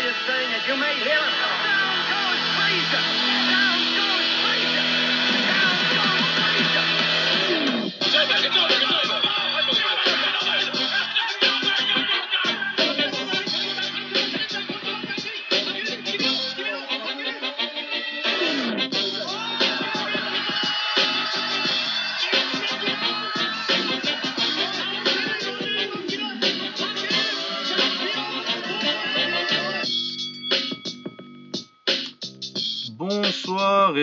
glorious thing, and you may hear. Down goes Frazier!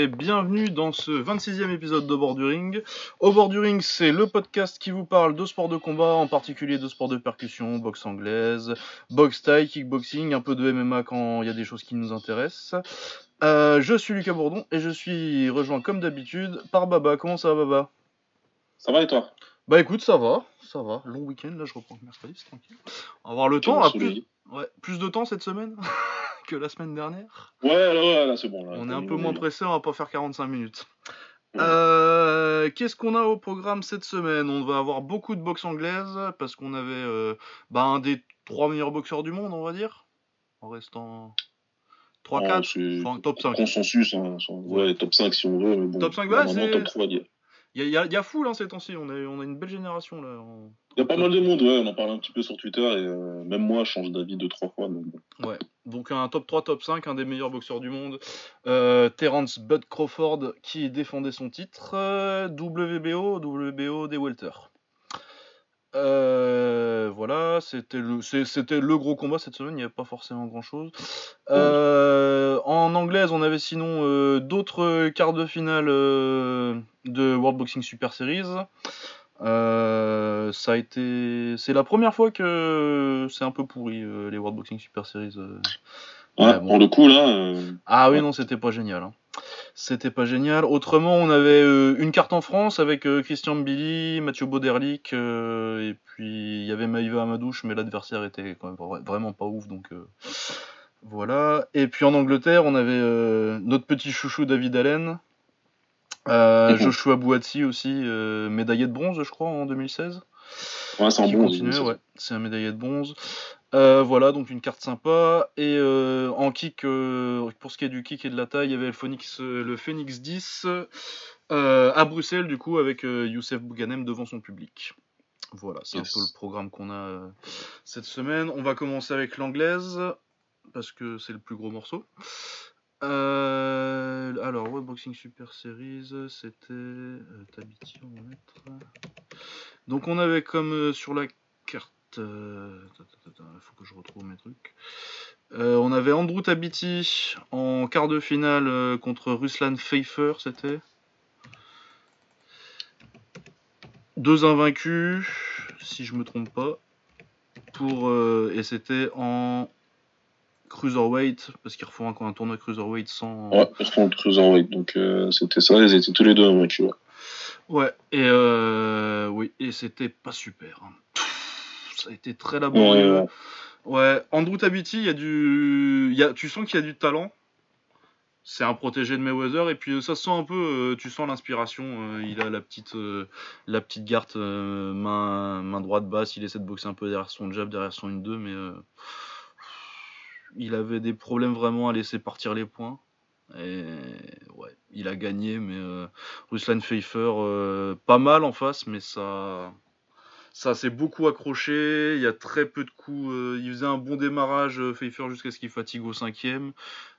Et bienvenue dans ce 26e épisode de Borduring. Au Borduring, c'est le podcast qui vous parle de sports de combat, en particulier de sports de percussion, boxe anglaise, boxe thai, kickboxing, un peu de MMA quand il y a des choses qui nous intéressent. Euh, je suis Lucas Bourdon et je suis rejoint comme d'habitude par Baba. Comment ça va Baba? Ça va et toi? Bah écoute, ça va, ça va. Long week-end, là je reprends mercredi, c'est tranquille. On va avoir le temps, à plus... soleil. Ouais, plus de temps cette semaine? que la semaine dernière. Ouais, là, c'est bon. Là, On est un peu moins pressé, on va pas faire 45 minutes. Ouais. Euh, Qu'est-ce qu'on a au programme cette semaine? On va avoir beaucoup de boxe anglaise parce qu'on avait euh, bah, un des trois meilleurs boxeurs du monde, on va dire, en restant 3-4, Oh, c'est enfin top 5. Consensus, hein, ouais, top 5 si on veut. Mais bon, Top 5, ouais, normalement, c'est- top 3, il y a- Il y, a- y y full hein, ces temps-ci, on a, on a une belle génération là. en- il y a pas mal de monde, ouais, on en parle un petit peu sur Twitter et euh, même moi je change d'avis deux, trois fois. donc. Ouais, donc un top 3, top 5, un des meilleurs boxeurs du monde. Euh, Terence Bud Crawford qui défendait son titre. euh, WBO, WBO des Welter. Euh, voilà, c'était le, c'était le gros combat cette semaine, il n'y avait pas forcément grand chose. en anglaise, on avait sinon euh, d'autres quarts de finale euh, de World Boxing Super Series. Euh, ça a été, c'est la première fois que c'est un peu pourri euh, les World Boxing Super Series. euh. Ouais, Ouais, bon. Pour le coup, là, euh, Ah oui, non, c'était pas génial. hein. C'était pas génial. Autrement, on avait euh, une carte en France avec euh, Christian Billy, Mathieu Bauderlic, euh, et puis il y avait Maïva Amadouche, mais l'adversaire était quand même vra- vraiment pas ouf, donc voilà. Et puis en Angleterre, on avait notre petit chouchou David Allen, euh, Mhm. Joshua Bouatsi aussi, euh, médaillé de bronze, je crois, en 2016 ouais, c'est un c'est- ouais. C'est un médaillé de bronze. Euh, voilà, donc une carte sympa. Et euh, en kick, euh, pour ce qui est du kick et de la taille, il y avait le Phoenix, le Phoenix 10 euh, à Bruxelles, du coup, avec Youssef Bouganem devant son public. Voilà, c'est Yes. un peu le programme qu'on a cette semaine. On va commencer avec l'anglaise, parce que c'est le plus gros morceau. Alors, World Boxing Super Series, c'était. Tabiti, on va mettre. Donc, on avait comme sur la euh, Il faut que je retrouve mes trucs. Euh, on avait Andrew Tabiti en quart de finale euh, contre Ruslan Pfeiffer, c'était. Deux invaincus, si je me trompe pas. Pour, euh, et c'était en cruiserweight, parce qu'ils refont un, un tournoi cruiserweight sans. Ouais, ils font le cruiserweight, donc euh, c'était ça, ils étaient tous les deux invaincus. ouais. Ouais, et oui, et c'était pas super. hein. Ça a été très laborieux. Ouais, Ouais, Andrew Tabiti, il y a du, y a, tu sens qu'il y a du talent. C'est un protégé de Mayweather et puis euh, ça se sent un peu, euh, tu sens l'inspiration. euh, il a la petite, la petite garde main, main droite basse. Il essaie de boxer un peu derrière son jab, derrière son 1-2, mais il avait des problèmes vraiment à laisser partir les points. Et ouais, il a gagné, mais euh, Ruslan Pfeiffer, euh, pas mal en face, mais ça, ça s'est beaucoup accroché. Il y a très peu de coups. euh, il faisait un bon démarrage, euh, Pfeiffer, jusqu'à ce qu'il fatigue au cinquième.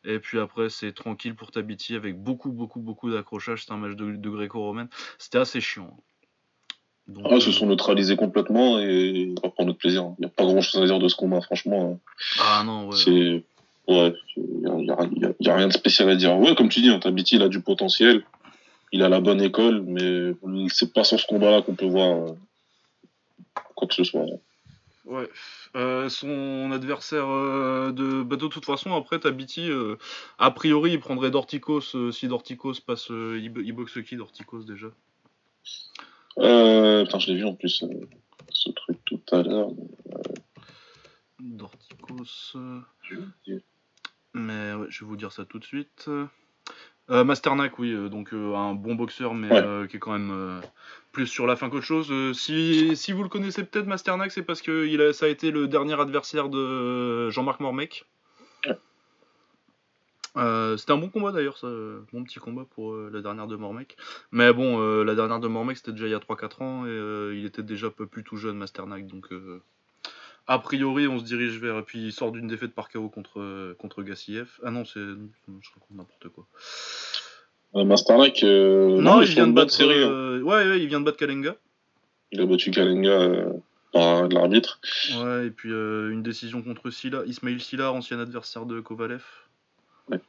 Et puis après, c'est tranquille pour Tabiti avec beaucoup, beaucoup, beaucoup d'accrochage. C'était un match de, de gréco-romaine. C'était assez chiant. Donc, Ah, ils se euh, sont neutralisés complètement et on va prendre notre plaisir. Il n'y a pas grand chose à dire de ce combat, franchement. Ah non, ouais. C'est. Ouais, il n'y a rien de spécial à dire. Ouais, comme tu dis, hein, Tabiti, il a du potentiel. Il a la bonne école, mais c'est pas sur ce combat-là qu'on peut voir euh, quoi que ce soit. Ouais. Euh, son adversaire euh, de. Bah, de toute façon, après, Tabiti, euh, a priori, il prendrait Dorticos euh, si Dorticos passe. il, bo- il boxe qui, Dorticos, déjà? Euh, putain, je l'ai vu en plus, ce truc tout à l'heure. Dorticos. Mais ouais, je vais vous dire ça tout de suite. Masternak, oui, donc un bon boxeur, mais Ouais. qui est quand même plus sur la fin qu'autre chose. Euh, si, si vous le connaissez peut-être, Masternak, c'est parce que il a, ça a été le dernier adversaire de Jean-Marc Mormec. Euh, C'était un bon combat d'ailleurs, bon petit combat pour euh, la dernière de Mormec. Mais bon, la dernière de Mormec c'était déjà il y a 3-4 ans et il était déjà peu plus tout jeune, Masternak. Donc a priori, on se dirige vers. Et puis il sort d'une défaite par KO contre, contre Gassiev. Ah non, c'est. Je raconte n'importe quoi. Euh, Masternak, euh, non, il vient de battre. série. hein. ouais, ouais, il vient de battre Kalenga. Il a battu Kalenga euh, par de l'arbitre. Ouais, et puis une décision contre Silla, Ismail Silla, ancien adversaire de Kovalev. Ouais.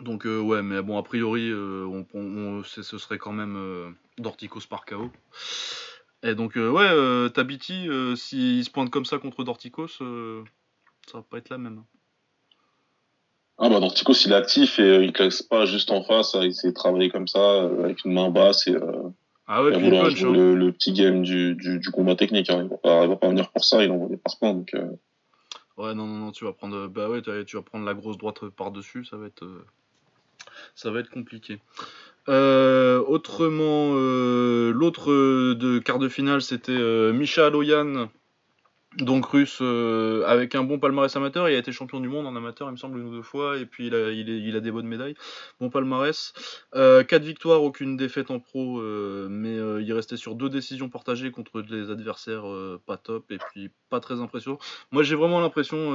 Donc euh, ouais, mais bon, a priori, euh, on, on- on- c'est- ce serait quand même euh, Dorticos par KO. Et donc ouais, Tabiti, s'il se pointe comme ça contre Dorticos, ça va pas être la même. Ah bah Dorticos il est actif et euh, il classe pas juste en face, hein, il s'est travaillé comme ça euh, avec une main basse et, euh, Ah ouais, il punch. hein. le, le petit game du, du, du combat technique. Hein. Il, va pas, il va pas venir pour ça, il envoie des passe-points. Donc, euh, Ouais, non, non, non, tu vas prendre, bah ouais, tu vas- prendre la grosse droite par dessus, ça va être, euh, ça va être compliqué. Euh, autrement, l'autre de quart de finale, c'était Misha Aloyan, donc russe, euh, avec un bon palmarès amateur. Il a été champion du monde en amateur, il me semble, une ou deux fois, et puis il a, des bonnes médailles. Bon palmarès. Euh, quatre victoires, aucune défaite en pro, euh, mais euh, il restait sur deux décisions partagées contre des adversaires pas top, et puis pas très impressionnants. Moi, j'ai vraiment l'impression,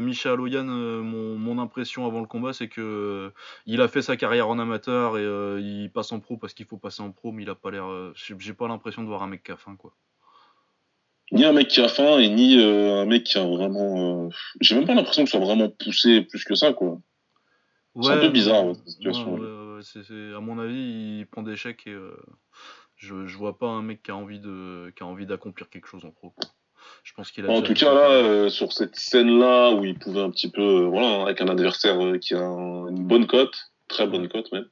Micha Aloyan, mon, impression avant le combat, c'est que il a fait sa carrière en amateur et il passe en pro parce qu'il faut passer en pro, mais il a pas l'air. j'ai pas l'impression de voir un mec faim, quoi. Ni un mec qui a faim et ni euh, un mec qui a vraiment. euh, J'ai même pas l'impression que ce soit vraiment poussé plus que ça, quoi. C'est un peu bizarre, ouais, cette situation. ouais, ouais, ouais, c'est- c'est- à mon avis, il prend des chèques et euh, je, je vois pas un mec qui a envie de, qui a envie d'accomplir quelque chose en pro. quoi. Je pense qu'il a. En tout cas, là, sur cette scène-là, où il pouvait un petit peu, voilà, avec un adversaire qui a un- une bonne cote, très bonne cote même,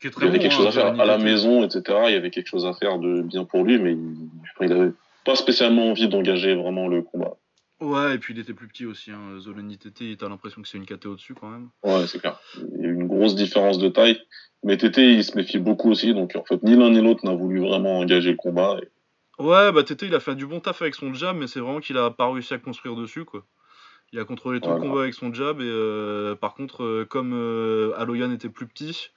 Qui est il y avait bon, quelque hein, chose à faire à la maison, etc. Il y avait quelque chose à faire de bien pour lui, mais il, enfin, il avait pas spécialement envie d'engager vraiment le combat. Ouais, et puis il était plus petit aussi. Hein. Zolani Tété, t'as l'impression que c'est une KT au-dessus quand même. Ouais, c'est clair. Il y a une grosse différence de taille. Mais Tété, il se méfie beaucoup aussi, donc en fait, ni l'un ni l'autre n'a voulu vraiment engager le combat. Et- Ouais, bah Tété, il a fait du bon taf avec son jab, mais c'est vraiment qu'il a pas réussi à construire dessus, quoi. Il a contrôlé tout Voilà. le combat avec son jab, et euh, par contre, euh, comme euh, Aloyan était plus petit,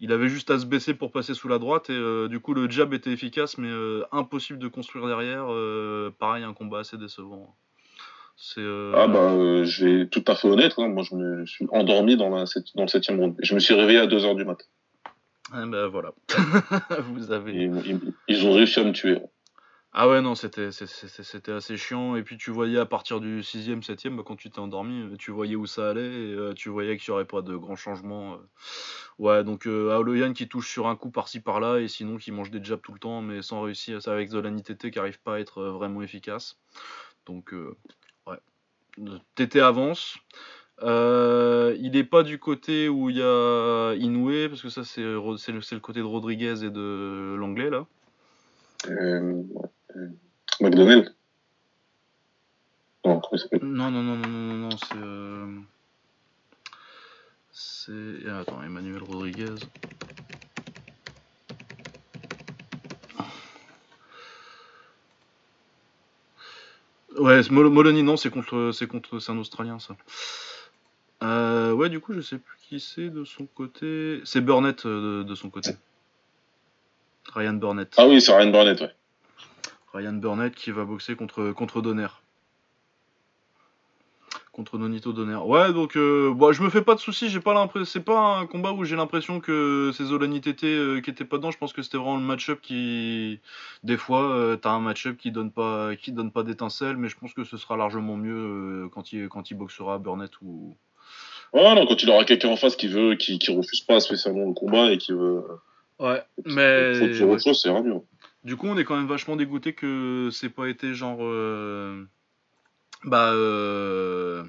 il avait juste à se baisser pour passer sous la droite, et euh, du coup, le jab était efficace, mais euh, impossible de construire derrière. euh, pareil, un combat assez décevant. C'est. Ah bah, je vais tout à fait honnête, hein, moi je me suis endormi dans, la, sept- dans le septième round. Je me suis réveillé à 2 heures du matin. eh ben voilà. Vous avez. Ils ont réussi à me tuer. Ah ouais, non, c'était c'est- c'est- c'était assez chiant. Et puis tu voyais à partir du 6ème, 7ème, bah, quand tu t'es endormi, euh, tu voyais où ça allait euh, tu voyais qu'il n'y aurait pas de grands changements. euh. Ouais, donc euh, Aoloyan qui touche sur un coup par-ci par-là et sinon qui mange des jabs tout le temps, mais sans réussir. Ça avec Zolani TT qui arrive pas à être vraiment efficace. Donc, ouais. TT avance. Il n'est pas du côté où il y a Inoue, parce que ça c'est c'est le, c'est le côté de Rodriguez et de l'anglais là. Euh, McDonnell Non, Non, non, non, non, non, c'est. euh, C'est. ah, Attends, Emmanuel Rodriguez. Ouais, c'est Mol- Moloney, non, c'est contre, c'est contre, c'est un Australien ça. Euh, ouais, du coup, je sais plus qui c'est de son côté. C'est Burnett euh, de, de son côté. Ryan Burnett. Ah oui, c'est Ryan Barnett, ouais. Ryan Burnett qui va boxer contre, contre Donner. Contre Nonito Donner. Ouais, donc euh, bon, je me fais pas de soucis, j'ai pas l'impression. C'est pas un combat où j'ai l'impression que c'est Zolani Tété euh, qui était pas dedans. Je pense que c'était vraiment le match-up qui. Des fois, euh, t'as un match-up qui donne pas qui donne pas d'étincelle, mais je pense que ce sera largement mieux euh, quand, il, quand il boxera Burnett ou. Ouais, non, quand il aura quelqu'un en face qui veut, qui, qui refuse pas spécialement le combat et qui veut. Ouais, Faut mais. sur autre chose, c'est mieux. Du coup, on est quand même vachement dégoûté que c'est pas été genre. euh, bah. Euh,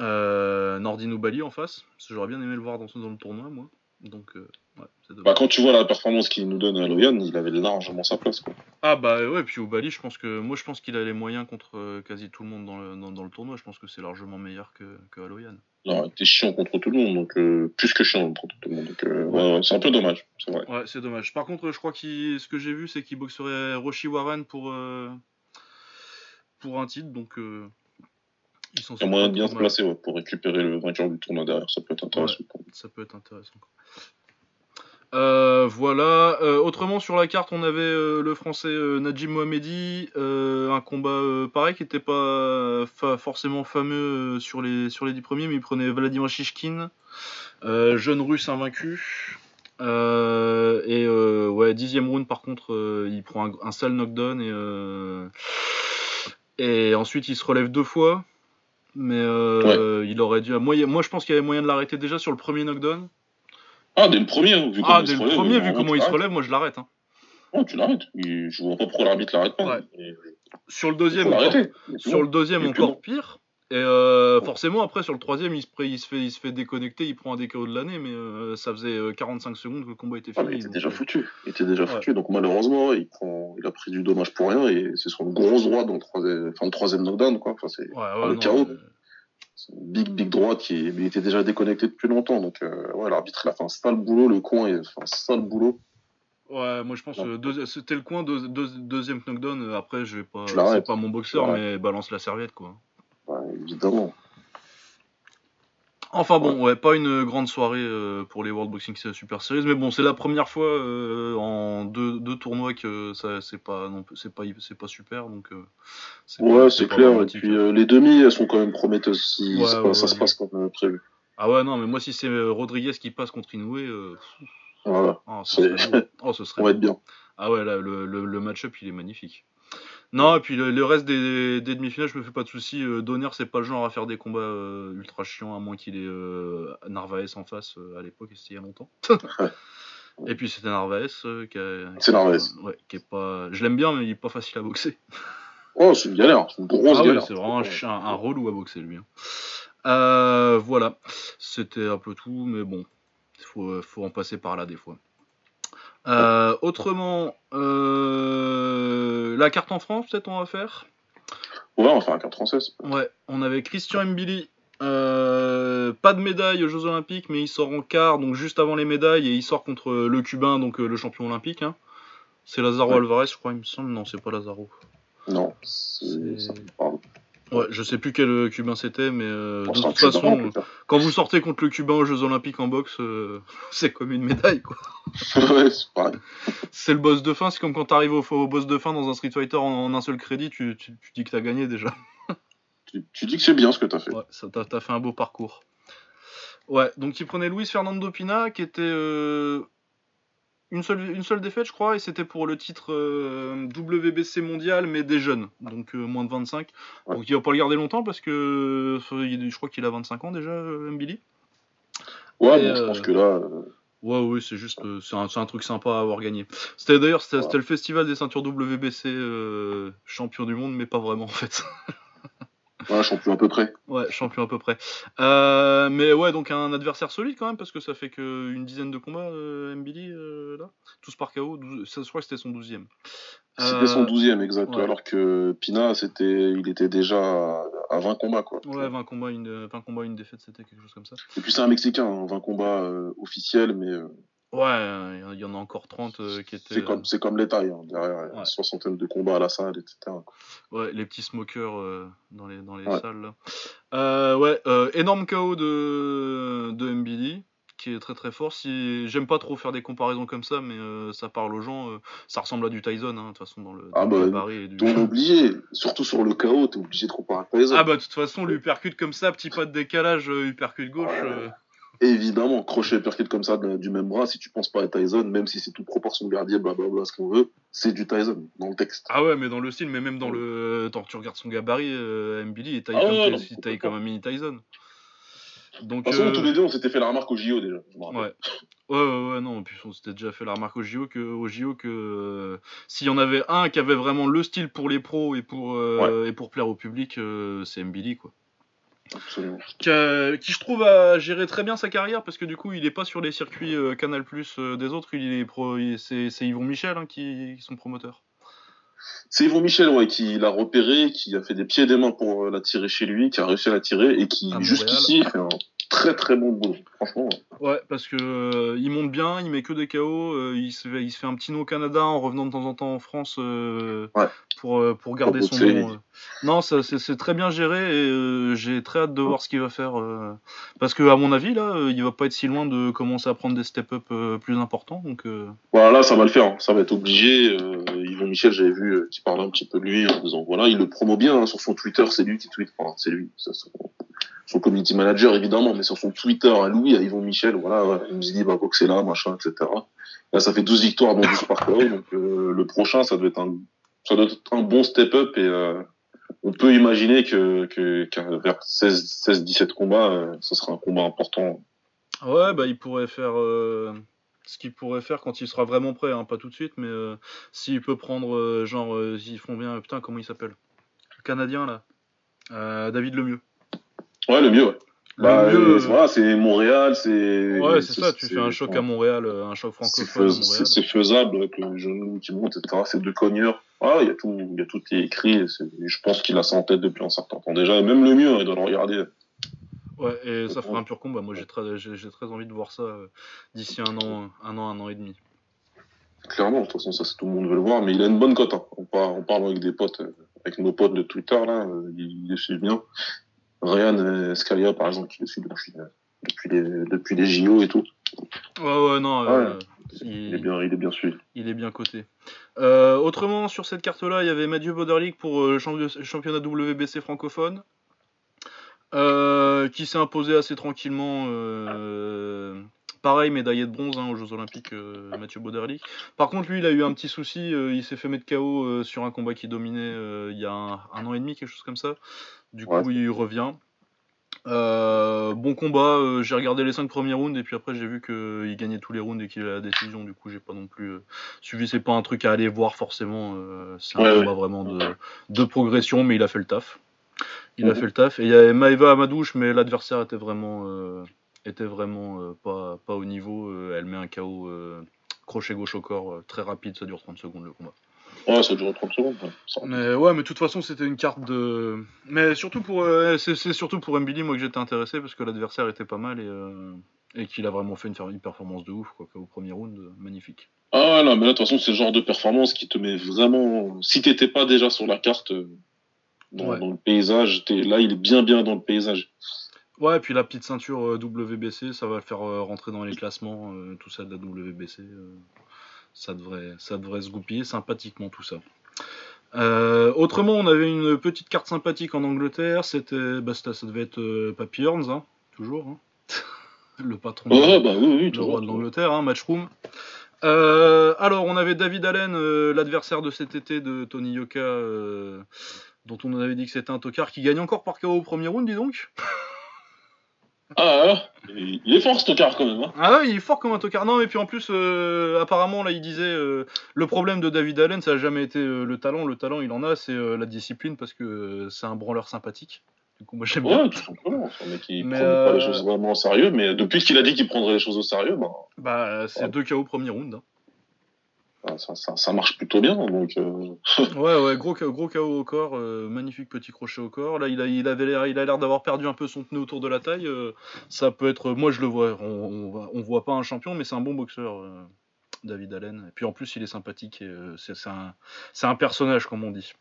euh, Bali en face. Parce que j'aurais bien aimé le voir dans, dans le tournoi, moi. Donc, euh, ouais, Bah, quand tu vois la performance qu'il nous donne à Loyan, il avait largement sa place, quoi. Ah, bah ouais, puis Bali, je pense que. Moi, je pense qu'il a les moyens contre euh, quasi tout le monde dans le, dans, dans le tournoi. Je pense que c'est largement meilleur que, que Aloyan. Il aurait été chiant contre tout le monde, donc euh, plus que chiant contre tout le monde. Donc, euh, ouais, ouais, c'est un peu dommage, c'est vrai. Ouais, c'est dommage. Par contre, je crois que ce que j'ai vu, c'est qu'il boxerait Roshi Warren pour, euh, pour un titre. Donc, euh, ils s'en Il y a moyen de bien se placer ouais, pour récupérer le vainqueur du tournoi derrière. Ça peut être intéressant. Ça peut être intéressant. Euh, voilà. Euh, autrement, sur la carte, on avait euh, le français Najim Mohamedi, un combat pareil qui n'était pas fa- forcément fameux sur les sur les dix premiers, mais il prenait Vladimir Shishkin, jeune russe invaincu. Et ouais, dixième round par contre, il prend un, un sale knockdown et et ensuite il se relève deux fois. Mais euh, il aurait dû. Moi, moi, je pense qu'il y avait moyen de l'arrêter déjà sur le premier knockdown. Ah, dès le premier, hein, vu comment Ah, il dès se le relève, premier, vu comment il se relève, moi je l'arrête. hein. Non, tu l'arrêtes. Je vois pas pourquoi l'arbitre l'arrête pas. Ouais. Et- Sur le deuxième, encore, sur le deuxième encore bon. pire. Et euh, forcément, après, sur le troisième, il se, pré- il, se fait, il se fait déconnecter, il prend un DKO de l'année, mais euh, ça faisait euh, 45 secondes que le combat était Ah, fini. il était donc, déjà euh, foutu. Il était déjà Ouais. foutu. Donc malheureusement, il prend, il a pris du dommage pour rien et c'est son gros droit dans le troisième, enfin, le troisième knockdown, quoi. Enfin, c'est Ouais, ouais, le chaos. mais- big, big droite qui il était déjà déconnecté depuis longtemps. Donc, euh, ouais, l'arbitre, il a fait un sale boulot. Le coin, il a fait un sale boulot. Ouais, moi je pense que c'était le coin, deux- deux- deuxième knockdown. euh, Après, je vais pas, c'est pas mon boxeur, mais balance la serviette quoi. Ouais, évidemment. Enfin bon, ouais, pas une grande soirée euh, pour les World Boxing Super Series, mais bon, c'est la première fois euh, en deux, deux tournois que ça c'est pas non c'est pas c'est pas super donc. euh, Ouais, c'est clair. Et puis hein. les demi, elles sont quand même prometteuses si Ouais, ça, ouais, ça ouais, se passe comme prévu. Ah ouais non, mais moi si c'est Rodriguez qui passe contre Inoue, Voilà, oh, ce C'est- serait. Oh, ce serait on va être bien. Ah ouais, là, le, le, le match-up, il est magnifique. Non, et puis le, le reste des, des demi-finales, je me fais pas de soucis. Euh, Donner, c'est pas le genre à faire des combats euh, ultra chiants, à moins qu'il ait euh, Narvaez en face euh, à l'époque, et c'était il y a longtemps. et puis c'était Narvaez qui a- C'est Narvaez. Ouais, qui est pas... Je l'aime bien, mais il est pas facile à boxer. Oh, c'est une galère. C'est une grosse Ah ouais, galère. c'est vraiment un, relou à boxer, lui. hein. Voilà, c'était un peu tout, mais bon, il faut, faut en passer par là des fois. Euh, autrement, euh, la carte en France, peut-être on va faire Ouais, on va faire un carte française. Ouais, on avait Christian Mbili. euh, pas de médaille aux Jeux Olympiques, mais il sort en quart, donc juste avant les médailles, et il sort contre le Cubain, donc le champion olympique. hein. C'est Lazaro Ouais. Alvarez, je crois, il me semble. Non, c'est pas Lazaro. Non, c'est. Ouais, je sais plus quel euh, Cubain c'était, mais euh, de toute façon, euh, quand vous sortez contre le Cubain aux Jeux Olympiques en boxe, euh, c'est comme une médaille, quoi. ouais, c'est pareil. C'est le boss de fin, c'est comme quand t'arrives au, au boss de fin dans un Street Fighter en, en un seul crédit, tu, tu, tu dis que t'as gagné déjà. Tu, tu dis que c'est bien ce que t'as fait. Ouais, ça t'as t'as fait un beau parcours. Ouais, donc il prenait Luis Fernando Pina, qui était une, seule, une seule défaite, je crois, et c'était pour le titre euh, WBC mondial, mais des jeunes, donc euh, moins de 25. Ouais. Donc il va pas le garder longtemps parce que euh, je crois qu'il a 25 ans déjà, Mbili. Ouais, Et, bon, je pense que là. Ouais, ouais, c'est juste, c'est un, un truc sympa à avoir gagné. C'était d'ailleurs, c'était Ouais. le festival des ceintures WBC champion du monde, mais pas vraiment en fait. Ouais, champion à peu près. Ouais, champion à peu près. Euh, mais ouais, donc un adversaire solide quand même, parce que ça fait qu'une dizaine de combats, euh, Mbili, euh, là. Tous par KO, 12 ça, je crois que c'était son douzième. C'était son Euh, douzième, exact. ouais. Alors que Pina, c'était, il était déjà à, à 20 combats, quoi. Ouais, 20 combats, une, 20 combats, une défaite, c'était quelque chose comme ça. Et puis c'est un Mexicain, hein, 20 combats officiels, mais Ouais, il y en a encore 30 euh, qui étaient. c'est comme, c'est comme les tailles. hein, derrière, Ouais. une soixantaine de combats à la salle, etc. quoi. Ouais, les petits smokers euh, dans les, dans les Ouais. salles. Là. Euh, ouais, euh, énorme KO de, de MBD, qui est très très fort. Si J'aime pas trop faire des comparaisons comme ça, mais euh, ça parle aux gens. euh, ça ressemble à du Tyson, hein, de toute façon, dans le, dans Ah le bah, et du- T'es obligé, surtout sur le KO, t'es obligé de comparer à Tyson. Ah bah de toute façon, l'uppercut comme ça, petit pas de décalage, euh, uppercut gauche. Ouais. Évidemment, crochet percute comme ça de- du même bras, si tu penses pas à Tyson, même si c'est toute proportion gardier, blablabla, ce qu'on veut, c'est du Tyson dans le texte. Ah ouais, mais dans le style, mais même dans le. Attends, tu regardes son gabarit, euh, MBD, il taille, Ah comme, ouais, non, il taille comme un mini Tyson. Donc, De toute façon, euh, tous les deux, on s'était fait la remarque au JO déjà. je. Ouais. Ouais, ouais, ouais, non, puis on s'était déjà fait la remarque au JO que, au JO que euh, s'il y en avait un qui avait vraiment le style pour les pros et pour, euh, et pour plaire au public, euh, c'est Mbili, quoi. Absolument. Qui, je trouve, a géré très bien sa carrière parce que du coup, il est pas sur les circuits euh, Canal Plus des autres, il est pro, c'est Yvon Michel hein, qui, qui est son promoteur. C'est Yvon Michel ouais, qui l'a repéré, qui a fait des pieds et des mains pour euh, la tirer chez lui, qui a réussi à la tirer et qui, jusqu'ici, fait un très très bon boulot. Franchement, Ouais, parce que euh, il monte bien, il met que des KO, euh, il, se fait, il se fait un petit nom au Canada en revenant de temps en temps en France euh, Ouais. pour, pour garder Pour son nom. Non, c'est très bien géré et j'ai très hâte de voir ce qu'il va faire. parce que à mon avis, là, il va pas être si loin de commencer à prendre des step-up plus importants. Donc, voilà, là, ça va le faire. hein. Ça va être obligé. Yvon Michel, j'avais vu qui parlait un petit peu de lui en disant voilà, il le promo bien hein, sur son Twitter, c'est lui qui tweet. Enfin, c'est lui. Ça, son, community manager évidemment, mais sur son Twitter à lui, à Yvon Michel, voilà, ouais, il nous dit bah boxer là, machin, etc. Là, ça fait 12 victoires dans 12 par KO, donc euh, le prochain, ça doit être un, ça doit être un bon step-up et euh, on peut imaginer que, que, qu'à vers 16, 16, 17 combats, euh, ce sera un combat important. ouais, bah, il pourrait faire euh, ce qu'il pourrait faire quand il sera vraiment prêt, hein, pas tout de suite, mais euh, s'il peut prendre, euh, genre, euh, s'ils font bien, putain, comment il s'appelle? Le Canadien, là David Lemieux. Ouais, le mieux. Bah, mieux, euh, euh, voilà, c'est Montréal, c'est. Ouais, c'est ça, tu fais un choc à Montréal. Euh, un choc francophone c'est- faisable avec le genou qui monte, etc. C'est deux cogneurs. Ah, il y a tout, il y a tout qui est écrit. et c'est- Je pense qu'il a ça en tête depuis un certain temps déjà. Et même le mieux, hein, il doit le regarder. Ouais, et ça fera un pur combat. Moi, j'ai très, j'ai, très envie de voir ça euh, d'ici un an, un an, un an et demi. Clairement, de toute façon, ça, c'est tout le monde veut le voir. Mais il a une bonne cote. Hein. On, parle, on parle avec des potes, avec nos potes de Twitter, là. Ils, ils le suivent bien. Ryan Scalia, par exemple, qui le suit depuis, euh, depuis, les, depuis les JO et tout. Ouais, ouais, non, euh, Il est bien, il est bien suivi. il est bien coté. Euh, autrement, sur cette carte-là, il y avait Mathieu Boderlich pour le champi- championnat WBC francophone, euh, qui s'est imposé assez tranquillement. Pareil, médaillé de bronze hein, aux Jeux Olympiques, euh, Mathieu Boderlich. Par contre, lui, il a eu un petit souci. euh, il s'est fait mettre KO euh, sur un combat qui dominait il y a un, un an et demi, quelque chose comme ça. Du Ouais. coup, il revient. Bon combat, j'ai regardé les 5 premiers rounds et puis après j'ai vu qu'il gagnait tous les rounds et qu'il avait la décision. Du coup, j'ai pas non plus suivi. C'est pas un truc à aller voir forcément. c'est un Ouais, combat vraiment de, de progression, mais il a fait le taf. Il a Mhm. fait le taf. Et il y avait Maeva Amadouche, mais l'adversaire était vraiment, était vraiment euh, pas, pas au niveau. Euh, elle met un KO euh, crochet gauche au corps, très rapide, ça dure 30 secondes le combat. Ouais, ça dure 30 secondes. ouais. Mais ouais, mais de toute façon, c'était une carte de. Mais surtout pour, euh, c'est surtout pour Mbili, moi que j'étais intéressé parce que l'adversaire était pas mal et, euh, et qu'il a vraiment fait une, performance de ouf quoi, au premier round, euh, magnifique. Ah non, mais là, de toute façon, c'est le genre de performance qui te met vraiment. Si t'étais pas déjà sur la carte, dans, Ouais. dans le paysage, t'es... là, il est bien, bien dans le paysage. Ouais, et puis la petite ceinture euh, WBC, ça va le faire euh, rentrer dans les classements, euh, tout ça de la WBC. ça devrait, ça devrait se goupiller sympathiquement tout ça. Euh, autrement, on avait une petite carte sympathique en Angleterre. C'était, bah, ça devait être euh, Papy Hearns, hein, toujours, hein. le patron. bah oui, oui, le roi de l'Angleterre, hein, Matchroom. Euh, alors, on avait David Allen, l'adversaire de cet été de Tony Yoka, dont on avait dit que c'était un tocard, qui gagne encore par KO au premier round, dis donc. Ah, il est fort, ce tocard, quand même. Hein. Ah ouais, il est fort comme un tocard. Non, et puis en plus, euh, apparemment, là, il disait euh, le problème de David Allen, ça a jamais été euh, le talent. Le talent, il en a, c'est la discipline parce que c'est un branleur sympathique. Du coup, moi, j'aime bien. Ouais, tout simplement. C'est un mec qui prend pas les choses vraiment au sérieux, mais depuis qu'il a dit qu'il prendrait les choses au sérieux, bah, Bah, c'est Ouais. deux KO au premier round. hein. Ça, marche plutôt bien. Donc, euh, Ouais, ouais, gros, gros KO au corps, euh, magnifique petit crochet au corps. Là, il a, il avait l'air, il a l'air d'avoir perdu un peu son pneu autour de la taille. euh, ça peut être, moi je le vois, on, on, va- on voit pas un champion, mais c'est un bon boxeur, David Allen. Et puis en plus, il est sympathique. c'est un, c'est un personnage, comme on dit.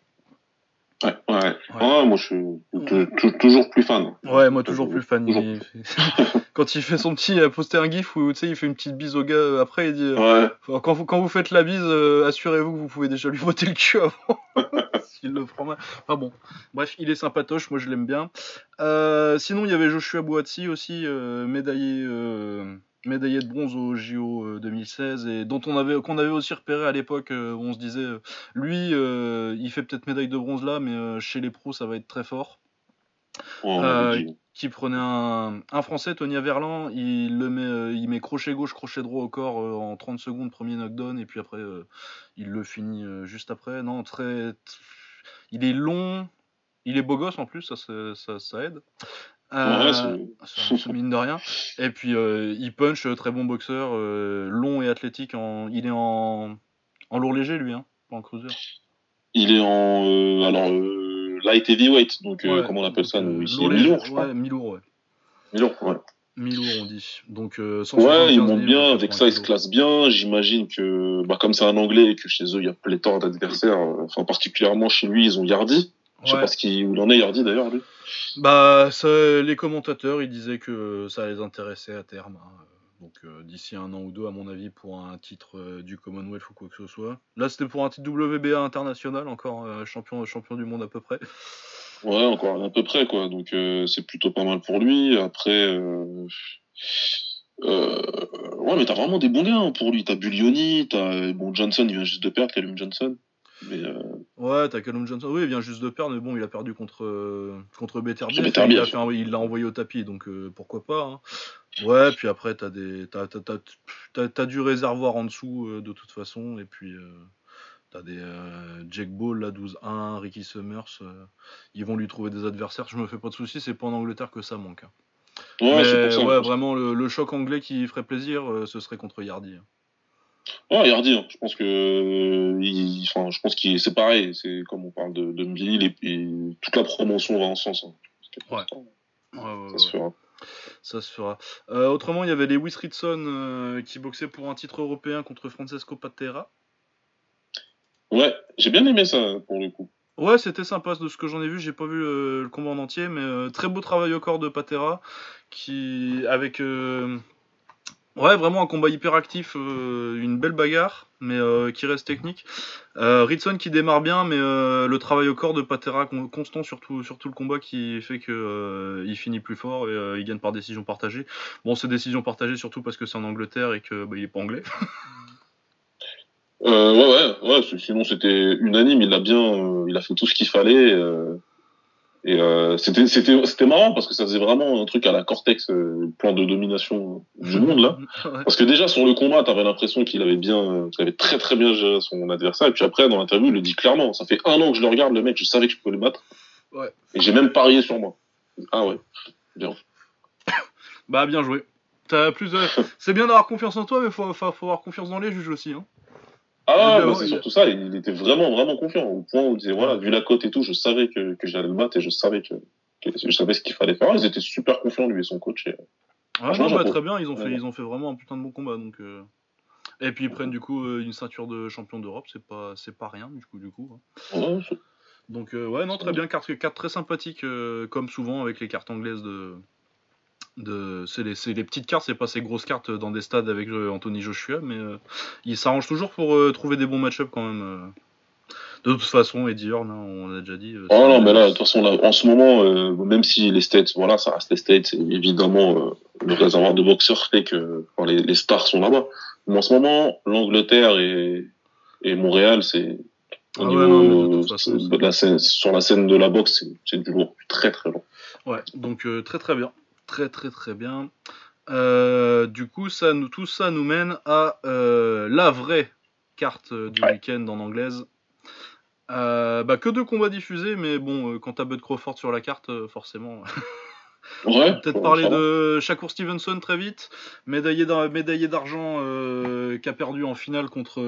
Ouais, ouais. Ouais, moi, je suis tou- tou- toujours plus fan. Ouais, moi toujours plus fan. Toujours. Il- Quand il fait son petit, il a posté un gif où tu sais, il fait une petite bise au gars. euh, Après, il dit, euh, Ouais, Quand vous, quand vous faites la bise, euh, assurez-vous que vous pouvez déjà lui voter le cul avant. S'il le prend mal. Enfin bon, bref, il est sympatoche, moi je l'aime bien. Euh, sinon, il y avait Joshua Boatsi aussi, euh, médaillé, euh, médaillé de bronze au JO euh, 2016, et dont on avait, qu'on avait aussi repéré à l'époque, euh, où on se disait, euh, lui, euh, il fait peut-être médaille de bronze là, mais euh, chez les pros, ça va être très fort Ouais, Euh, qui prenait un, un français, Tony Averlan, il le met, euh, il met crochet gauche, crochet droit au corps euh, en 30 secondes, premier knockdown, et puis après euh, il le finit euh, juste après. Non, très, il est long, il est beau gosse en plus, ça, ça aide. Euh, Ouais, c'est- mine de rien. Et puis euh, il punch, euh, très bon boxeur, euh, long et athlétique. En, il est en, en lourd léger lui, hein, pas en cruiser. Il est en euh, alors euh, light heavyweight, donc Ouais, comment on appelle ça nous ici léger, je crois. ouais, mi-lourd, ouais. Mi-lourd, ouais. On dit. Donc, euh, Ouais, 175 ils montent bien, avec 80 ça ils se classent bien. J'imagine que, bah, comme c'est un anglais et que chez eux il y a pléthore d'adversaires, enfin particulièrement chez lui, ils ont Yardi. Je sais Ouais. pas ce qu'il, en est Yardi d'ailleurs lui. Bah, ça, les commentateurs, ils disaient que ça les intéressait à terme. hein. Donc, euh, d'ici un an ou deux, à mon avis, pour un titre euh, du Commonwealth ou quoi que ce soit. Là, c'était pour un titre WBA international, encore euh, champion, champion du monde à peu près. Ouais, encore à peu près quoi. Donc c'est plutôt pas mal pour lui. Après, ouais, mais t'as vraiment des bons gars hein, pour lui. T'as Bullioni, t'as bon Johnson, il vient juste de perdre, Callum Johnson. Mais euh, Ouais, t'as Callum Johnson. Oui, il vient juste de perdre, mais bon, il a perdu contre, euh, contre Beterbiev. Beterbiev. Il l'a l'a envoyé au tapis, donc euh, pourquoi pas. hein. Ouais, puis après, t'as des, t'as, t'as, t'as, t'as- du réservoir en dessous, euh, de toute façon, et puis euh, t'as des euh, Jake Ball, là, 12-1, Ricky Summers. ils vont lui trouver des adversaires, je me fais pas de soucis, c'est pas en Angleterre que ça manque. hein. ouais, c'est mais pour ça. ouais, vraiment, le, le choc anglais qui ferait plaisir, ce serait contre Yardi. hein. Ouais, Yardi, hein. je pense que, euh, il, enfin, je pense qu'il, c'est pareil. C'est comme on parle de, de Mbili, et, et toute la promotion va en ce sens. hein. Ouais. Ouais, ouais, Ça se fera. Ça se fera. Euh, autrement, il y avait Lewis Ritson euh, qui boxait pour un titre européen contre Francesco Patera. Ouais, j'ai bien aimé ça pour le coup. Ouais, c'était sympa de ce que j'en ai vu. J'ai pas vu le combat en entier, mais euh, très beau travail au corps de Patera, qui avec ouais vraiment un combat hyper actif, euh, une belle bagarre, mais euh, qui reste technique. Euh, Ritson qui démarre bien, mais euh, le travail au corps de Patera con- constant sur tout, sur tout le combat qui fait que il finit plus fort et il gagne par décision partagée. Bon, c'est décision partagée surtout parce que c'est en Angleterre et que bah, est pas anglais. Ouais, ouais, ouais. Sinon, c'était unanime. Il a bien, il a fait tout ce qu'il fallait. Et euh, c'était, c'était, c'était marrant parce que ça faisait vraiment un truc à la Cortex, euh, plan de domination du monde là. Ouais. Parce que déjà sur le combat, t'avais l'impression qu'il avait bien, euh, qu'il avait très très bien géré son adversaire. Et puis après, dans l'interview, il le dit clairement. Ça fait un an que je le regarde, le mec. Je savais que je pouvais le battre. Ouais. Et j'ai même parié sur moi. Ah ouais. Bien. Bah bien joué. T'as plus de... C'est bien d'avoir confiance en toi, mais faut, faut, faut avoir confiance dans les juges aussi. Hein. Ah bah, c'est surtout ça. Il était vraiment vraiment confiant au point où il disait voilà, vu la cote et tout, je savais que, que j'allais le battre et je savais que, que je savais ce qu'il fallait faire. Ils étaient super confiants lui et son coach. Et... Ah, non, bah, très bien, ils ont, fait, Ouais. ils ont fait vraiment un putain de bon combat. Donc, euh. Et puis ils prennent du coup euh, une ceinture de champion d'Europe, c'est pas, c'est pas rien du coup. Du coup hein. Ouais, Donc euh, ouais, non, très bien, carte, carte très sympathique, euh, comme souvent avec les cartes anglaises de... de... C'est les, c'est les petites cartes, c'est pas ces grosses cartes dans des stades avec euh, Anthony Joshua, mais euh, ils s'arrangent toujours pour euh, trouver des bons match-up quand même. euh. De toute façon, Eddie Horn, hein, on l'a déjà dit. c'est- non, mais là, de toute façon, là, en ce moment, même si les States, voilà, ça reste les States, évidemment, le réservoir de boxeurs fait que enfin, les, les stars sont là-bas. Mais en ce moment, l'Angleterre et, et Montréal, c'est au Ah ouais, niveau de toute façon, c'est- de la scène, sur la scène de la boxe, c'est- du lourd, très très lourd. Ouais, donc très très bien. Très très très bien. Euh, du coup, ça nous, tout ça nous mène à euh, la vraie carte euh, du Ouais. week-end en anglaise. Euh, bah, que deux combats diffusés, mais bon, quand t'as Bud Crawford sur la carte, forcément. Ouais. Peut-être bon, parler de Shakur Stevenson très vite, médaillé d'ar- médaillé d'argent euh, qui a perdu en finale contre.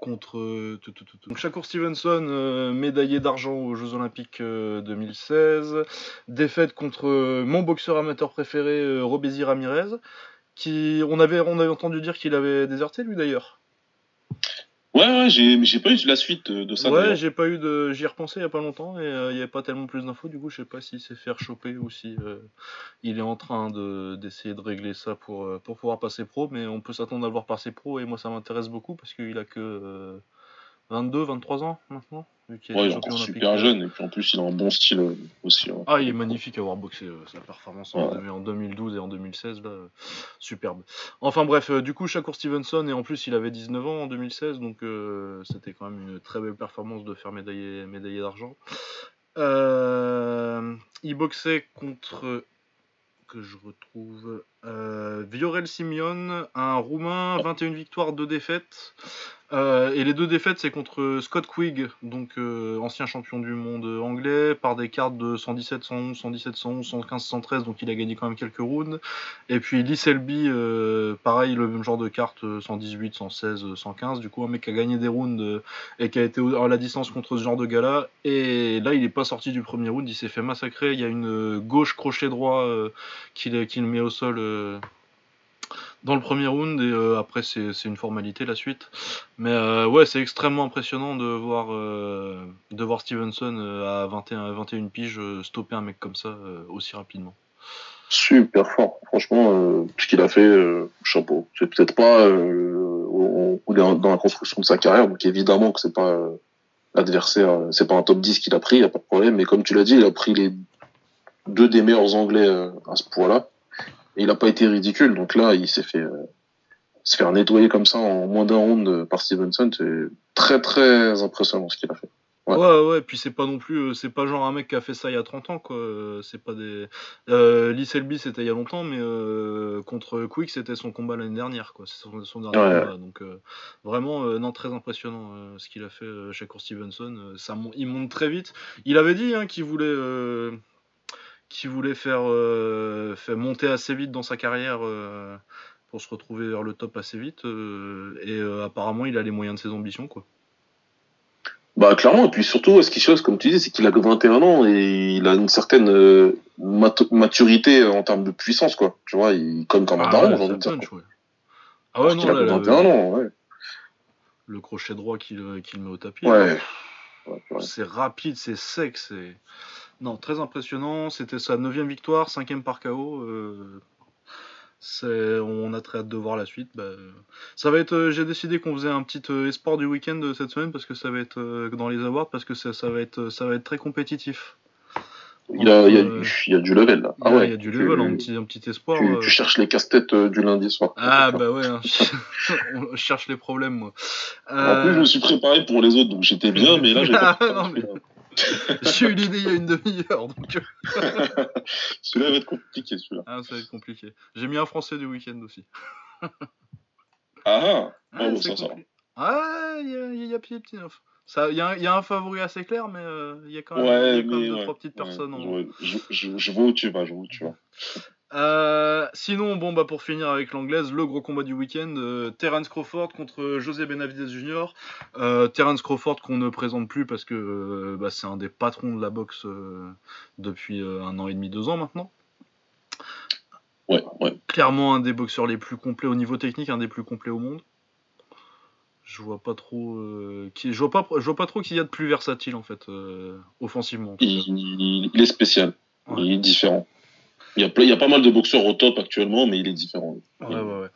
Euh, contre euh. Donc Shakur Stevenson, euh, médaillé d'argent aux Jeux Olympiques euh, 2016, défaite contre euh, mon boxeur amateur préféré, euh, Robézy Ramirez, qui on avait, on avait entendu dire qu'il avait déserté lui d'ailleurs. Ouais, ouais, j'ai mais j'ai pas eu la suite de, ça. ouais, j'ai pas eu de, j'y ai repensé il y a pas longtemps et euh, il y avait pas tellement plus d'infos. Du coup, je sais pas s'il s'est fait choper ou si euh, il est en train de d'essayer de régler ça pour euh, pour pouvoir passer pro. Mais on peut s'attendre à le voir passer pro et moi ça m'intéresse beaucoup parce qu'il a que euh, 22, 23 ans maintenant. Ouais, il est encore super jeune, et puis en plus, il a un bon style euh, aussi. hein. Ah, il est magnifique à avoir boxé. euh, sa performance en, Ouais. en 2012 et en 2016, là, euh, superbe. Enfin bref, du coup, Shakur Stevenson, et en plus, il avait 19 ans en 2016, donc euh, c'était quand même une très belle performance de faire médailler, médailler d'argent. Euh, il boxait contre, que je retrouve, euh, Viorel Simeon, un Roumain, 21 victoires, 2 défaites. Euh, et les deux défaites, c'est contre Scott Quigg, donc euh, ancien champion du monde anglais, par des cartes de 117, 111, 117, 111, 115, 113, donc il a gagné quand même quelques rounds. Et puis Lee Selby, euh, pareil, le même genre de carte, euh, 118, 116, 115. Du coup, un mec qui a gagné des rounds euh, et qui a été à la distance contre ce genre de gars-là. Et là, il est pas sorti du premier round, il s'est fait massacrer. Il y a une euh, gauche crochet droit euh, qui le qui le met au sol. Dans le premier round et euh, après c'est une formalité la suite mais euh, ouais c'est extrêmement impressionnant de voir euh, de voir Stevenson à 21 21 piges stopper un mec comme ça aussi rapidement Super fort. Franchement, ce qu'il a fait, chapeau. C'est peut-être pas dans la construction de sa carrière, donc évidemment que c'est pas l'adversaire, c'est pas un top 10 qu'il a pris, y a pas de problème. Mais comme tu l'as dit, il a pris les deux des meilleurs Anglais à ce point-là, et il a pas été ridicule. Donc là, il s'est fait euh, se faire nettoyer comme ça en moins d'un round par Stevenson, c'est très très impressionnant ce qu'il a fait. Ouais. ouais ouais, puis c'est pas non plus euh, c'est pas genre un mec qui a fait ça il y a 30 ans quoi. Euh, c'est pas des euh, Lee Selby c'était il y a longtemps mais euh, contre Quick c'était son combat l'année dernière quoi. C'est son, son dernier Ouais, combat. Donc euh, vraiment non très impressionnant ce qu'il a fait chez Court Stevenson. Ça il monte très vite. Il avait dit hein, qu'il voulait qu'il voulait faire, euh, faire monter assez vite dans sa carrière euh, pour se retrouver vers le top assez vite euh, et apparemment il a les moyens de ses ambitions quoi Bah clairement, et puis surtout, ce qui chose, comme tu dis, c'est qu'il a que 21 ans et il a une certaine mat- maturité en termes de puissance, quoi. Tu vois, il conne comme un ah, daron, j'ai envie de dire. punch, ouais. Ah ouais, non, a là, que là, 21 ans, ouais. le crochet droit qu'il met au tapis. Ouais. C'est rapide, c'est sec, c'est. Non, très impressionnant. C'était sa neuvième victoire, cinquième par KO. euh, On a très hâte de voir la suite. Bah, ça va être. euh, J'ai décidé qu'on faisait un petit euh, espoir du week-end de cette semaine parce que ça va être dans les awards parce que ça, ça va être ça va être très compétitif. Il y a, il y, a, du- il y a du level, là. Ah ouais. il y a du tu, level, un petit, un petit espoir. tu, tu cherches les casse-têtes du lundi soir. Ah bah ouais, hein. je cherche les problèmes moi. En plus, je me suis préparé pour les autres, donc j'étais bien, mais là, j'ai Ah, pas non, mais- J'ai eu l'idée il y a une demi-heure, donc euh, Celui-là va être compliqué, celui-là. ah, ça va être compliqué. J'ai mis un français du week-end aussi. Ah ah Ah, bon, c'est ça, compli- Ah, il y a, y a petit neuf. Ça, il y, a un- il y a un favori assez clair, mais euh, il y a quand même, Ouais, a quand même mais deux ouais, trois petites ouais, personnes. en- je, je, je vois où tu vas, je vois où tu vas. Euh, sinon, bon bah pour finir avec l'anglaise, le gros combat du week-end, euh, Terence Crawford contre José Benavidez Jr. Euh, Terence Crawford qu'on ne présente plus parce que euh, bah, c'est un des patrons de la boxe euh, depuis un an et demi, deux ans maintenant. Ouais, ouais. Clairement un des boxeurs les plus complets au niveau technique, un des plus complets au monde. Je vois pas trop, qui, je vois pas, je vois pas trop qu'il y a de plus versatile en fait, offensivement. en. Il, il- il est spécial. Ouais. Il est différent. Il y, a, plein- il y a pas mal de boxeurs au top actuellement, mais il est différent. Ouais, ouais, ouais.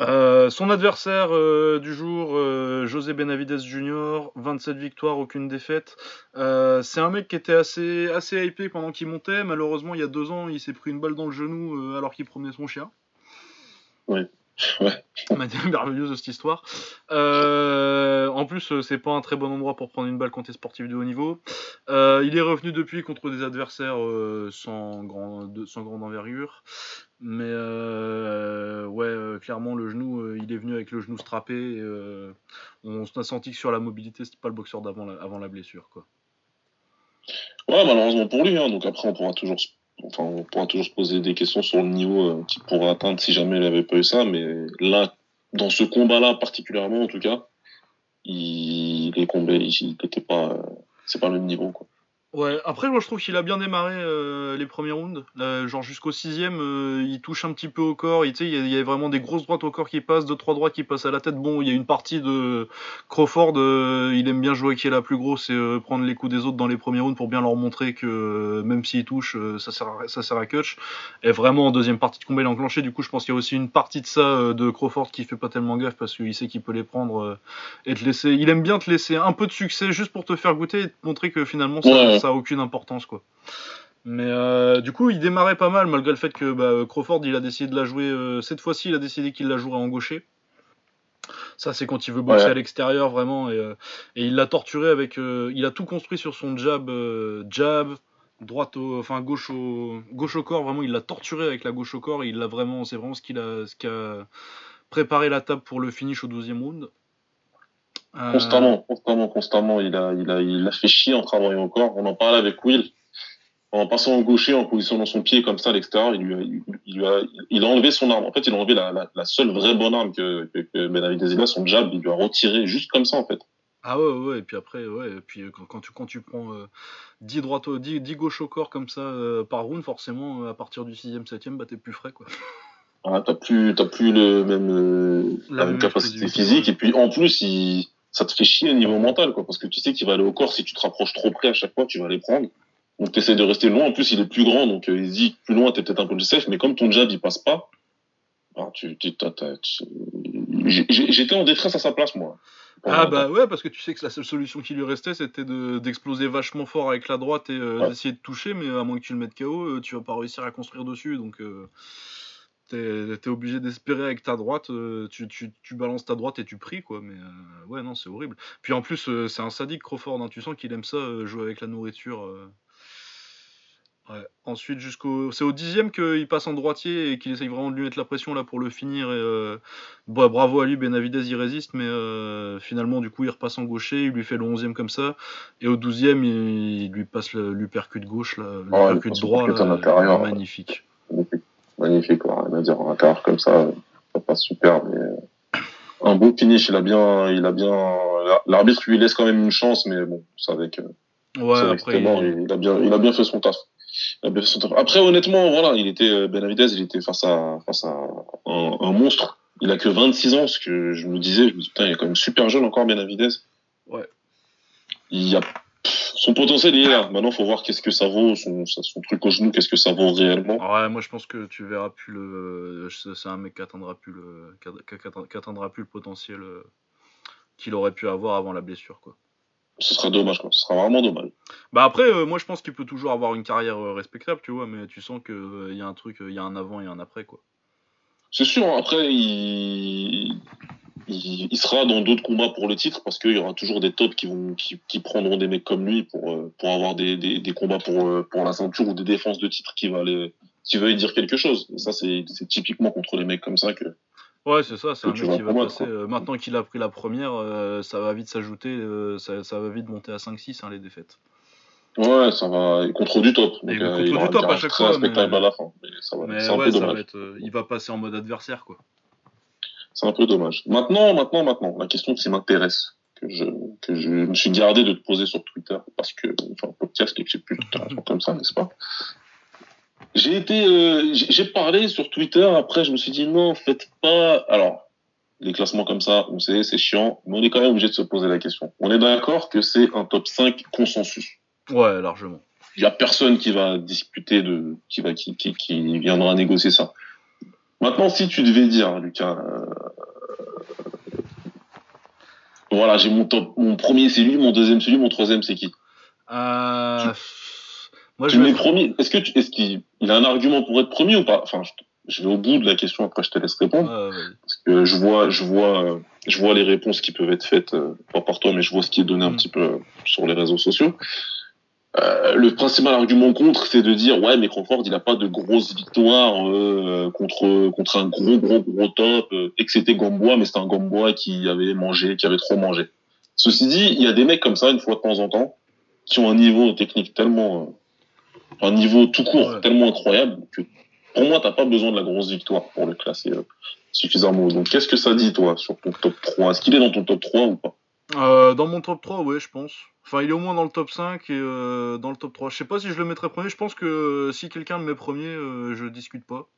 Euh, son adversaire euh, du jour, euh, José Benavidez Jr., 27 victoires, aucune défaite. C'est un mec qui était assez, assez hypé pendant qu'il montait. Malheureusement, il y a deux ans, il s'est pris une balle dans le genou alors qu'il promenait son chien. Ouais. Ouais. Merveilleuse de cette histoire. Euh, en plus, euh, c'est pas un très bon endroit pour prendre une balle quand t'es sportif de haut niveau. Euh, il est revenu depuis contre des adversaires euh, sans, grand, de- sans grande envergure. Mais ouais, clairement, le genou, il est venu avec le genou strappé. et, on a senti que sur la mobilité, c'était pas le boxeur d'avant la, avant la blessure. Quoi. Ouais, malheureusement pour lui. Hein, donc après, on pourra toujours, se- enfin, on pourra toujours se poser des questions sur le niveau euh, qu'il pourrait atteindre si jamais il avait pas eu ça. Mais là, dans ce combat-là particulièrement, en tout cas, il, les combats, il, il était pas, euh, c'est pas le même niveau. Quoi. Ouais, après, moi je trouve qu'il a bien démarré euh, les premiers rounds. Là, genre jusqu'au sixième, euh, il touche un petit peu au corps. Il, y, a- il y a vraiment des grosses droites au corps qui passent, deux trois droites qui passent à la tête. Bon, il y a une partie de Crawford, euh, il aime bien jouer qui est la plus grosse et euh, prendre les coups des autres dans les premiers rounds pour bien leur montrer que euh, même s'il touche, euh, ça, sert à, ça sert à catch. Et vraiment, en deuxième partie de combat, il est enclenché. Du coup, je pense qu'il y a aussi une partie de ça de Crawford qui fait pas tellement gaffe parce qu'il sait qu'il peut les prendre et te laisser. Il aime bien te laisser un peu de succès juste pour te faire goûter et te montrer que finalement ça. Ça a aucune importance quoi. Mais euh, du coup, il démarrait pas mal malgré le fait que bah, Crawford il a décidé de la jouer. euh, cette fois-ci, il a décidé qu'il la jouerait en gaucher. Ça, c'est quand il veut boxer Ouais. à l'extérieur vraiment et, euh, et il l'a torturé avec. il a tout construit sur son jab, jab, droite au, enfin gauche au, gauche au corps. Vraiment, il l'a torturé avec la gauche au corps. Et il l'a vraiment, c'est vraiment ce qu'il a, ce qui a préparé la table pour le finish au 12e round. Euh, Constamment, constamment, constamment. Il a, il a, il a fait chier en travaillant au corps. On en parlait avec Will. En passant au gaucher, en positionnant son pied comme ça à l'extérieur, il lui a, il, lui a, il a enlevé son arme. En fait, il a enlevé la, la, la seule vraie bonne arme que, que, que Benavidez a, son jab. Il lui a retiré juste comme ça, en fait. Ah ouais, ouais, et puis après, ouais, et puis euh, quand, quand tu, quand tu prends euh, 10, droites, au- 10, 10 gauches au corps comme ça euh, par round, forcément, euh, à partir du 6ème, 7ème, bah t'es plus frais, quoi. Ah, t'as plus, t'as plus le même, La la, même capacité physique. Et puis, en plus, il, ça te fait chier au niveau mental, quoi. Parce que tu sais qu'il va aller au corps. Si tu te rapproches trop près à chaque fois, tu vas les prendre. Donc, t'essaies de rester loin. En plus, il est plus grand. Donc, euh, il se dit, plus loin, t'es peut-être un peu plus safe. Mais comme ton jab, il passe pas, bah, tu, tu, tu- j'étais en détresse à sa place, moi. Ah bah ouais, parce que tu sais que la seule solution qui lui restait, c'était de- d'exploser vachement fort avec la droite et euh, Ouais. d'essayer de toucher, mais à moins que tu le mettes KO, euh, tu vas pas réussir à construire dessus, donc euh, t'es obligé d'espérer avec ta droite, euh, tu, tu, tu balances ta droite et tu pries, quoi, mais euh, ouais, non, c'est horrible. Puis en plus, euh, c'est un sadique Crawford, hein, tu sens qu'il aime ça, euh, jouer avec la nourriture. Ouais. Ensuite, jusqu'au, c'est au dixième qu'il passe en droitier et qu'il essaye vraiment de lui mettre la pression là pour le finir. Et, bah, bravo à lui, Benavidez il résiste, mais finalement du coup il repasse en gaucher, il lui fait le onzième comme ça, et au douzième il, il lui passe le l'uppercut gauche là, le droit là, magnifique. Magnifique, quoi. Rien à dire. Un quart comme ça, ça passe super. Mais un beau finish. Il a bien, il a bien. L'arbitre lui laisse quand même une chance, mais bon, c'est avec. Ouais, après il- il, a bien, il a bien fait son taf. Il a bien fait son taf. Après, honnêtement, voilà, il était euh, Benavidez, il était face à face à un, un monstre. Il a que 26 ans, ce que je me disais. Je me dis putain, il est quand même super jeune encore, Benavidez. Ouais. Il y a son potentiel il est là. Maintenant, faut voir qu'est-ce que ça vaut, son, truc au genou, qu'est-ce que ça vaut réellement. Ouais, moi je pense que tu verras plus le. C'est un mec qui atteindra plus le, qui atteindra- plus le potentiel euh, qu'il aurait pu avoir avant la blessure, quoi. Ce sera dommage, quoi. Ce sera vraiment dommage. Bah après, euh, moi je pense qu'il peut toujours avoir une carrière euh, respectable, tu vois, mais tu sens qu'il y a un truc, il y a un avant et un après, quoi. C'est sûr, après, il, il, il sera dans d'autres combats pour le titre parce qu'il y aura toujours des tops qui, vont, qui, qui prendront des mecs comme lui pour, euh, pour avoir des, des, des combats pour, euh, pour la ceinture ou des défenses de titre qui va aller, qui lui dire quelque chose. Et ça, c'est typiquement contre les mecs comme ça que. Ouais, c'est ça, c'est un mec qui va passer. euh, maintenant qu'il a pris la première, euh, ça va vite s'ajouter, euh, ça, ça va vite monter à 5-6, hein, les défaites. Ouais, ça va contre du top. Donc, Et contre il du top à chaque fois, mais- à la fin. Mais ça va, Mais c'est un ouais, peu ça va être, il va passer en mode adversaire, quoi. C'est un peu dommage. Maintenant, maintenant, maintenant, la question qui m'intéresse, que je, que je me suis gardé de te poser sur Twitter, parce que, enfin, podcast, que c'est plus intéressant comme ça, n'est-ce pas? J'ai été, euh, j'ai j'ai parlé sur Twitter, après, je me suis dit, non, faites pas, alors, les classements comme ça, on sait, c'est chiant, mais on est quand même obligé de se poser la question. On est d'accord que c'est un top 5 consensus. Ouais, largement. Il y a personne qui va discuter de, qui va, qui, qui, qui viendra négocier ça. Maintenant, si tu devais dire, Lucas, euh, voilà, j'ai mon top, mon premier c'est lui, mon deuxième c'est lui, mon troisième c'est qui? Euh, Tu- Moi, je mets premier. Est-ce que tu, est-ce qu'il il a un argument pour être premier ou pas? Enfin, je, je vais au bout de la question après, je te laisse répondre parce que je vois, je vois, je vois les réponses qui peuvent être faites, euh, pas par toi, mais je vois ce qui est donné un Mm. petit peu sur les réseaux sociaux. Euh, le principal argument contre, c'est de dire ouais, mais Crawford, il a pas de grosses victoires euh, contre contre un gros gros gros top, euh, et que c'était Gamboa, mais c'était un Gamboa qui avait mangé, qui avait trop mangé. Ceci dit, il y a des mecs comme ça une fois de temps en temps qui ont un niveau technique tellement, euh, un niveau tout court Ouais. tellement incroyable que pour moi, t'as pas besoin de la grosse victoire pour le classer suffisamment haut. Donc, qu'est-ce que ça dit toi sur ton top 3 Est-ce qu'il est dans ton top 3 ou pas? Dans mon top 3, ouais, je pense. Enfin, il est au moins dans le top 5 et euh, dans le top 3. Je sais pas si je le mettrais premier. Je pense que euh, si quelqu'un le met premier, euh, je discute pas.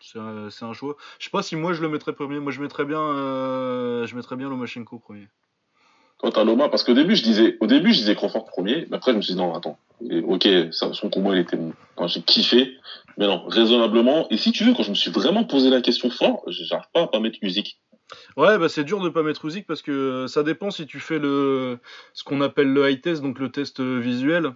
C'est un, choix. Je sais pas si moi je le mettrais premier. Moi, je mettrais bien, euh, je mettrais bien Lomachenko premier. Toi, t'as Loma, parce qu'au début, je disais, au début, je disais Crawford premier, mais après, je me suis dit, non, attends, ok, son combat, il était, enfin, j'ai kiffé, mais non, raisonnablement, et si tu veux, quand je me suis vraiment posé la question fort, j'arrive pas à pas mettre musique. Ouais, bah c'est dur de pas mettre Usyk parce que euh, ça dépend si tu fais le ce qu'on appelle le high test, donc le test euh, visuel,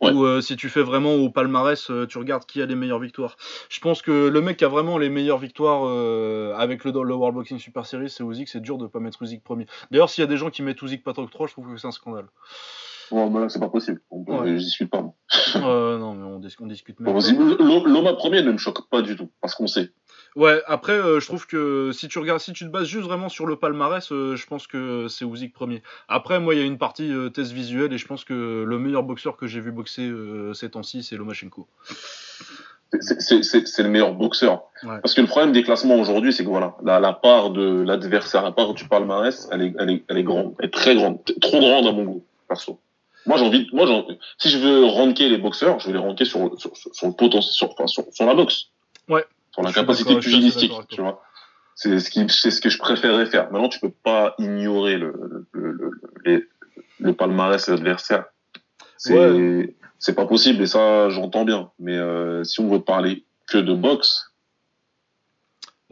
Ouais. ou euh, si tu fais vraiment au palmarès, euh, tu regardes qui a les meilleures victoires. Je pense que le mec qui a vraiment les meilleures victoires euh, avec le, le World Boxing Super Series, c'est Usyk. C'est dur de pas mettre Usyk premier. D'ailleurs, s'il y a des gens qui mettent Usyk pas top 3, je trouve que c'est un scandale. Bon, ben là, c'est pas possible. On Ouais. J'y suis pas, euh, non, mais on, dis- on discute même. Bon, vas-y, L- Loma premier ne me choque pas du tout, parce qu'on sait. Ouais, après, euh, je trouve que si tu regardes, si tu te bases juste vraiment sur le palmarès, euh, je pense que c'est Usyk premier. Après, moi, il y a une partie euh, test visuel et je pense que le meilleur boxeur que j'ai vu boxer euh, ces temps-ci, c'est Lomachenko. C'est- le meilleur boxeur. Ouais. Parce que le problème des classements aujourd'hui, c'est que voilà, la, la part de l'adversaire, la part du palmarès, elle est, elle est, elle est grande, elle est très grande, trop grande à mon goût, perso. Moi, j'ai envie, moi, si je veux ranker les boxeurs, je vais les ranker sur, sur, sur, sur le potentiel, sur, enfin, sur, sur la boxe. Ouais. Sur la capacité pugilistique, tu vois. C'est ce qui, c'est ce que je préférerais faire. Maintenant, tu peux pas ignorer le, le, le, le, le palmarès de l'adversaire. C'est, Ouais. c'est pas possible et ça, j'entends bien. Mais euh, si on veut parler que de boxe,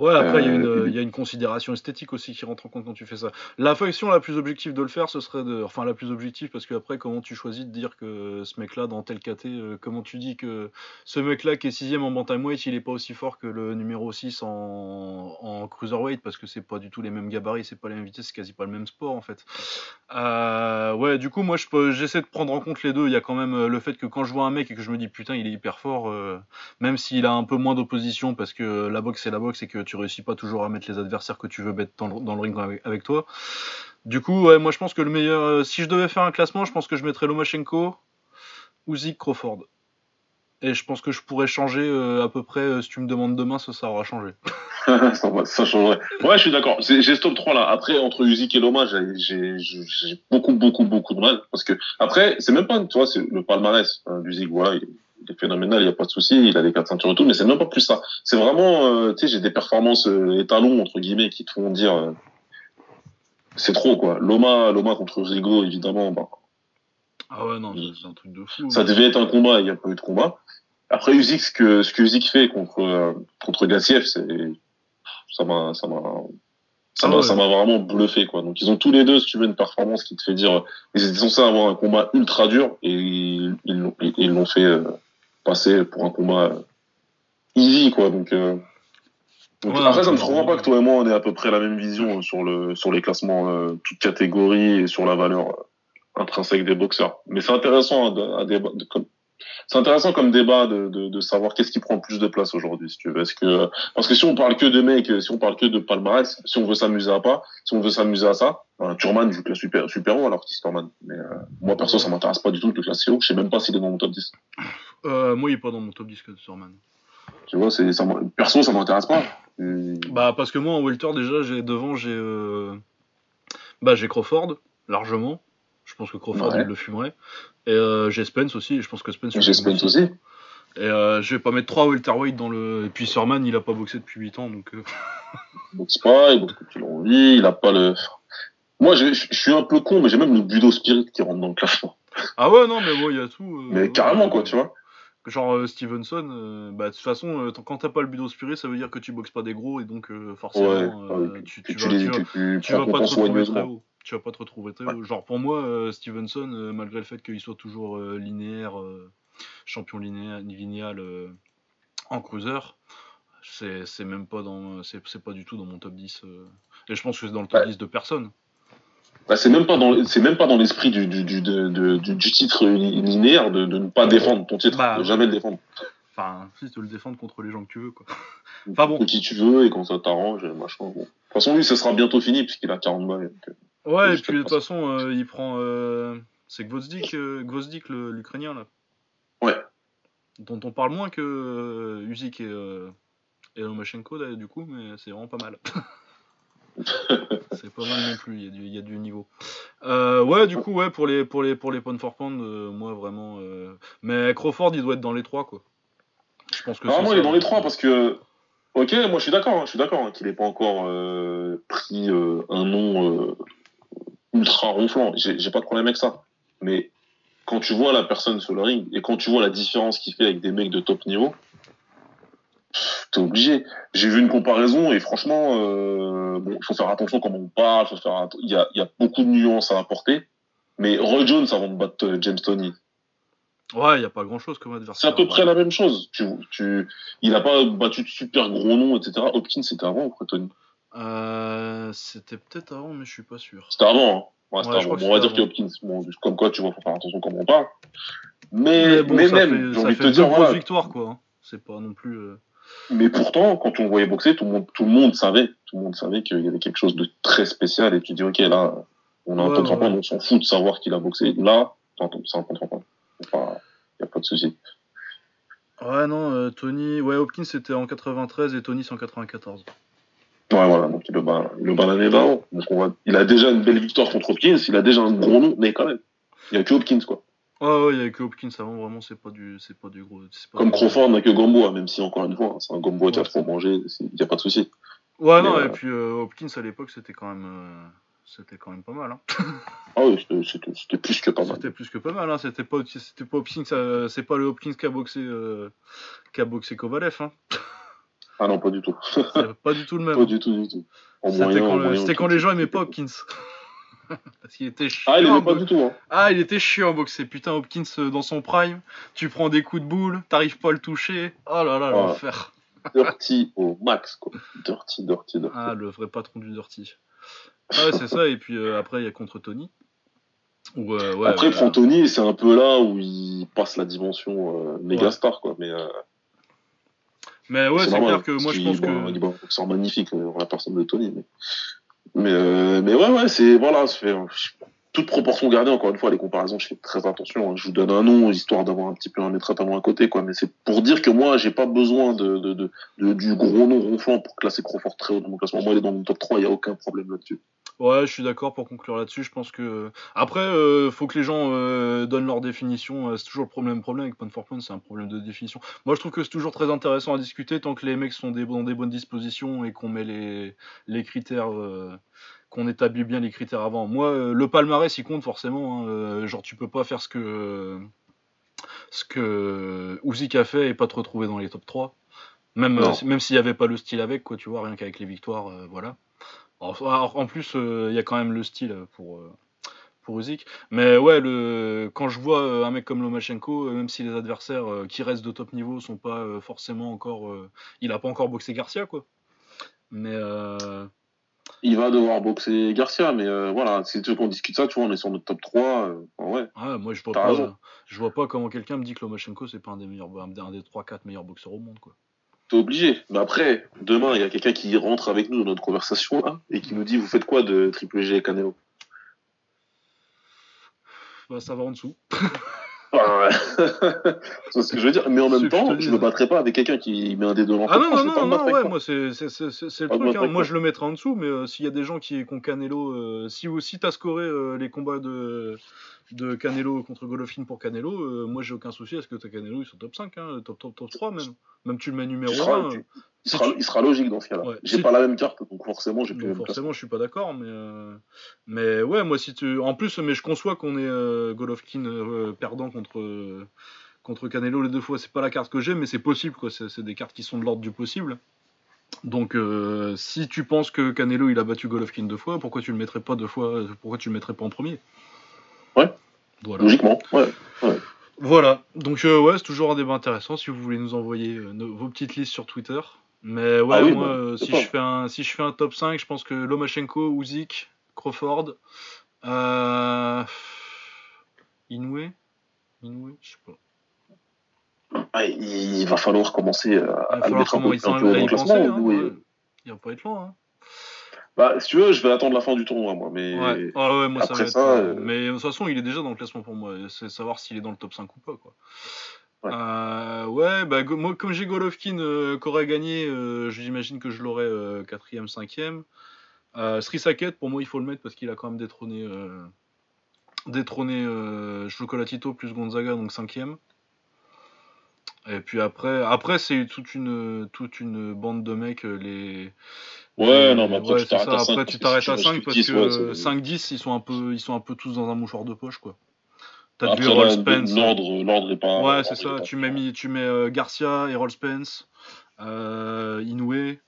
Ouais, après, il y a une, Euh, il y a une considération esthétique aussi qui rentre en compte quand tu fais ça. La faction la plus objective de le faire, ce serait de. Enfin, la plus objective, parce que après, comment tu choisis de dire que ce mec-là, dans tel KT, euh, comment tu dis que ce mec-là qui est sixième en bantamweight, il est pas aussi fort que le numéro 6 en, en cruiserweight, parce que c'est pas du tout les mêmes gabarits, c'est pas les mêmes vitesses, c'est quasi pas le même sport, en fait. Euh, ouais, du coup, moi, j'essaie de prendre en compte les deux. Il y a quand même le fait que quand je vois un mec et que je me dis, putain, il est hyper fort, euh, même s'il a un peu moins d'opposition parce que la boxe c'est la boxe et que tu réussis pas toujours à mettre les adversaires que tu veux mettre dans le, ring avec, toi. Du coup, ouais, moi je pense que le meilleur, euh, si je devais faire un classement, je pense que je mettrais Lomachenko, Usyk, Crawford. Et je pense que je pourrais changer euh, à peu près, euh, si tu me demandes demain, ça, ça aura changé. ça, changerait. Ouais, je suis d'accord. J'ai ce top 3 là. Après, entre Usyk et Loma, j'ai- beaucoup, beaucoup, beaucoup de mal. Parce que, après, c'est même pas, tu vois, c'est le palmarès hein, il est phénoménal, il n'y a pas de souci, il a les quatre ceintures et tout, mais c'est même pas plus ça. C'est vraiment, euh, tu sais, j'ai des performances euh, étalons, entre guillemets, qui te font dire, euh, c'est trop, quoi. Loma, Loma contre Rigo, évidemment, bah, Ah ouais, non, c'est- un truc de fou. ça devait être un combat, il n'y a pas eu de combat. Après, Usyk, ce que, ce que Usyk fait contre, contre Gassiev, c'est, ça m'a, ça m'a, ça Ah m'a, ouais. ça m'a vraiment bluffé, quoi. Donc, ils ont tous les deux, si tu veux, une performance qui te fait dire, ils étaient censés avoir un combat ultra dur et ils, l'ont, ils- ils l'ont fait euh, passer pour un combat euh, easy, quoi. Donc, euh, donc Ouais, après, ça me surprend pas que toi et moi, on ait à peu près la même vision sur le, sur les classements, euh, toutes catégories et sur la valeur euh, intrinsèque des boxeurs. Mais c'est intéressant à, à débat- de- comme, c'est intéressant comme débat de, de, de savoir qu'est-ce qui prend le plus de place aujourd'hui, si tu veux. Que, parce que si on parle que de mecs, si on parle que de palmarès, si on veut s'amuser à pas, si on veut s'amuser à ça, ben, Turman joue que super, super haut alors Turman. Mais, euh, moi, perso, ça m'intéresse pas du tout de le classer haut. Je sais même pas s'il est dans mon top 10. Euh, moi, il est pas dans mon top 10 que Surman. Tu vois, c'est, ça, perso, ça m'intéresse pas. Bah parce que moi en welter déjà j'ai devant j'ai euh... bah j'ai Crawford largement. Je pense que Crawford Ouais. il le fumerait. Et euh, j'ai Spence aussi. Et je pense que Spence. J'ai Spence aussi. Et euh, je vais pas mettre trois welterweight dans le. Et puis Surman il a pas boxé depuis 8 ans donc. euh, Il boxe pas, il boxe a envie, il a pas le, moi, je, je suis un peu con, mais j'ai même le Budo Spirit qui rentre dans le classement. Ah ouais non mais moi il y a tout. euh, Mais ouais, carrément, quoi, tu vois. Genre euh, Stevenson, bah de toute façon quand t'as pas le budo spirit ça veut dire que tu boxes pas des gros et donc forcément Ouais, ah tu, tu tu vas, les, tu vas- tu vas pas te retrouver très haut. Tu vas pas te retrouver très Ouais. haut. Genre pour moi, euh, Stevenson, euh, malgré le fait qu'il soit toujours euh, linéaire, euh, champion linéaire, linéal euh, en cruiser, c'est c'est même pas dans, c'est c'est pas du tout dans mon top 10. euh. Et je pense que c'est dans le top Ouais. 10 de personne. Bah, c'est même pas dans, c'est même pas dans l'esprit du, du, du, de- de- du, du titre li- linéaire de, de ne pas défendre ton titre, Bah, de jamais le défendre. Enfin, si veux le défendre contre les gens que tu veux, quoi. Enfin bon. De qui tu veux et quand ça t'arrange, machin. Bon. De toute façon, lui, ça sera bientôt fini puisqu'il a 40 balles. donc, euh, Ouais, et puis de toute façon, euh, il prend. euh, c'est Gvozdik, euh, Gvozdik, l'Ukrainien, là. Ouais. Dont on parle moins que euh, Usyk et, euh, et Lomachenko, là, du coup, mais c'est vraiment pas mal. c'est pas mal non plus, il y, a du- il y a du niveau. Euh, ouais, du coup, ouais, pour les, pour les, pour les pound for pound, euh, moi vraiment. euh, Mais Crawford, il doit être dans les trois, quoi. Je pense que c'est il est dans les trois parce que, ok, moi je suis d'accord, hein, je suis d'accord hein, qu'il n'ait pas encore euh, pris euh, un nom euh, ultra ronflant. J'ai pas de problème avec ça. Mais quand tu vois la personne sur le ring et quand tu vois la différence qu'il fait avec des mecs de top niveau, t'es obligé. J'ai vu une comparaison et franchement, euh, bon, il faut faire attention comment on parle, faut faire atten- il y a, il y a beaucoup de nuances à apporter. Mais Roy Jones avant de battre euh, James Tony, Ouais, il n'y a pas grand chose comme adversaire. c'est à peu près la même chose. Tu, tu, il a pas battu de super gros noms, etc. Hopkins, c'était avant après Tony Euh, C'était peut-être avant, mais je suis pas sûr. C'était avant, hein. Ouais, Ouais, avant. Bon, on va dire que Hopkins, bon, comme quoi, tu vois, faut faire attention comment on parle. Mais, mais, bon, ça même, j'ai envie de te dire, voilà, victoires, quoi. hein. C'est pas non plus. euh, Mais pourtant, quand on voyait boxer, tout le monde, tout le monde savait, tout le monde savait qu'il y avait quelque chose de très spécial et tu dis, ok, là, on a un Ouais, ouais, 130, ouais. on s'en fout de savoir qu'il a boxé. Là, c'est un top 130. Enfin, y a pas de souci. Ouais, non, euh, Tony. Ouais, Hopkins c'était en 93 et Tony c'est en 94. Ouais, voilà, donc il le bat, le bat l'année d'avant. Donc on va, il a déjà une belle victoire contre Hopkins, il a déjà un gros nom, mais quand même, il y a que Hopkins, quoi. Ouais, ouais, il y avait que Hopkins avant, vraiment, c'est pas du, c'est pas du gros. pas Comme du- Crawford n'a que Gamboa, même si encore une fois, hein, c'est un Gamboa qui a Ouais. trop mangé, il n'y a pas de souci. Ouais, Mais, non, euh, et puis euh, Hopkins à l'époque c'était quand même, euh, c'était quand même pas mal. Hein. Ah oui, c'était- plus que pas mal. C'était plus que pas mal. Hein. C'était pas, c'était pas Hopkins, euh, c'est pas le Hopkins qui a boxé, euh, qui a boxé Kovalev. Hein. Ah non, pas du tout. C'est pas du tout le même. Pas du tout, du tout. En C'était quand, en le- quand les gens aimaient pas Hopkins. Parce qu'il était chiant. Ah, il aimait pas du tout, hein. Ah, il était chiant boxer. Putain, Hopkins euh, dans son prime, tu prends des coups de boule, t'arrives pas à le toucher. Oh là là, Ah. l'enfer. Dirty au max, quoi. Dirty, dirty, dirty. Ah, le vrai patron du Dirty. Ah ouais, c'est ça. Et puis euh, après, il y a contre Tony. Où, euh, ouais, Après, prend Tony, c'est un peu là où il passe la dimension euh, méga Ouais. star, quoi. Mais euh, Mais ouais, c'est clair que moi je pense que. Bon, c'est magnifique, euh, la personne de Tony. Mais, mais, euh, mais ouais, ouais, c'est. Voilà, c'est fait. Toute proportion gardée, encore une fois, les comparaisons, je fais très attention. hein. Je vous donne un nom, histoire d'avoir un petit peu un maître à talon à côté, quoi. Mais c'est pour dire que moi, j'ai pas besoin de, de, de, de- du gros nom ronflant pour classer Crawford très haut dans mon classement. Moi, il est dans mon top 3, il y a aucun problème là-dessus. Ouais, je suis d'accord pour conclure là-dessus. Je pense que après, euh, faut que les gens euh, donnent leur définition. Euh, c'est toujours le problème, problème avec Point for Point, c'est un problème de définition. Moi, je trouve que c'est toujours très intéressant à discuter tant que les mecs sont des, dans des bonnes dispositions et qu'on met les, les critères, euh, qu'on établit bien les critères avant. Moi, le palmarès, il compte forcément. hein. Genre, tu peux pas faire ce que ce que Usyk a fait et pas te retrouver dans les top 3. Même, même s'il n'y avait pas le style avec, quoi, tu vois, rien qu'avec les victoires, voilà. En plus, euh, il y a quand même le style pour, euh, pour Usyk. Mais ouais, le, quand je vois euh, un mec comme Lomachenko, même si les adversaires qui restent de top niveau sont pas forcément encore. il a pas encore boxé Garcia, quoi. Mais euh, Il va devoir boxer Garcia, mais euh, voilà, si tu veux qu'on discute ça, tu vois, on est sur notre top 3. euh, ouais. ouais, moi, je vois pas. Je vois pas comment quelqu'un me dit que Lomachenko c'est pas un des meilleurs, un des 3-4 meilleurs boxeurs au monde, quoi. T'es obligé. Mais après, demain, il y a quelqu'un qui rentre avec nous dans notre conversation là et qui nous dit Vous faites quoi de Triple G et Canelo? Bah, ça va en dessous. C'est ce que je veux dire. Mais en même temps, te je dis. me battrai pas avec quelqu'un qui met un dans le Ah non, non, non, non, ouais, moi c'est le truc. hein. Moi je le mettrai en dessous, mais euh, s'il y a des gens qui, ont Canelo, euh, si aussi t'as scoré euh, les combats de, de Canelo contre Golovkin pour Canelo, euh, moi j'ai aucun souci à ce que Canelo, ils sont top 5, hein, top, top, top 3 même. Même tu le mets numéro Tu seras- 1. tu- euh, Il sera, tu- il sera logique dans ce cas-là. Ouais. J'ai Si- pas la même carte, donc forcément, j'ai plus Donc forcément, je suis pas d'accord, mais euh, mais ouais, moi si tu, en plus, mais je conçois qu'on est euh, Golovkin euh, perdant contre euh, contre Canelo les deux fois. C'est pas la carte que j'ai, mais c'est possible quoi. C'est des cartes qui sont de l'ordre du possible. Donc si tu penses que Canelo il a battu Golovkin deux fois, pourquoi tu le mettrais pas deux fois Pourquoi tu le mettrais pas en premier? Ouais. Voilà. Logiquement, ouais. Voilà, donc euh, ouais, c'est toujours un débat intéressant si vous voulez nous envoyer euh, nos- vos petites listes sur Twitter. Mais ouais, Ah oui, moi, bah, euh, si, je fais un, si je fais un top 5, je pense que Lomachenko, Usyk, Crawford, euh... Inoue Inoue Je sais pas. Ouais, il il va falloir commencer à, Il va falloir mettre un peu, un il peu dans le classement. Hein, oui. ouais. Il va pas être lent. Hein. Bah, si tu veux, je vais attendre la fin du tournoi, moi. Mais Ouais. Ah ouais, moi ça après va être. ça, euh, Mais de toute façon, il est déjà dans le classement pour moi. C'est savoir s'il est dans le top 5 ou pas. Quoi. Ouais. Euh, ouais, bah, moi, comme j'ai Golovkin euh, qui aurait gagné, euh, j'imagine que je l'aurais 4ème, 5ème. Euh, Sri Saket, pour moi, il faut le mettre parce qu'il a quand même détrôné, euh, détrôné euh, Chocolatito plus Gonzaga, donc 5ème. Et puis après, après c'est toute une, toute une bande de mecs, euh, les. Ouais, les- non, mais après, tu t'arrêtes à 5, Après, parce tu que t'arrêtes si tu à restes 5 sur parce 10, que ouais, c'est- 5-10, ils sont un peu, ils sont un peu tous dans un mouchoir de poche, quoi. T'as après, Errol Spence. l'ordre, l'ordre est pas. Ouais, c'est est ça. pas- Tu mets, mis- tu mets euh, Garcia, Errol Spence, euh, Inoue.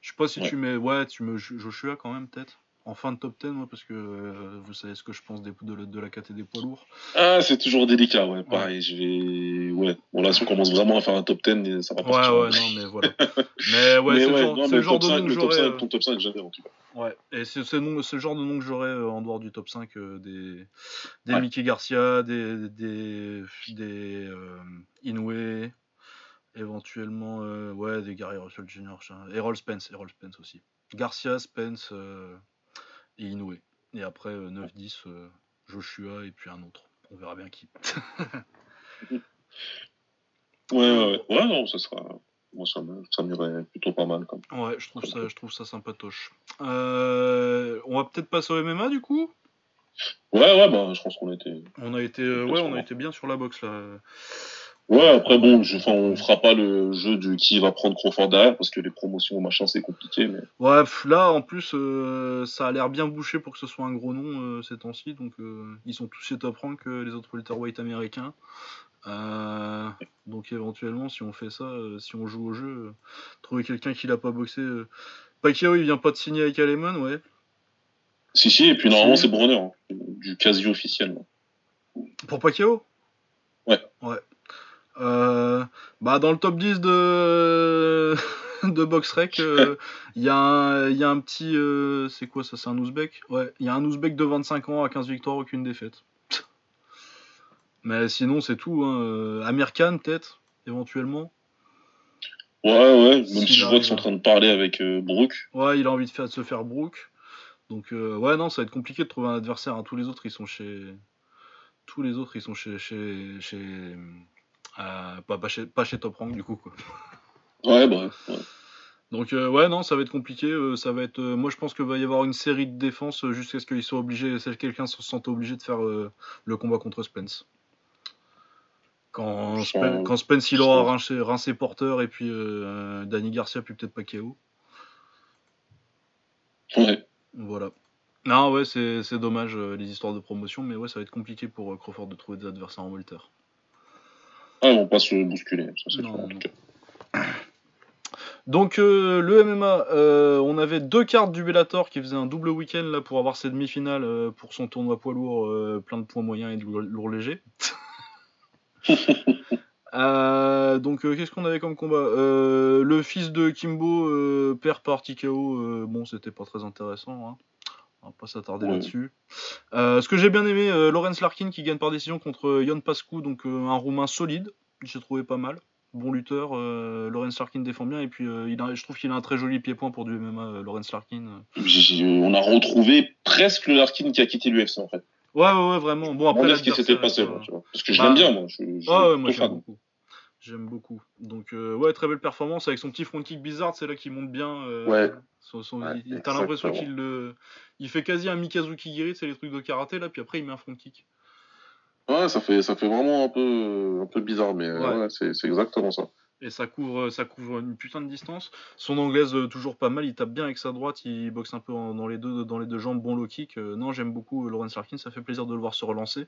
Je sais pas si Ouais. tu mets. Ouais, tu mets Jo- Joshua quand même, peut-être. En fin de top 10, moi, parce que euh, vous savez ce que je pense des, de, la- de la KT des poids lourds. Ah, c'est toujours délicat, ouais. Pareil, je vais. Ouais. Bon, là, si on commence vraiment à faire un top 10, ça va Ouais, partir. ouais, non, mais voilà. mais ouais, c'est le ouais, genre, le de 5, nom que j'aurais. 5, ton top 5, jamais, en tout cas. Ouais, et c'est le genre de nom que j'aurais euh, en dehors du top 5 euh, des, des Ouais. Mickey Garcia, des, des, des euh, Inoue, Éventuellement, ouais, des Gary Russell Jr. Errol Spence, Errol Spence aussi. Garcia, Spence et Inoue. Et après, euh, 9-10, euh, Joshua et puis un autre. On verra bien qui. Ouais, ouais, ouais. Ouais, non, ça sera. Moi, ça m'irait plutôt pas mal. Comme. Ouais, je trouve ça, je trouve ça sympatoche. Euh, on va peut-être passer au MMA du coup? Ouais, ouais, bah, je pense qu'on était. On a été, euh, ouais, on a été bien sur la boxe là. Ouais, après, bon, je, on fera pas le jeu du qui va prendre Crawford derrière parce que les promotions, machin, c'est compliqué, mais. Ouais, là en plus, euh, ça a l'air bien bouché pour que ce soit un gros nom euh, ces temps-ci. Donc euh, ils sont tous chez top rank que les autres welterweight américains. Donc éventuellement, si on fait ça, si on joue au jeu, trouver quelqu'un qui l'a pas boxé. Pacquiao, il vient pas de signer avec Aleman, ouais. Si, si, et puis normalement, c'est Bronner, hein, du quasi officiel. Pour Pacquiao? Ouais. Ouais. Euh, bah, dans le top 10 de, de BoxRec, euh, il y, a un- il y a un petit. euh, c'est quoi ça C'est un Ouzbek? Ouais, il y a un Ouzbek de 25 ans à 15 victoires, aucune défaite. Mais sinon, c'est tout. Hein. Euh, Amir Khan, peut-être, éventuellement. Ouais, ouais, même si je vois qu'ils sont en train de parler avec Brooke. Ouais, il a envie de, faire, de se faire Brook. Donc, euh, ouais, non, ça va être compliqué de trouver un adversaire. hein. Tous les autres, ils sont chez. Tous les autres, ils sont chez. chez, chez... pas, pas chez, pas chez Top Rank, du coup, quoi. Ouais, bref. Ouais. Donc euh, ouais non ça va être compliqué, euh, ça va être euh, moi je pense qu'il va y avoir une série de défenses jusqu'à ce qu'il soit obligé, si quelqu'un se sente obligé de faire le combat contre Spence. Quand, Ça- Spen- quand Spence il aura rincé, rincé Porter et puis Danny Garcia puis peut-être Pacquiao. Ouais. Voilà. Non ouais c'est dommage les histoires de promotion mais ouais ça va être compliqué pour Crawford de trouver des adversaires en welter. Ah, ils vont pas se bousculer, ça c'est Non, sûr, en non. tout cas. Donc euh, le MMA, euh, on avait deux cartes du Bellator qui faisaient un double week-end là pour avoir ses demi-finales euh, pour son tournoi poids lourd, plein de points moyens et de lourd, lourd léger. Donc qu'est-ce qu'on avait comme combat? Le fils de Kimbo perd par TKO, bon c'était pas très intéressant, hein. On va pas s'attarder là-dessus. Euh, ce que j'ai bien aimé, euh, Lawrence Larkin qui gagne par décision contre Yon Pascu, donc euh, un roumain solide, j'ai trouvé pas mal bon lutteur. Euh, Lawrence Larkin défend bien et puis euh, il a, je trouve qu'il a un très joli pied-point pour du MMA. euh, Lawrence Larkin. On a retrouvé presque le Larkin qui a quitté l'UFC en fait. Ouais, ouais, ouais, vraiment. Bon après. Ce qui s'était passé, euh, moi, tu vois. Parce que je Bah, l'aime bien, moi. Je, je Ah ouais, suis moi trop j'aime beaucoup. J'aime beaucoup. Donc euh, ouais, très belle performance avec son petit front kick bizarre. C'est là qu'il monte bien. euh, Ouais. son- son- Ouais, il- T'as l'impression qu'il le, il fait quasi un Mikazuki Giri, c'est les trucs de karaté là. Puis après il met un front kick. Ouais, ça fait, ça fait vraiment un peu, un peu bizarre, mais euh, Ouais. ouais, c'est c'est exactement ça. Et ça couvre, ça couvre une putain de distance. Son anglaise euh, toujours pas mal. Il tape bien avec sa droite. Il boxe un peu dans les deux, dans les deux jambes. Bon low kick. Euh, non, j'aime beaucoup euh, Lawrence Larkin. Ça fait plaisir de le voir se relancer.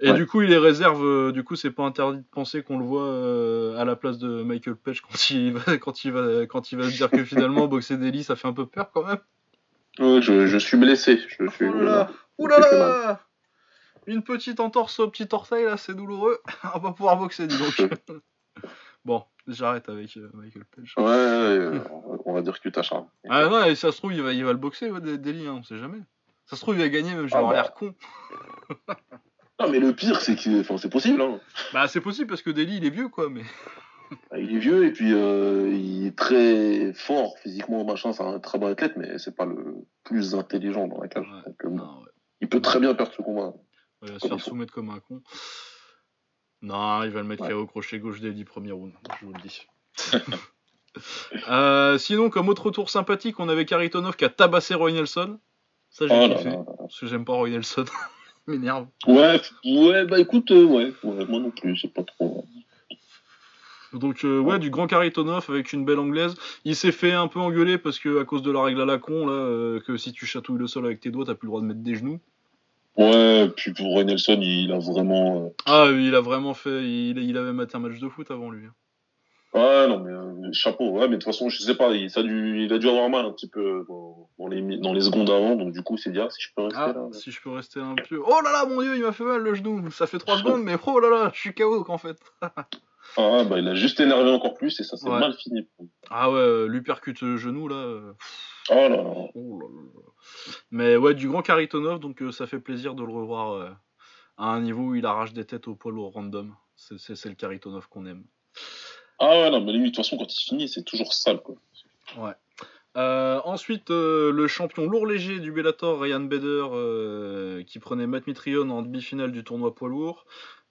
Et Ouais. du coup, il est réserve. euh, du coup, c'est pas interdit de penser qu'on le voit euh, à la place de Michael Page quand il va, quand il va, quand il va se dire que finalement boxer Daly, ça fait un peu peur quand même. Je, je suis blessé. Je suis, Oh là là. Ouh là là Une petite entorse au petit orteil là, c'est douloureux. On va pouvoir boxer, dis donc. bon, j'arrête avec euh, Michael Page. Ouais, on va dire que tu t'acharnes. Ah non, et ça se trouve, il va, il va le boxer, ouais, Daly, hein, on sait jamais. Ça se trouve, il va gagner, même, vais Ah bah. l'air con. Non, mais le pire, c'est que enfin, c'est possible. Hein. Bah, c'est possible parce que Daly, il est vieux, quoi, mais. Il est vieux et puis euh, il est très fort physiquement, machin. C'est un très bon athlète, mais c'est pas le plus intelligent dans la cage. Ouais. Donc, euh, bon, Non, ouais. il peut très bien perdre ce combat. Ouais, il va se faire soumettre comme un con. Non, il va le mettre au crochet gauche dès le premier round, je vous le dis. Euh, sinon, comme autre tour sympathique, on avait Karitonov qui a tabassé Roy Nelson. Ça, j'ai Oh kiffé. Parce que j'aime pas Roy Nelson. M'énerve. Ouais, ouais, bah écoute, ouais, ouais, moi non plus, c'est pas trop. Donc euh, ouais, du grand Karitonov avec une belle anglaise. Il s'est fait un peu engueuler parce que à cause de la règle à la con là, euh, que si tu chatouilles le sol avec tes doigts, t'as plus le droit de mettre des genoux. Ouais, puis pour Roy Nelson, il a vraiment. euh, Ah, il a vraiment fait. Il, il avait maté un match de foot avant lui. Ouais, non, mais chapeau. Ouais, mais de toute façon, je sais pas, il, ça a dû, il a dû avoir mal un petit peu dans, dans les, mi- dans les secondes avant, donc du coup, c'est dire si je peux rester Ah, là. si je peux rester un peu. Oh là là, mon dieu, il m'a fait mal le genou. Ça fait 3 secondes, mais oh là là, je suis KO en fait. Ah, bah il a juste énervé encore plus et ça s'est Ouais. mal fini. Ah ouais, euh, lui percute le genou là. euh, Oh là là. Oh là là. Mais ouais, du grand Karitonov, donc euh, ça fait plaisir de le revoir euh, à un niveau où il arrache des têtes au poids lourd random. C'est- le Karitonov qu'on aime. Ah ouais, non, mais lui, de toute façon, quand il finit, c'est toujours sale, quoi. Ouais. Euh, ensuite, euh, le champion lourd léger du Bellator, Ryan Bader, euh, qui prenait Matt Mitrione en demi-finale du tournoi poids lourd,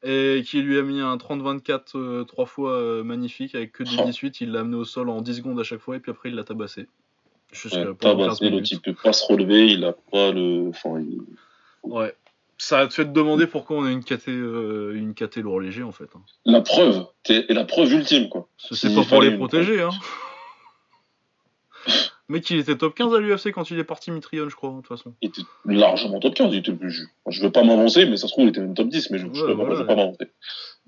et qui lui a mis un 30-24 euh, trois fois euh, magnifique, avec que Oh. 18, il l'a amené au sol en 10 secondes à chaque fois, et puis après il l'a tabassé. Jusqu'à Ouais, pendant 15 tabassé, minutes. il peut pas se relever, il a pas le. Enfin, il- Ouais. Ça a te fait te demander pourquoi on a une KT, euh, une KT lourd léger en fait. hein. La preuve, t'es- et la preuve ultime, quoi. C'est pas pour les protéger, hein. Mec, il était top 15 à l'UFC quand il est parti Mitrione, je crois, de toute façon. Il était largement top 15, il était plus ju- Je veux pas m'avancer, mais ça se trouve, il était même top 10, mais je, je Ouais, peux, voilà, je veux pas m'avancer.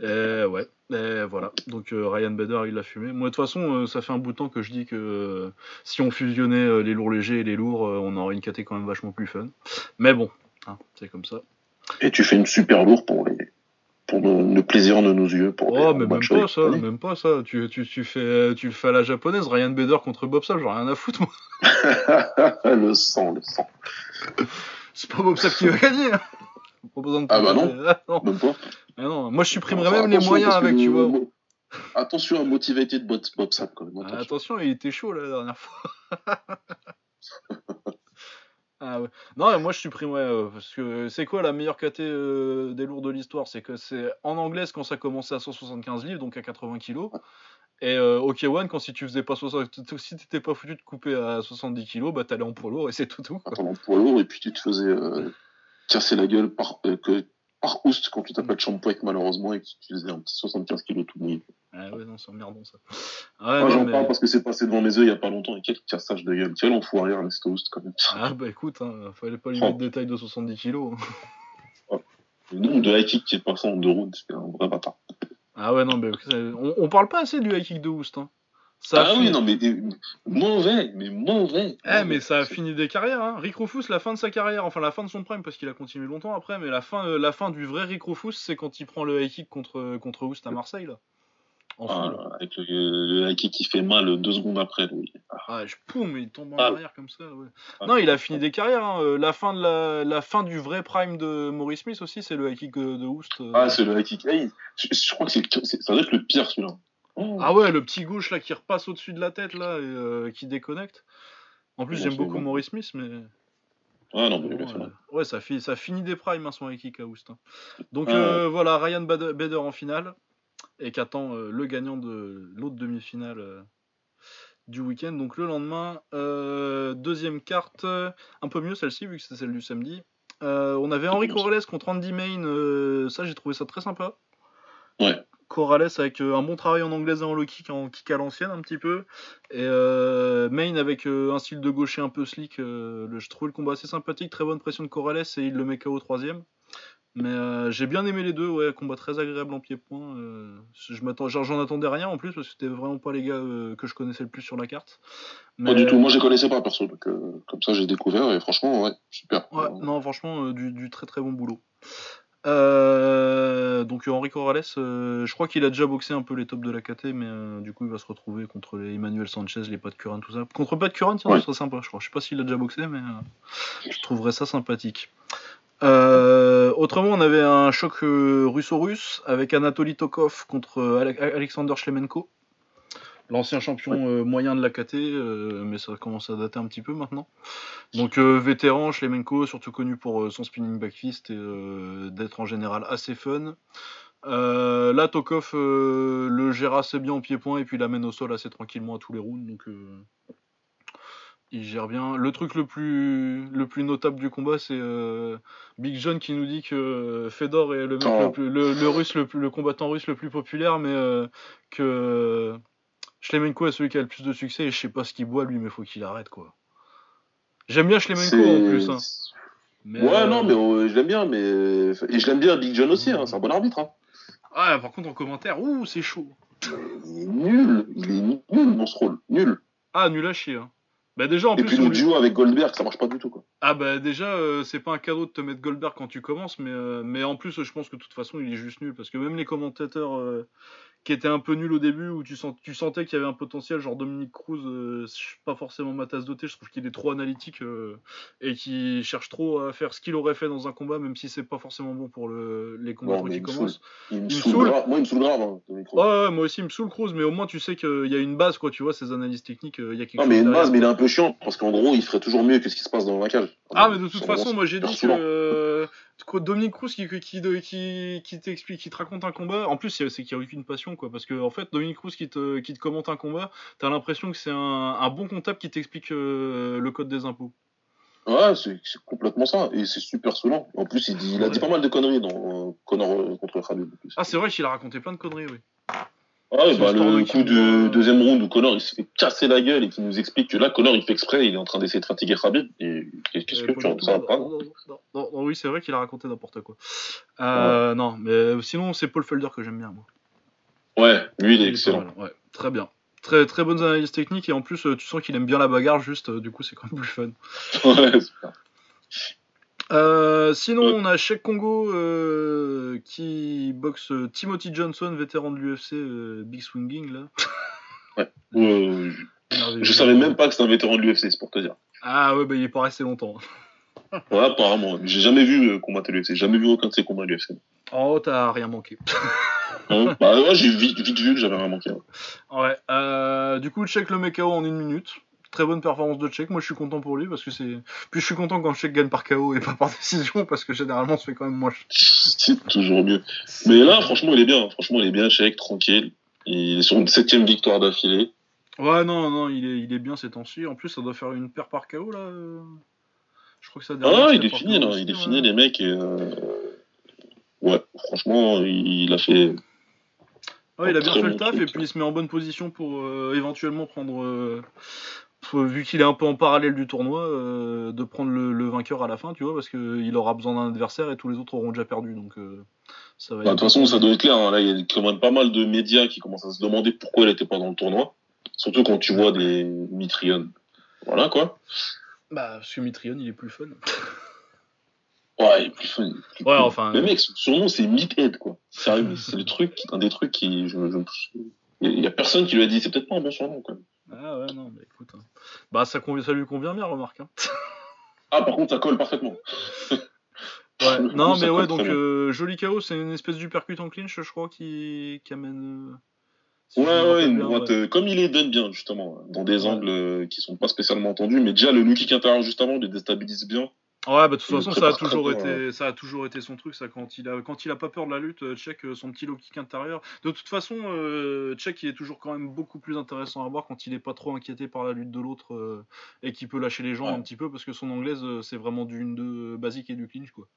Et ouais, et voilà. Donc euh, Ryan Bader, il l'a fumé. Moi, de toute façon, euh, ça fait un bout de temps que je dis que euh, si on fusionnait euh, les lourds légers et les lourds, euh, on aurait une KT quand même vachement plus fun. Mais bon, hein, c'est comme ça. Et tu fais une super lourde pour les. Pour le plaisir de nos yeux. Pour Oh, mais même pas ça, même pas ça. Tu, tu, tu, fais, tu le fais à la japonaise, Ryan Bader contre Bob Sapp, j'en ai rien à foutre, moi. le sang, le sang. C'est pas Bob Sapp qui va gagner. hein. De Ah bah non. Ah non. Même pas. Ah non. Moi, je supprimerais Enfin, même les moyens avec, tu vois. Attention à Motivated Bob, Bob Sapp, quand même. Ah, attention. il était chaud la dernière fois. ah ouais. Non, moi je supprimerais euh, parce que c'est quoi la meilleure KT euh, des lourds de l'histoire? C'est que c'est en anglaise quand ça commençait à 175 livres, donc à 80 kilos. Et euh, au K1, quand si tu faisais pas 60, si t'étais pas foutu de couper à 70 kilos, bah t'allais en poids lourd et c'est tout tout. en poids lourd, et puis tu te faisais euh, casser la gueule par, euh, que, par Oust quand tu t'appelles Champouek, malheureusement, et que tu faisais un petit 75 kilos tout mouillé. Ah ouais, non, c'est emmerdant ça. Ouais, Moi, j'en mais- parle parce que c'est passé devant mes yeux il y a pas longtemps, et quel cassage de gueule. Quel enfoiré, Ernest Oust, quand même. Ah bah écoute, hein, fallait pas lui mettre des tailles de 70 kilos. Le nombre de high kick qui est passé en deux rounds, c'était un vrai bâtard. Ah ouais, non, mais on, on parle pas assez du high kick de Houst. Hein. Ça ah fini- oui, non, mais mauvais, mais mauvais. Eh, mais ça a fini des carrières. Hein. Rick Rufus, la fin de sa carrière, enfin la fin de son prime, parce qu'il a continué longtemps après, mais la fin, euh, la fin du vrai Rick Rufus, c'est quand il prend le high kick contre, contre Houst à Marseille, là. Ah, avec le, le high kick qui fait mal deux secondes après, lui. Ah, je poum, il tombe en Ah. arrière comme ça. Ouais. Ah. Non, il a fini des carrières. hein. Euh, La, fin de la, la fin du vrai prime de Maurice Smith aussi, c'est le high kick euh, de Houst. euh. Ah, c'est le high kick. Hey, je, je crois que c'est, c'est- ça doit être le pire, celui-là. Oh. Ah ouais, le petit gauche là qui repasse au-dessus de la tête là et euh, qui déconnecte. En plus, Ouais, j'aime beaucoup bon. Maurice Smith, mais. Ah non, mais Bon, euh, ouais, ça, fi- ça finit des primes, hein, son Houst. hein. Donc Ouais. euh, voilà, Ryan Bader, Bader en finale et qu'attend euh, le gagnant de l'autre demi-finale euh, du week-end. Donc le lendemain, euh, deuxième carte, euh, un peu mieux celle-ci vu que c'était celle du samedi. Euh, on avait Henri Corrales contre Andy Main, euh, ça j'ai trouvé ça très sympa. Ouais. Corrales avec euh, un bon travail en anglaise et en low kick, en kick à l'ancienne un petit peu. Et euh, Main avec euh, un style de gaucher un peu slick. le, je trouvais le combat assez sympathique, très bonne pression de Corrales et il le met KO au troisième. Mais euh, j'ai bien aimé les deux, ouais, combat très agréable en pied-point. euh, je m'attends, j'en attendais rien en plus parce que c'était vraiment pas les gars euh, que je connaissais le plus sur la carte. Pas du tout. Moi, je les connaissais pas, perso. Donc, comme ça, j'ai découvert, et franchement, ouais, super. Ouais, non, franchement, du, du très très bon boulot. Euh, donc euh, Henri Corrales, euh, je crois qu'il a déjà boxé un peu les tops de la KT, mais euh, du coup il va se retrouver contre les Emmanuel Sanchez, les Pat Curran, tout ça. Contre Pat Curran, tiens, Ouais. ce serait sympa, je crois. Je sais pas s'il a déjà boxé, mais je trouverais ça sympathique. Autrement, on avait un choc russo-russe avec Anatoly Tokov contre Ale- Alexander Shlemenko, l'ancien champion euh, moyen de la KT, euh, mais ça commence à dater un petit peu maintenant. Donc euh, vétéran, Shlemenko, surtout connu pour son spinning back fist et d'être en général assez fun. Euh, là, Tokov euh, le gère assez bien en pied-point et puis l'amène au sol assez tranquillement à tous les rounds. Donc euh, il gère bien. Le truc le plus, le plus notable du combat, c'est Big John qui nous dit que Fedor est le, mec Oh. le, plus- le, le russe, le, plus- le combattant russe le plus populaire, mais que Shlemenko est celui qui a le plus de succès et je sais pas ce qu'il boit lui, mais faut qu'il arrête quoi. J'aime bien Shlemenko en plus. Hein. Mais, Ouais, euh, non, mais euh, je l'aime bien, mais. Et je l'aime bien Big John aussi, hein, c'est un bon arbitre. Hein. Ah, par contre en commentaire, ouh, c'est chaud. Il est nul, il est nul dans ce rôle, nul. Ah, nul à chier. Hein. Bah déjà en Et plus, puis le lui- duo avec Goldberg, ça marche pas du tout, quoi. Ah bah déjà, euh, c'est pas un cadeau de te mettre Goldberg quand tu commences, mais, euh, mais en plus, je pense que de toute façon, il est juste nul, parce que même les commentateurs qui était un peu nul au début, où tu, sens, tu sentais qu'il y avait un potentiel, genre Dominique Cruz, euh, pas forcément ma tasse de thé, je trouve qu'il est trop analytique euh, et qu'il cherche trop à faire ce qu'il aurait fait dans un combat, même si c'est pas forcément bon pour le, les combats Non, mais qui commencent. Il me saoule grave. Moi, il me saoule grave. Hein, Dominique Cruz. Ouais, ouais, moi aussi, il me saoule Cruz, mais au moins tu sais qu'il y a une base, quoi, tu vois, ces analyses techniques, euh, il y a quelque Non, chose mais une derrière. base, mais il est un peu chiant parce qu'en gros, il ferait toujours mieux que ce qui se passe dans la cage. Ah, mais de toute façon, moi j'ai dit que Dominique Cruz qui, qui, qui, qui t'explique, qui te raconte un combat, en plus c'est qu'il n'y a aucune passion, quoi, parce que en fait, Dominique Cruz qui te, qui te commente un combat, t'as l'impression que c'est un, un bon comptable qui t'explique euh, le code des impôts. Ouais, c'est complètement ça. Et c'est super saoulant. En plus, il, dit, il a dit pas mal de conneries dans euh, Connor euh, contre Khabib. Ah, c'est vrai qu'il a raconté plein de conneries, oui. Ah ouais, bah, le coup de Moore. deuxième round où Connor il se fait casser la gueule et qui nous explique que là, Connor il fait exprès, il est en train d'essayer de fatiguer Khabib. Et qu'est-ce Euh, que pas tu en pas non, non, non, non, non, oui, c'est vrai qu'il a raconté n'importe quoi. Euh, Non, mais sinon, c'est Paul Felder que j'aime bien, moi. Ouais, lui il est Il est excellent. mal, ouais, très bien. Très, très bonnes analyses techniques et en plus, euh, tu sens qu'il aime bien la bagarre, juste, euh, du coup, c'est quand même plus fun. ouais, super. Euh, sinon, Ouais. on a Cheikh Congo euh, qui boxe euh, Timothy Johnson, vétéran de l'UFC, euh, Big Swinging là. Euh, je- je savais même pas que c'était un vétéran de l'UFC, c'est pour te dire. Ah ouais, bah il est pas resté longtemps. Ouais, apparemment. J'ai jamais vu combattre l'UFC. J'ai jamais vu aucun de ses combats à l'UFC. Oh, t'as rien manqué. Hein? Bah ouais, j'ai vite, vite vu que j'avais rien manqué. Ouais. Du coup, Cheikh le met KO en une minute. Très bonne performance de Cheikh. Moi, je suis content pour lui parce que c'est. Puis je suis content quand Cheikh gagne par KO et pas par décision parce que généralement, ça fait quand même moins. C'est toujours mieux. Mais là, franchement, il est bien. Franchement, il est bien, Sheik, tranquille. Il est sur une septième victoire d'affilée. Ouais, non, non, il est, il est bien ces temps-ci. En plus, ça doit faire une paire par KO là. euh. Je crois que ça. Ah, il est fini, là. Il est fini, les mecs. Euh... Ouais, franchement, il a fait. Ouais, il a bien fait le taf et puis il se met en bonne position pour euh, éventuellement prendre, euh, vu qu'il est un peu en parallèle du tournoi, euh, de prendre le, le vainqueur à la fin, tu vois, parce qu'il aura besoin d'un adversaire et tous les autres auront déjà perdu, donc euh, ça va. Bah, de toute façon, ça doit être clair. hein. Là, il y a quand même pas mal de médias qui commencent à se demander pourquoi elle était pas dans le tournoi. Surtout quand tu vois des Mitrion. Voilà, quoi. Bah, parce que Mitrion, il est plus fun. Ouais, il est plus fun. il plus Ouais, cool. enfin, Le euh, mec, son nom, c'est Meathead, quoi. Sérieux, c'est le truc, un des trucs qui. Je, je- Il y a personne qui lui a dit, c'est peut-être pas un bon surnom, quoi. Ah ouais, non, mais écoute. hein. Bah, ça, convient, ça lui convient bien, remarque. hein. Ah, par contre, ça colle parfaitement. Ouais, non, mais ouais, donc euh, joli KO, c'est une espèce d'uppercut en clinch, je crois, qui, qui amène. euh, si Ouais, ouais, une droite, ouais. euh, comme il est donne bien, justement, dans des Ouais. angles qui sont pas spécialement entendus, mais déjà, le look kick intérieur juste avant, il les déstabilise bien. Ouais, bah de toute façon, ça a, toujours été, ça a toujours été son truc, ça, quand il a, quand il a pas peur de la lutte, euh, check euh, son petit low kick intérieur. De toute façon, euh, check il est toujours quand même beaucoup plus intéressant à voir quand il est pas trop inquiété par la lutte de l'autre euh, et qu'il peut lâcher les gens Ouais. un petit peu parce que son anglaise, c'est vraiment du 1-2 basique et du clinch, quoi.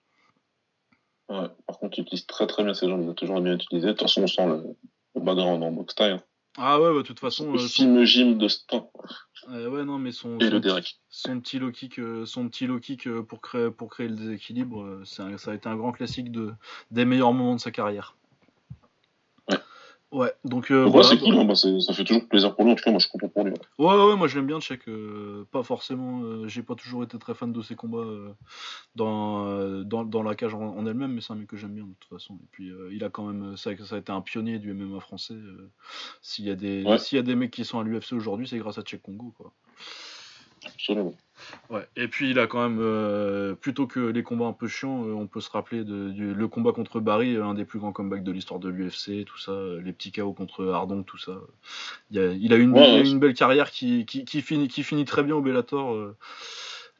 Ouais, par contre, il utilise très très bien ses jambes, il a toujours bien utilisé. De toute façon, on sent le, le background en box style. Ah ouais, bah de toute façon, le euh, son, film gym de Stan euh, ouais, non, mais son, et son, le Derek. son petit low kick, son petit low kick pour créer, pour créer le déséquilibre, euh, c'est un- ça a été un grand classique de, des meilleurs moments de sa carrière. Ouais. Donc euh, voilà, c'est cool, hein, bah, ça fait toujours plaisir pour lui. En tout cas, moi, je suis content pour lui. ouais. Ouais, ouais, moi je l'aime bien, Check. euh, pas forcément, euh, j'ai pas toujours été très fan de ses combats euh, dans, dans, dans la cage en, en elle-même, mais c'est un mec que j'aime bien de toute façon. Et puis il a quand même, ça, ça a été un pionnier du MMA français. S'il y, a des- Ouais. s'il y a des mecs qui sont à l'UFC aujourd'hui, c'est grâce à Check Congo. Quoi. Absolument. Ouais. Et puis il a quand même, euh, plutôt que les combats un peu chiants, euh, on peut se rappeler de, du, le combat contre Barry, euh, un des plus grands comebacks de l'histoire de l'UFC, tout ça, les petits KO contre Ardon, tout ça. Il, a, il a une, Ouais, belle carrière qui, qui, qui finit, qui finit très bien au Bellator.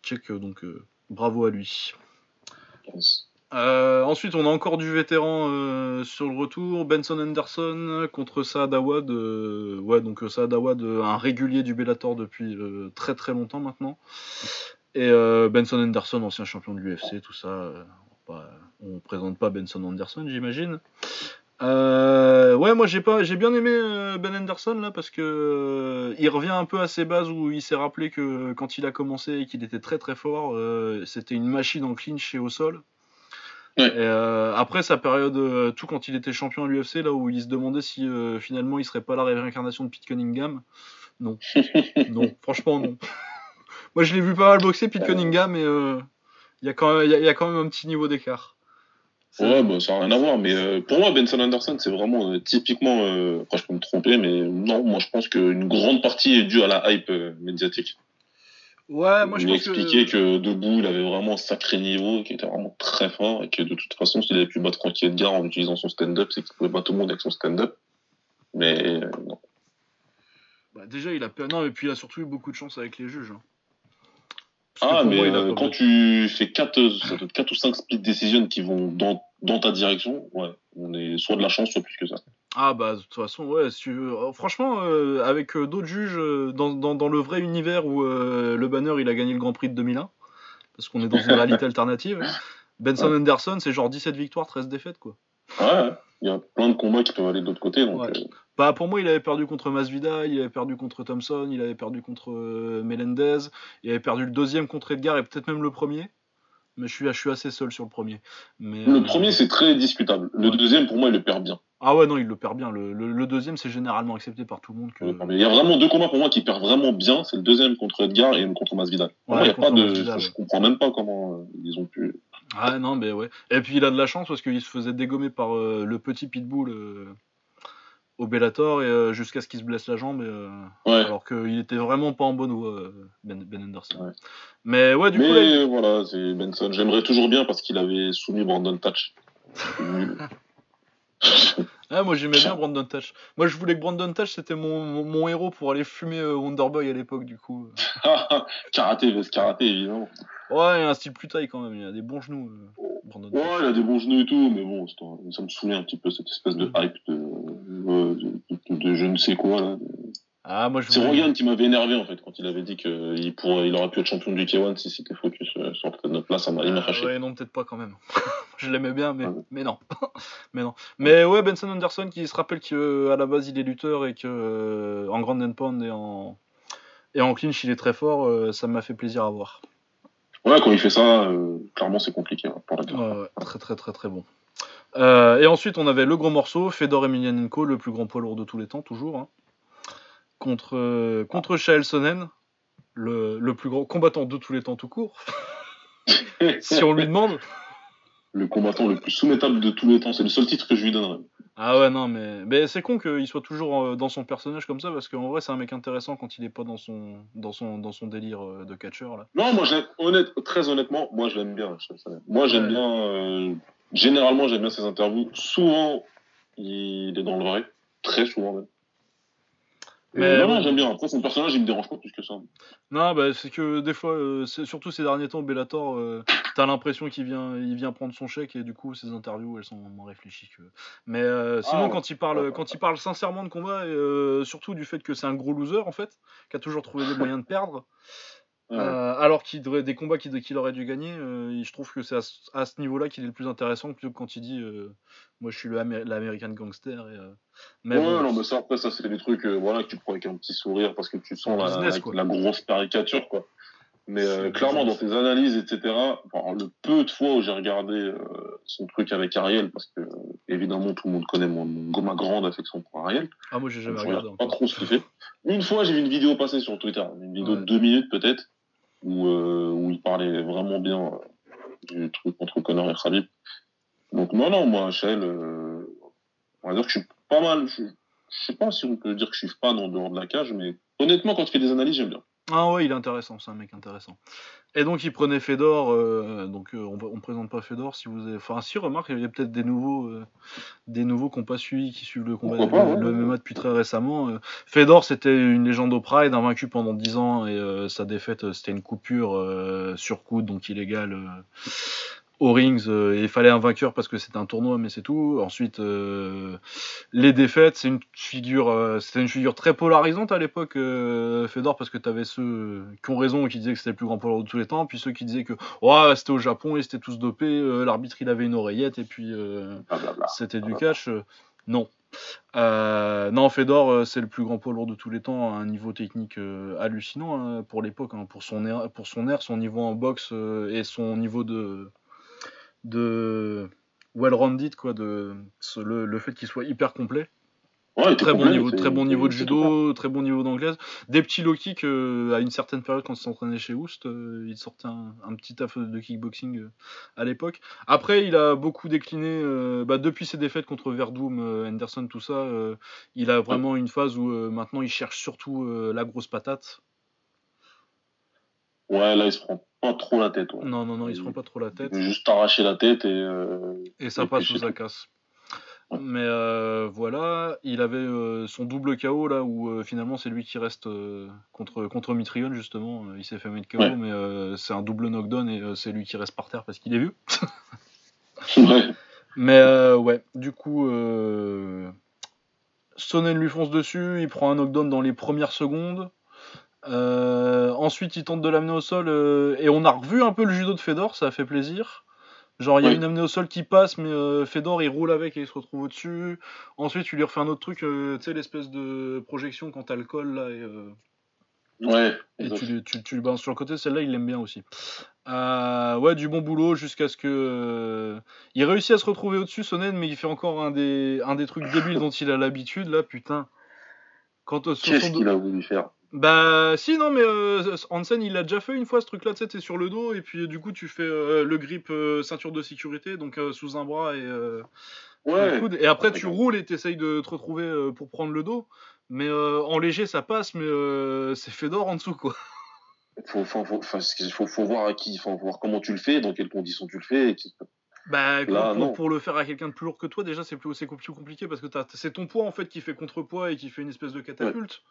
check, donc bravo à lui. Yes. Euh, ensuite, on a encore du vétéran euh, sur le retour. Benson Anderson contre Saad Awad. euh, ouais, donc Saad Awad, un régulier du Bellator depuis très très longtemps maintenant. Et Benson Anderson, ancien champion de l'UFC, tout ça. on présente pas Benson Anderson, j'imagine. Ouais, moi j'ai pas, j'ai bien aimé Ben Anderson là parce que il revient un peu à ses bases où il s'est rappelé que quand il a commencé et qu'il était très très fort, c'était une machine en clinch et au sol. Ouais. Et, euh, après sa période, euh, tout quand il était champion à l'UFC, là où il se demandait si euh, finalement il serait pas la réincarnation de Pete Cunningham, non, non, franchement non. Moi je l'ai vu pas mal boxer Pete. Cunningham, mais il y a quand même, il y a- il y a quand même un petit niveau d'écart. Ouais, bah, ça n'a rien à voir. Mais euh, pour moi, Benson Anderson, c'est vraiment euh, typiquement. Euh, je peux me tromper, mais non, moi, je pense qu'une grande partie est due à la hype médiatique. Ouais, moi je pense expliqué que. que... debout, il avait vraiment un sacré niveau, qu'il était vraiment très fort, et que de toute façon, s'il avait pu battre Frankie Edgar en utilisant son stand-up, c'est qu'il pouvait battre tout le monde avec son stand-up. Mais euh, non. Bah, déjà, il a. Non, et puis il a surtout eu beaucoup de chance avec les juges. hein. Ah, mais moi, euh, quand tu fais 4, quatre ou 5 split decisions qui vont dans, dans ta direction, ouais, on est soit de la chance, soit plus que ça. Ah bah de toute façon ouais si tu veux- euh, franchement euh, avec euh, d'autres juges euh, dans, dans, dans le vrai univers où le banner il a gagné le Grand Prix de 2001 parce qu'on est dans une réalité alternative Benson Ouais. Anderson c'est genre 17 victoires 13 défaites quoi Ouais, ouais. il y a plein de combats qui peuvent aller de l'autre côté, donc Ouais. bah pour moi il avait perdu contre Masvidal il avait perdu contre Thompson il avait perdu contre Melendez il avait perdu le deuxième contre Edgar et peut-être même le premier mais je suis, je suis assez seul sur le premier mais, le euh, premier, c'est très discutable. Le Ouais. deuxième, pour moi, il le perd bien. ah ouais non il le perd bien le, le, le deuxième c'est généralement accepté par tout le monde que Il y a vraiment deux combats pour moi qui perdent vraiment bien. C'est le deuxième contre Edgar et le contre Masvidal. Pour Ouais, moi, il y a pas de, Masvidal, je comprends même pas comment euh, ils ont pu. Ah non, mais ouais. Et puis il a de la chance parce qu'il se faisait dégommer par euh, le petit Pitbull euh, au Bellator et euh, jusqu'à ce qu'il se blesse la jambe. et, euh, Ouais. Alors qu'il était vraiment pas en bonne voie, euh, ben, Ben Anderson. Ouais. Mais ouais, du coup, là, voilà, c'est Benson. J'aimerais toujours bien parce qu'il avait soumis Brandon Touch. Ah, moi j'aimais bien Brandon Touch. Moi je voulais que Brandon Touch c'était mon, mon, mon héros pour aller fumer Wonderboy à l'époque, du coup. karaté, veste karaté, évidemment. Ouais, il a un style plus taille quand même, il a des bons genoux, euh, Brandon. Ouais, il a des bons genoux et tout, mais bon, ça me saoulait un petit peu cette espèce de hype de, de, de- de je ne sais quoi. Là. Ah, moi je C'est voulais. Rogan qui m'avait énervé en fait quand il avait dit qu'il pourrait, il aurait pu être champion du K1 si c'était focus euh, sur cette note-là. Ça m'a, il m'a Ah, fâché. ouais, non, peut-être pas quand même. je l'aimais bien, mais, Ouais. mais non. mais non. Mais ouais, Benson Anderson qui se rappelle qu'à la base il est lutteur et que euh, en Grand and Pound et en, et en clinch il est très fort, euh, ça m'a fait plaisir à voir. Ouais, quand il fait ça, euh, clairement c'est compliqué hein, pour la très très très très bon. Euh, et ensuite on avait le gros morceau, Fedor Emelianenko, le plus grand poids lourd de tous les temps, toujours. hein, contre, euh, contre Chael Sonnen, le, le plus grand combattant de tous les temps tout court. si on lui demande. Le combattant le plus soumettable de tous les temps, c'est le seul titre que je lui donnerais. Ah ouais, non, mais, mais c'est con qu'il soit toujours euh, dans son personnage comme ça, parce qu'en vrai, c'est un mec intéressant quand il est pas dans son, dans son, dans son délire euh, de catcheur, là. Non, moi, je honnête, très honnêtement, moi je l'aime bien. Sonnen. Moi j'aime Ouais. bien, euh, généralement j'aime bien ses interviews. Souvent, il est dans le vrai, très souvent même. Mais non, j'aime bien. Après, son personnage, il me dérange pas plus que ça. Non, bah, c'est que des fois, euh, surtout ces derniers temps, Bellator, euh, t'as l'impression qu'il vient, il vient prendre son chèque, et du coup, ses interviews, elles sont moins réfléchies que. Mais euh, sinon, Ah, quand il parle, quand il parle sincèrement de combat, et euh, surtout du fait que c'est un gros loser, en fait, qui a toujours trouvé des moyens de perdre, Ouais. Euh, alors qu'il des combats qu'il aurait dû gagner, euh, je trouve que c'est à, ce- à ce niveau-là qu'il est le plus intéressant plutôt que quand il dit euh, moi je suis l'American gangster. Et, mais ouais, bon, non, mais ça, après, ça, c'est des trucs voilà, que tu prends avec un petit sourire parce que tu sens la, Business, la- quoi. la grosse caricature, quoi. Mais clairement, dans tes analyses, etc., le peu de fois où j'ai regardé son truc avec Ariel, parce que, évidemment, tout le monde connaît mon, ma grande affection pour Ariel, ah moi j'ai jamais regardé pas trop ce qu'il fait. Une fois, j'ai vu une vidéo passer sur Twitter, une vidéo Ouais. de deux minutes peut-être, où, euh, où il parlait vraiment bien euh, du truc contre Connor et Khabib. Donc non, non, moi, Shell, euh, on va dire que je suis pas mal. Je, je sais pas si on peut dire que je suis fan en dehors de la cage, mais honnêtement, quand il fait des analyses, j'aime bien. Ah ouais, il est intéressant, c'est un mec intéressant. Et donc il prenait Fedor, euh, donc euh, on, on présente pas Fedor si vous avez. Enfin si remarque, il y a peut-être des nouveaux, euh, des nouveaux qui n'ont pas suivi, qui suivent le combat, pas, le, ouais, le ouais. MMA depuis très récemment. euh. Fedor c'était une légende au Pride, invaincu pendant 10 ans et euh, sa défaite euh, c'était une coupure euh, sur coude, donc illégale. Aux rings, euh, il fallait un vainqueur parce que c'était un tournoi, mais c'est tout. Ensuite, euh, les défaites, c'est une figure, euh, c'était une figure très polarisante à l'époque, Fedor, parce que tu avais ceux qui ont raison et qui disaient que c'était le plus grand poids lourd de tous les temps, puis ceux qui disaient que c'était au Japon, ils étaient tous dopés, l'arbitre il avait une oreillette, et puis Blablabla. c'était du catch. euh, non. Non, Fedor, c'est le plus grand poids lourd de tous les temps, à un niveau technique hallucinant hein, pour l'époque, hein, pour son air, pour son air, son niveau en boxe et son niveau de de well-rounded quoi, de ce- le, le fait qu'il soit hyper complet. Ouais, Très bon niveau, très bon niveau de judo, très bon niveau d'anglaise. Des petits low kicks euh, à une certaine période quand il s'entraînait chez Oust, euh, il sortait un, un petit taf de kickboxing euh, à l'époque. Après, il a beaucoup décliné euh, bah, depuis ses défaites contre Verdum, Henderson, tout ça. il a vraiment une phase où maintenant il cherche surtout la grosse patate. Ouais, là, il se prend pas trop la tête. Ouais. Non, non, non, il se prend pas trop la tête. juste arracher la tête et. euh, Et ça Et passe ou ça casse. Ouais. Mais euh, voilà, il avait euh, son double KO là où finalement c'est lui qui reste contre, contre Mitrione justement. Il s'est fait mettre KO, Ouais. mais c'est un double knockdown et c'est lui qui reste par terre parce qu'il est vu. ouais. Mais ouais, du coup, Sonnen lui fonce dessus, il prend un knockdown dans les premières secondes. Euh, ensuite, il tente de l'amener au sol euh, et on a revu un peu le judo de Fedor, ça a fait plaisir. Genre, il y a une amenée au sol qui passe, mais euh, Fedor il roule avec et il se retrouve au-dessus. Ensuite, tu lui refais un autre truc, tu sais, l'espèce de projection quand t'as le col là et, Ouais. et tu, le- tu, tu le balances sur le côté, celle-là il l'aime bien aussi. Ouais, du bon boulot jusqu'à ce que. il réussit à se retrouver au-dessus, Sonnen, mais il fait encore un des, un des trucs débiles dont il a l'habitude là, putain. Qu'est-ce qu'il a voulu faire? Bah, si, non, mais euh, Hansen il l'a déjà fait une fois ce truc là, tu sais, t'es sur le dos et puis du coup tu fais euh, le grip euh, ceinture de sécurité, donc euh, sous un bras et. euh, le Ouais. coude. Et après, Ouais, tu roules et t'essayes de te retrouver euh, pour prendre le dos. Mais euh, en léger, ça passe, mais euh, c'est Fedor en dessous, quoi. Faut, faut, faut, faut, faut voir à qui, faut voir comment tu le fais, dans quelles conditions tu le fais. et Bah, Là, pour, le faire à quelqu'un de plus lourd que toi, déjà, c'est plus, compliqué parce que c'est ton poids, en fait, qui fait contrepoids et qui fait une espèce de catapulte.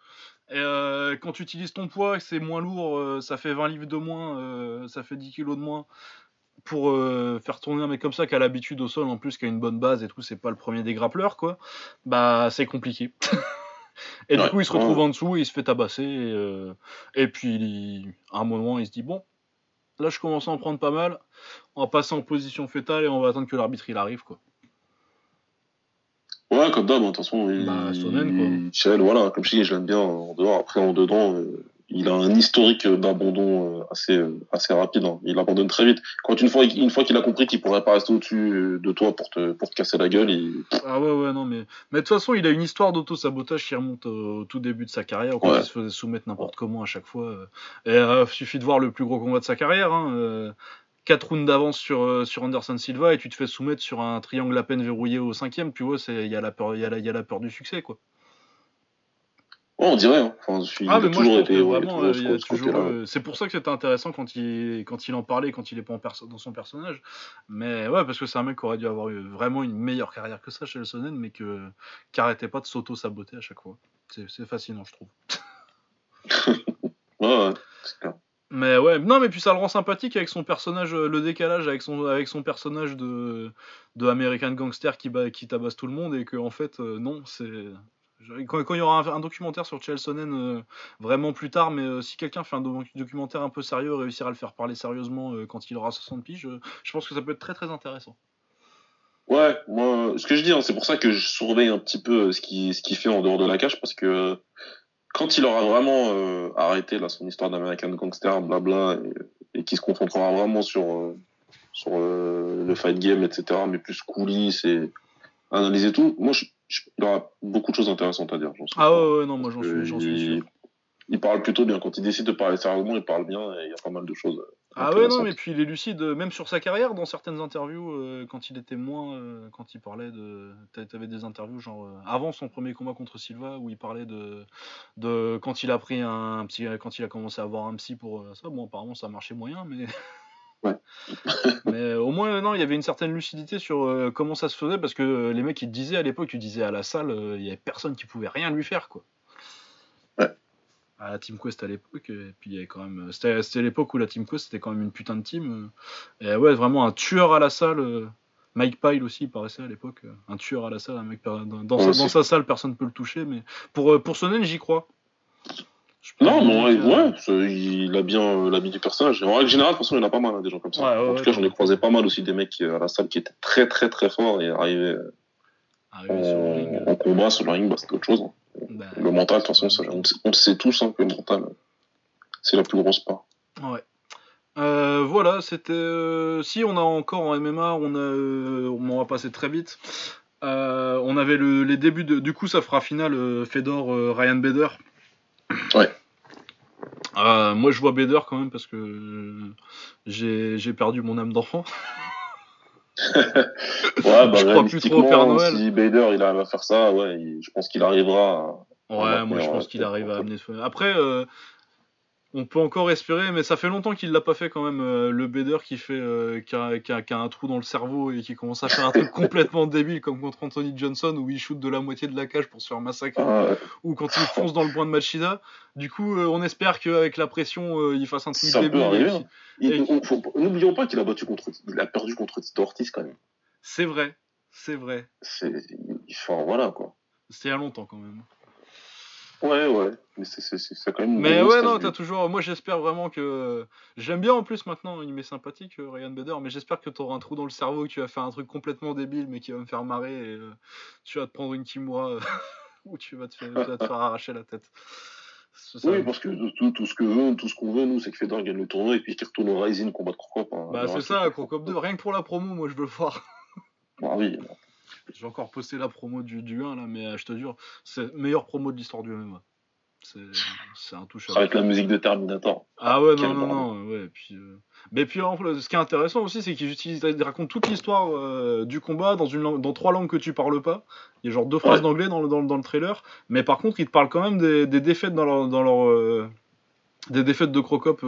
Et euh, quand tu utilises ton poids, c'est moins lourd, euh, ça fait 20 livres de moins, euh, ça fait 10 kilos de moins. Pour faire tourner un mec comme ça qui a l'habitude au sol en plus, qui a une bonne base et tout, c'est pas le premier des grappleurs quoi. Bah c'est compliqué. et du coup il se retrouve Ouais. en dessous et il se fait tabasser. Et, et puis il- à un moment il se dit bon, là je commence à en prendre pas mal. On va passer en position fétale et on va attendre que l'arbitre il arrive quoi. Ouais, comme d'hab, hein, de toute façon. il- Bah, Sonnen, quoi. Michel, voilà, comme je dis, je l'aime bien en dehors. Après, en dedans, euh, il a un historique d'abandon euh, assez, euh, assez rapide. hein. Il abandonne très vite. Quand une fois, une fois qu'il a compris qu'il pourrait pas rester au-dessus euh, de toi pour te, pour te casser la gueule, il... Ah ouais ouais non mais mais de toute façon il a une histoire d'auto-sabotage qui remonte au, tout début de sa carrière quand Ouais. il se faisait soumettre n'importe comment à chaque fois. Et euh, suffit de voir le plus gros combat de sa carrière. Hein, euh, 4 rounds d'avance sur, euh, sur Anderson Silva et tu te fais soumettre sur un triangle à peine verrouillé au cinquième, vois, c'est- il y, a la peur- y, a la- il y a la peur du succès quoi. Ouais, on dirait. Hein. Enfin, Ah il mais a toujours été. ouais, euh, c'est pour ça que c'était intéressant quand il, quand il en parlait, quand il est pas en perso- dans son personnage. Mais ouais, parce que c'est un mec qui aurait dû avoir eu vraiment une meilleure carrière que ça chez le Sonnen, mais que, qui arrêtait pas de s'auto-saboter à chaque fois. C'est fascinant, je trouve. Ouais, ouais, c'est clair. Mais ouais, non, mais puis ça le rend sympathique avec son personnage, euh, le décalage avec son, avec son personnage de, de American Gangster qui tabasse tout le monde et que en fait, euh, non, c'est. Quand, il y aura un, documentaire sur Chelsonen euh, vraiment plus tard, mais euh, si quelqu'un fait un doc- documentaire un peu sérieux, réussira à le faire parler sérieusement euh, quand il aura 60 piges, euh, je pense que ça peut être très très intéressant. Ouais, moi, ce que je dis, hein, c'est pour ça que je surveille un petit peu ce qu'il ce qu'il fait en dehors de la cage, parce que quand il aura vraiment arrêté là, son histoire d'American Gangster, blabla, et, et qu'il se concentrera vraiment sur, sur le fight game, etc., mais plus coulisses et analyser tout, moi, je- il aura beaucoup de choses intéressantes à dire. Ah ouais, ouais, non, moi j'en suis, suis il- sûr. Il parle plutôt bien. Quand il décide de parler sérieusement, il parle bien et il y a pas mal de choses. Ah ouais, non, mais puis il est lucide, euh, même sur sa carrière, dans certaines interviews, euh, quand il était moins. euh, quand il parlait de. t'a- T'avais des interviews, genre. euh, avant son premier combat contre Silva, où il parlait de. de quand il a pris un, psy. quand il a commencé à avoir un psy pour ça. Bon, apparemment, ça marchait moyen, mais. Ouais. mais euh, au moins, non, il y avait une certaine lucidité sur euh, comment ça se faisait, parce que euh, les mecs, ils te disaient à l'époque, tu disais à la salle, euh, il y avait personne qui pouvait rien lui faire, quoi. Ouais. À la Team Quest à l'époque, et puis il y avait quand même. C'était c'était l'époque où la Team Quest c'était quand même une putain de team. euh, et ouais, vraiment un tueur à la salle. euh, Mike Pyle aussi, il paraissait à l'époque. euh, Un tueur à la salle, un mec dans, dans Ouais, sa, aussi. dans sa salle, personne ne peut le toucher. Mais pour, euh, pour Sonnen, j'y crois. Non, mais ouais, ouais, c'est- il a bien euh, l'habit du personnage. En règle générale, de toute façon, il y en a pas mal, hein, des gens comme ça. Ouais, ouais, en tout cas, j'en ai croisé pas mal aussi des mecs euh, à la salle qui étaient très, très, très forts et arrivaient euh, Arrivé sur le ring, en, en combat sur le ring, bah, c'était autre chose. hein. bah, Le mental, de toute façon, ça, on, le sait- on sait tous hein, que le mental, euh, c'est la plus grosse part. Ouais. Euh, voilà, c'était. euh, Si on a encore en MMA, on a, euh, on va passer très vite. Euh, on avait le- les débuts de. Du coup, ça fera finale euh, Fedor euh, Ryan Bader. Ouais. Euh, moi, je vois Bader quand même parce que euh, j'ai perdu mon âme d'enfant. Ouais, bah, Je crois plus trop au Père Noël. si Bader il arrive à faire ça, ouais, il- je pense qu'il arrivera. à- Ouais, moi je pense ouais, qu'il arrive à amener ce. Après, euh, on peut encore espérer, mais ça fait longtemps qu'il l'a pas fait quand même. euh, le Bader qui fait, euh, qui, a, qui a- qui a un trou dans le cerveau et qui commence à faire un truc complètement débile comme contre Anthony Johnson où il shoot de la moitié de la cage pour se faire massacrer, Ah, ou quand il fonce dans le point de Machida. Du coup, euh, on espère qu'avec la pression, il fasse un truc Ça débile. hein. Et- N'oublions pas qu'il a battu contre, il a perdu contre Tito Ortiz quand même. C'est vrai, c'est vrai. C'est, enfin, voilà quoi. C'était il y a longtemps quand même. Ouais, ouais, mais c'est, c'est, c'est c'est quand même. Mais ouais, non, t'as toujours. Moi, j'espère vraiment que. J'aime bien en plus maintenant, il m'est sympathique, euh, Ryan Bader, mais j'espère que t'auras un trou dans le cerveau, que tu vas faire un truc complètement débile, mais qui va me faire marrer, et euh, tu vas te prendre une Kimura, euh, ou tu vas, te faire, tu vas te faire arracher la tête. Oui, parce que tout, tout ce que veut, tout ce qu'on veut, nous, c'est que Fedor gagne le tournoi et puis qu'il retourne au Rising combattre Krokop. Hein. Bah, c'est ça, Crocop 2, rien que pour la promo, moi je veux le voir. Bah oui. J'ai encore posté la promo du, du 1 là, mais euh, je te jure, c'est meilleure promo de l'histoire du MMA. C'est c'est intouchable. Avec la musique de Terminator. Ah ouais, non, non, non, ouais, puis... euh, Mais puis, en ce qui est intéressant aussi, c'est qu'ils utilisent, ils racontent toute l'histoire euh, du combat dans, une langue, dans trois langues que tu parles pas. Il y a genre deux phrases Ouais. d'anglais dans le, dans, dans le trailer, mais par contre, ils te parlent quand même des, des défaites dans leur... Dans leur euh, des défaites de Crocop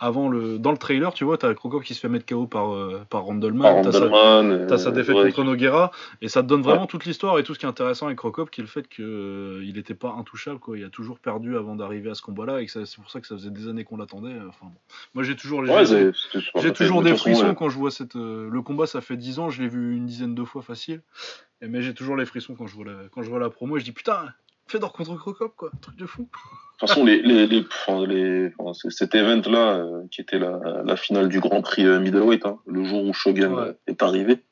avant le... Dans le trailer, tu vois, t'as Crocop qui se fait mettre KO par, euh, par Randleman, t'as sa- euh, défaite ouais, contre Noguera et ça te donne vraiment toute l'histoire et tout ce qui est intéressant avec Crocop qui est le fait qu'il n'était pas intouchable quoi. Il a toujours perdu avant d'arriver à ce combat-là et c'est pour ça que ça faisait des années qu'on l'attendait. Enfin, bon. moi j'ai toujours les- Ouais, j'ai- toujours De des frissons quand je vois cette euh, le combat. Ça fait 10 ans, je l'ai vu une dizaine de fois facile. Mais j'ai toujours les frissons quand je vois la quand je vois la promo et je dis putain Fedor contre Crocop quoi, truc de fou. De toute façon, les, les, les, cet event-là, euh, qui était la, la finale du Grand Prix euh, Middleweight, hein, le jour où Shogun Ouais. euh, est arrivé.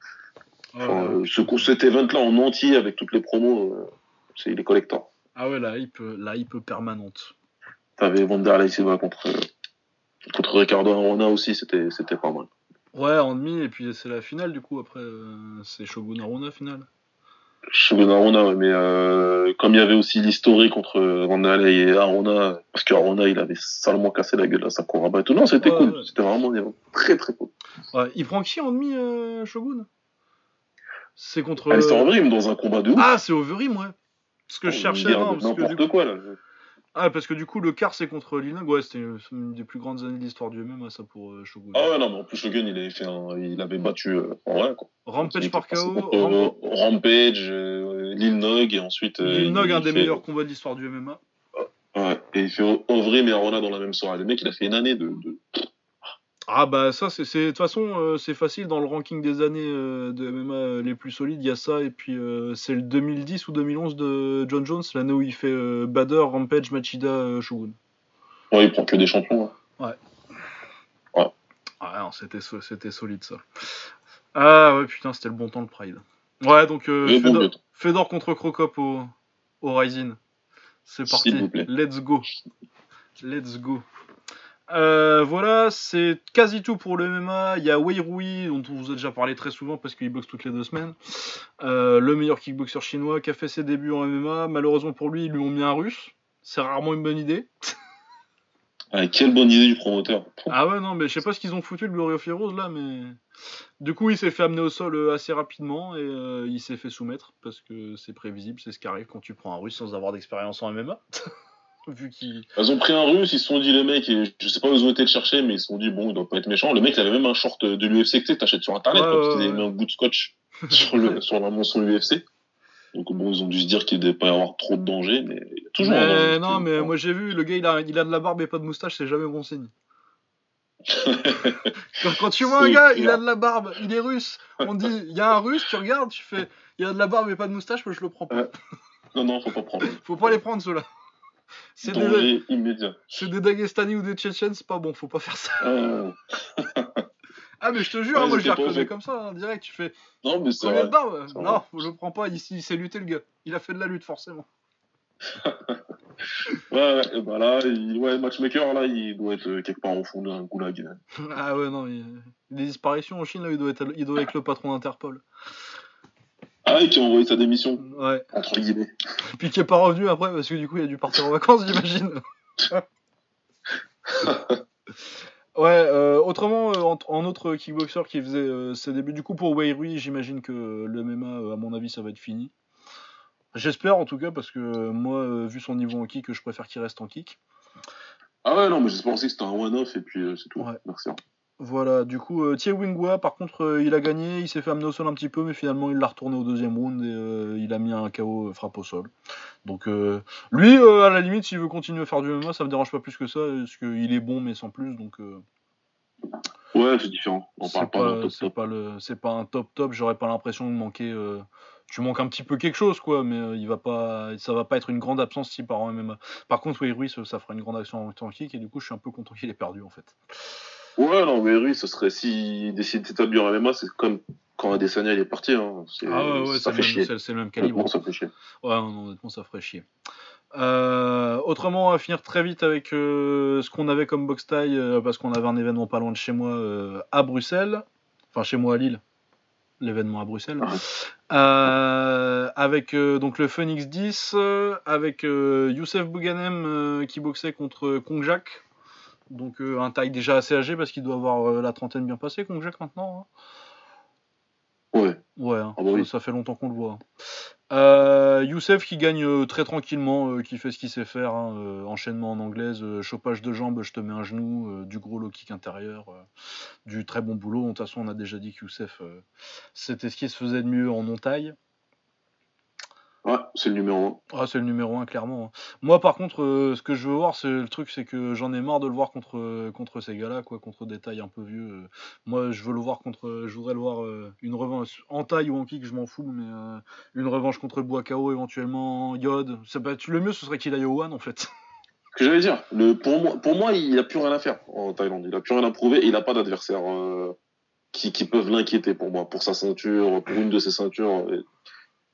Enfin, ce, cet event-là en entier, avec toutes les promos, c'est les collectors. Ah ouais la hype la hype permanente. T'avais Wanderlei Silva contre, contre Ricardo Arona aussi, c'était pas mal. Ouais en demi et puis c'est la finale du coup après c'est Shogun Aruna finale. Shogun Arona, ouais, mais euh, comme il y avait aussi l'historique euh, Wanderlei et Arona, parce qu'Arona, il avait salement cassé la gueule à Sakuraba et tout. Non, c'était Ouais, cool. ouais. C'était vraiment très très cool. Ouais, il prend qui en demi, euh, Shogun? C'est contre. Alistair Overeem dans un combat de ouf. Ah, c'est Overeem, ouais. Ce que je cherchais, parce N'importe du... quoi, là. Ah, parce que du coup, le quart, c'est contre Linog. Ouais, c'était une des plus grandes années de l'histoire du MMA, ça, pour euh, Shogun. Ah ouais, non, mais en plus, Shogun, il avait, fait un... il avait battu euh, en vrai, quoi. Rampage par KO. euh, Rampage, euh, Lil Nog, et ensuite. Lil Nog, un des fait- meilleurs combats de l'histoire du MMA. Ouais, et il fait Overeem et Arona dans la même soirée. Le mec, il a fait une année de. de... Ah, bah, ça, c'est. De toute façon, euh, c'est facile dans le ranking des années euh, de MMA les plus solides. Il y a ça, et puis euh, c'est le 2010 ou 2011 de John Jones, l'année où il fait euh, Bader, Rampage, Machida, euh, Shogun. Ouais, il prend que des champions. hein. Ah non, c'était so- c'était solide ça. Ah ouais, putain, c'était le bon temps le Pride. Ouais, donc euh, bon, Fedor, Fedor contre Crocop au, au Rising. C'est parti. S'il vous plaît. Let's go. Let's go. Euh, voilà, c'est quasi tout pour le MMA. Il y a Wei Rui, dont on vous a déjà parlé très souvent parce qu'il boxe toutes les deux semaines. Euh, le meilleur kickboxer chinois qui a fait ses débuts en MMA. Malheureusement pour lui, ils lui ont mis un russe. C'est rarement une bonne idée. Ah, quelle bonne idée du promoteur. Ah ouais, non, mais je sais pas ce qu'ils ont foutu le Glory of Heroes là, mais. Du coup, il s'est fait amener au sol euh, assez rapidement et euh, il s'est fait soumettre parce que c'est prévisible, c'est ce qui arrive quand tu prends un russe sans avoir d'expérience en MMA. Vu qu'il. Ils ont pris un russe, ils se sont dit, les mecs, et je sais pas où ils ont été le chercher, mais ils se sont dit, bon, il doit pas être méchant. Le mec, il avait même un short de l'UFC que tu t'achètes sur internet, Ouais, quoi, ouais, parce qu'ils avaient ouais. mis un bout de scotch sur, le, sur UFC. Donc bon, ils ont dû se dire qu'il devait pas y avoir trop de danger, mais il y a toujours un danger. Mais non, mais moi j'ai vu, le gars il a, il a de la barbe et pas de moustache, c'est jamais bon signe. quand, quand tu vois un gars, il a de la barbe, il est russe, on te dit, il y a un russe, tu regardes, tu fais, il a de la barbe et pas de moustache, moi je le prends pas. Ouais. Non, non, faut pas prendre. Faut pas les prendre ceux-là. C'est des, immédiat. c'est des Dagestani ou des Tchétchènes, c'est pas bon, faut pas faire ça. Ah, Ah, mais je te jure, Ouais, moi je l'ai vrai. comme ça, hein, direct. Tu fais non, mais c'est vrai. de barbe c'est Non, je le prends pas, il, il sait lutter le gars. Il a fait de la lutte, forcément. Ouais, ouais, et bah là, il, ouais, matchmaker, là, il doit être euh, quelque part au fond d'un goulag. ah ouais, non, il... les disparitions en Chine, là, il doit être, il doit être le patron d'Interpol. Ah oui, qui a envoyé sa démission, Ouais. entre guillemets. Puis qui est pas revenu après parce que du coup il a dû partir en vacances, j'imagine. ouais, euh, autrement, euh, en, en autre kickboxer qui faisait euh, ses débuts, du coup pour Wei Rui, j'imagine que le MMA, à mon avis, ça va être fini. J'espère en tout cas parce que moi, vu son niveau en kick, je préfère qu'il reste en kick. Ah ouais, non, mais j'espère aussi que c'était un one-off et puis euh, c'est tout. Ouais. Merci. Voilà, du coup, euh, Thie Wingwa, par contre, euh, il a gagné, il s'est fait amener au sol un petit peu, mais finalement, il l'a retourné au deuxième round et euh, il a mis un KO euh, frappe au sol. Donc, lui, à la limite, s'il veut continuer à faire du MMA, ça me dérange pas plus que ça, parce qu'il est bon, mais sans plus, donc Ouais, c'est différent. On parle pas, d'un pas, top c'est top. pas, le, c'est pas un top top, j'aurais pas l'impression de manquer. tu manques un petit peu quelque chose, quoi, mais il va pas, ça va pas être une grande absence si part en MMA. Par contre, oui, Ruiz, ça fera une grande action en kick, et du coup, je suis un peu content qu'il ait perdu, en fait. Ouais, non, mais oui, ce serait s'il décide de s'établir en MMA, c'est comme quand Adesanya il est parti. Hein. Ah ouais, ouais, ça c'est fait le, chier. même- c'est- le même calibre. Honnêtement, ça fait chier. Ouais, non, honnêtement, ça ferait chier. Euh, autrement, on va finir très vite avec euh, ce qu'on avait comme box taille, euh, parce qu'on avait un événement pas loin de chez moi à Bruxelles, enfin chez moi à Lille, l'événement à Bruxelles, Euh, avec donc le Phoenix 10, euh, avec Youssef Bouganem qui boxait contre Kongjak, donc euh, un taille déjà assez âgé parce qu'il doit avoir euh, la trentaine bien passée, Kongjak maintenant. hein. Ouais. Ouais, hein, Ah bah oui. ça, ça fait longtemps qu'on le voit. Euh, Youssef qui gagne très tranquillement, qui fait ce qu'il sait faire, hein, enchaînement en anglaise, chopage de jambes, je te mets un genou, du gros low kick intérieur, du très bon boulot. De toute façon, on a déjà dit que Youssef, c'était ce qui se faisait de mieux en non-taille. Ouais, c'est le numéro Ah, c'est le numéro 1, clairement. hein. Moi, par contre, euh, ce que je veux voir, c'est le truc, c'est que j'en ai marre de le voir contre, euh, contre ces gars-là, quoi, contre des tailles un peu vieux. euh. Moi, je veux le voir contre. Je voudrais le voir euh, une revanche en taille ou en kick, je m'en fous, mais une revanche contre Boakao, éventuellement Yod. Ça peut être- le mieux, ce serait qu'il aille au One, en fait. Ce que j'allais dire, le, pour, moi, pour moi, il a plus rien à faire en Thaïlande. Il a plus rien à prouver et il n'a pas d'adversaire qui, qui peuvent l'inquiéter pour moi, pour sa ceinture, pour une de ses ceintures.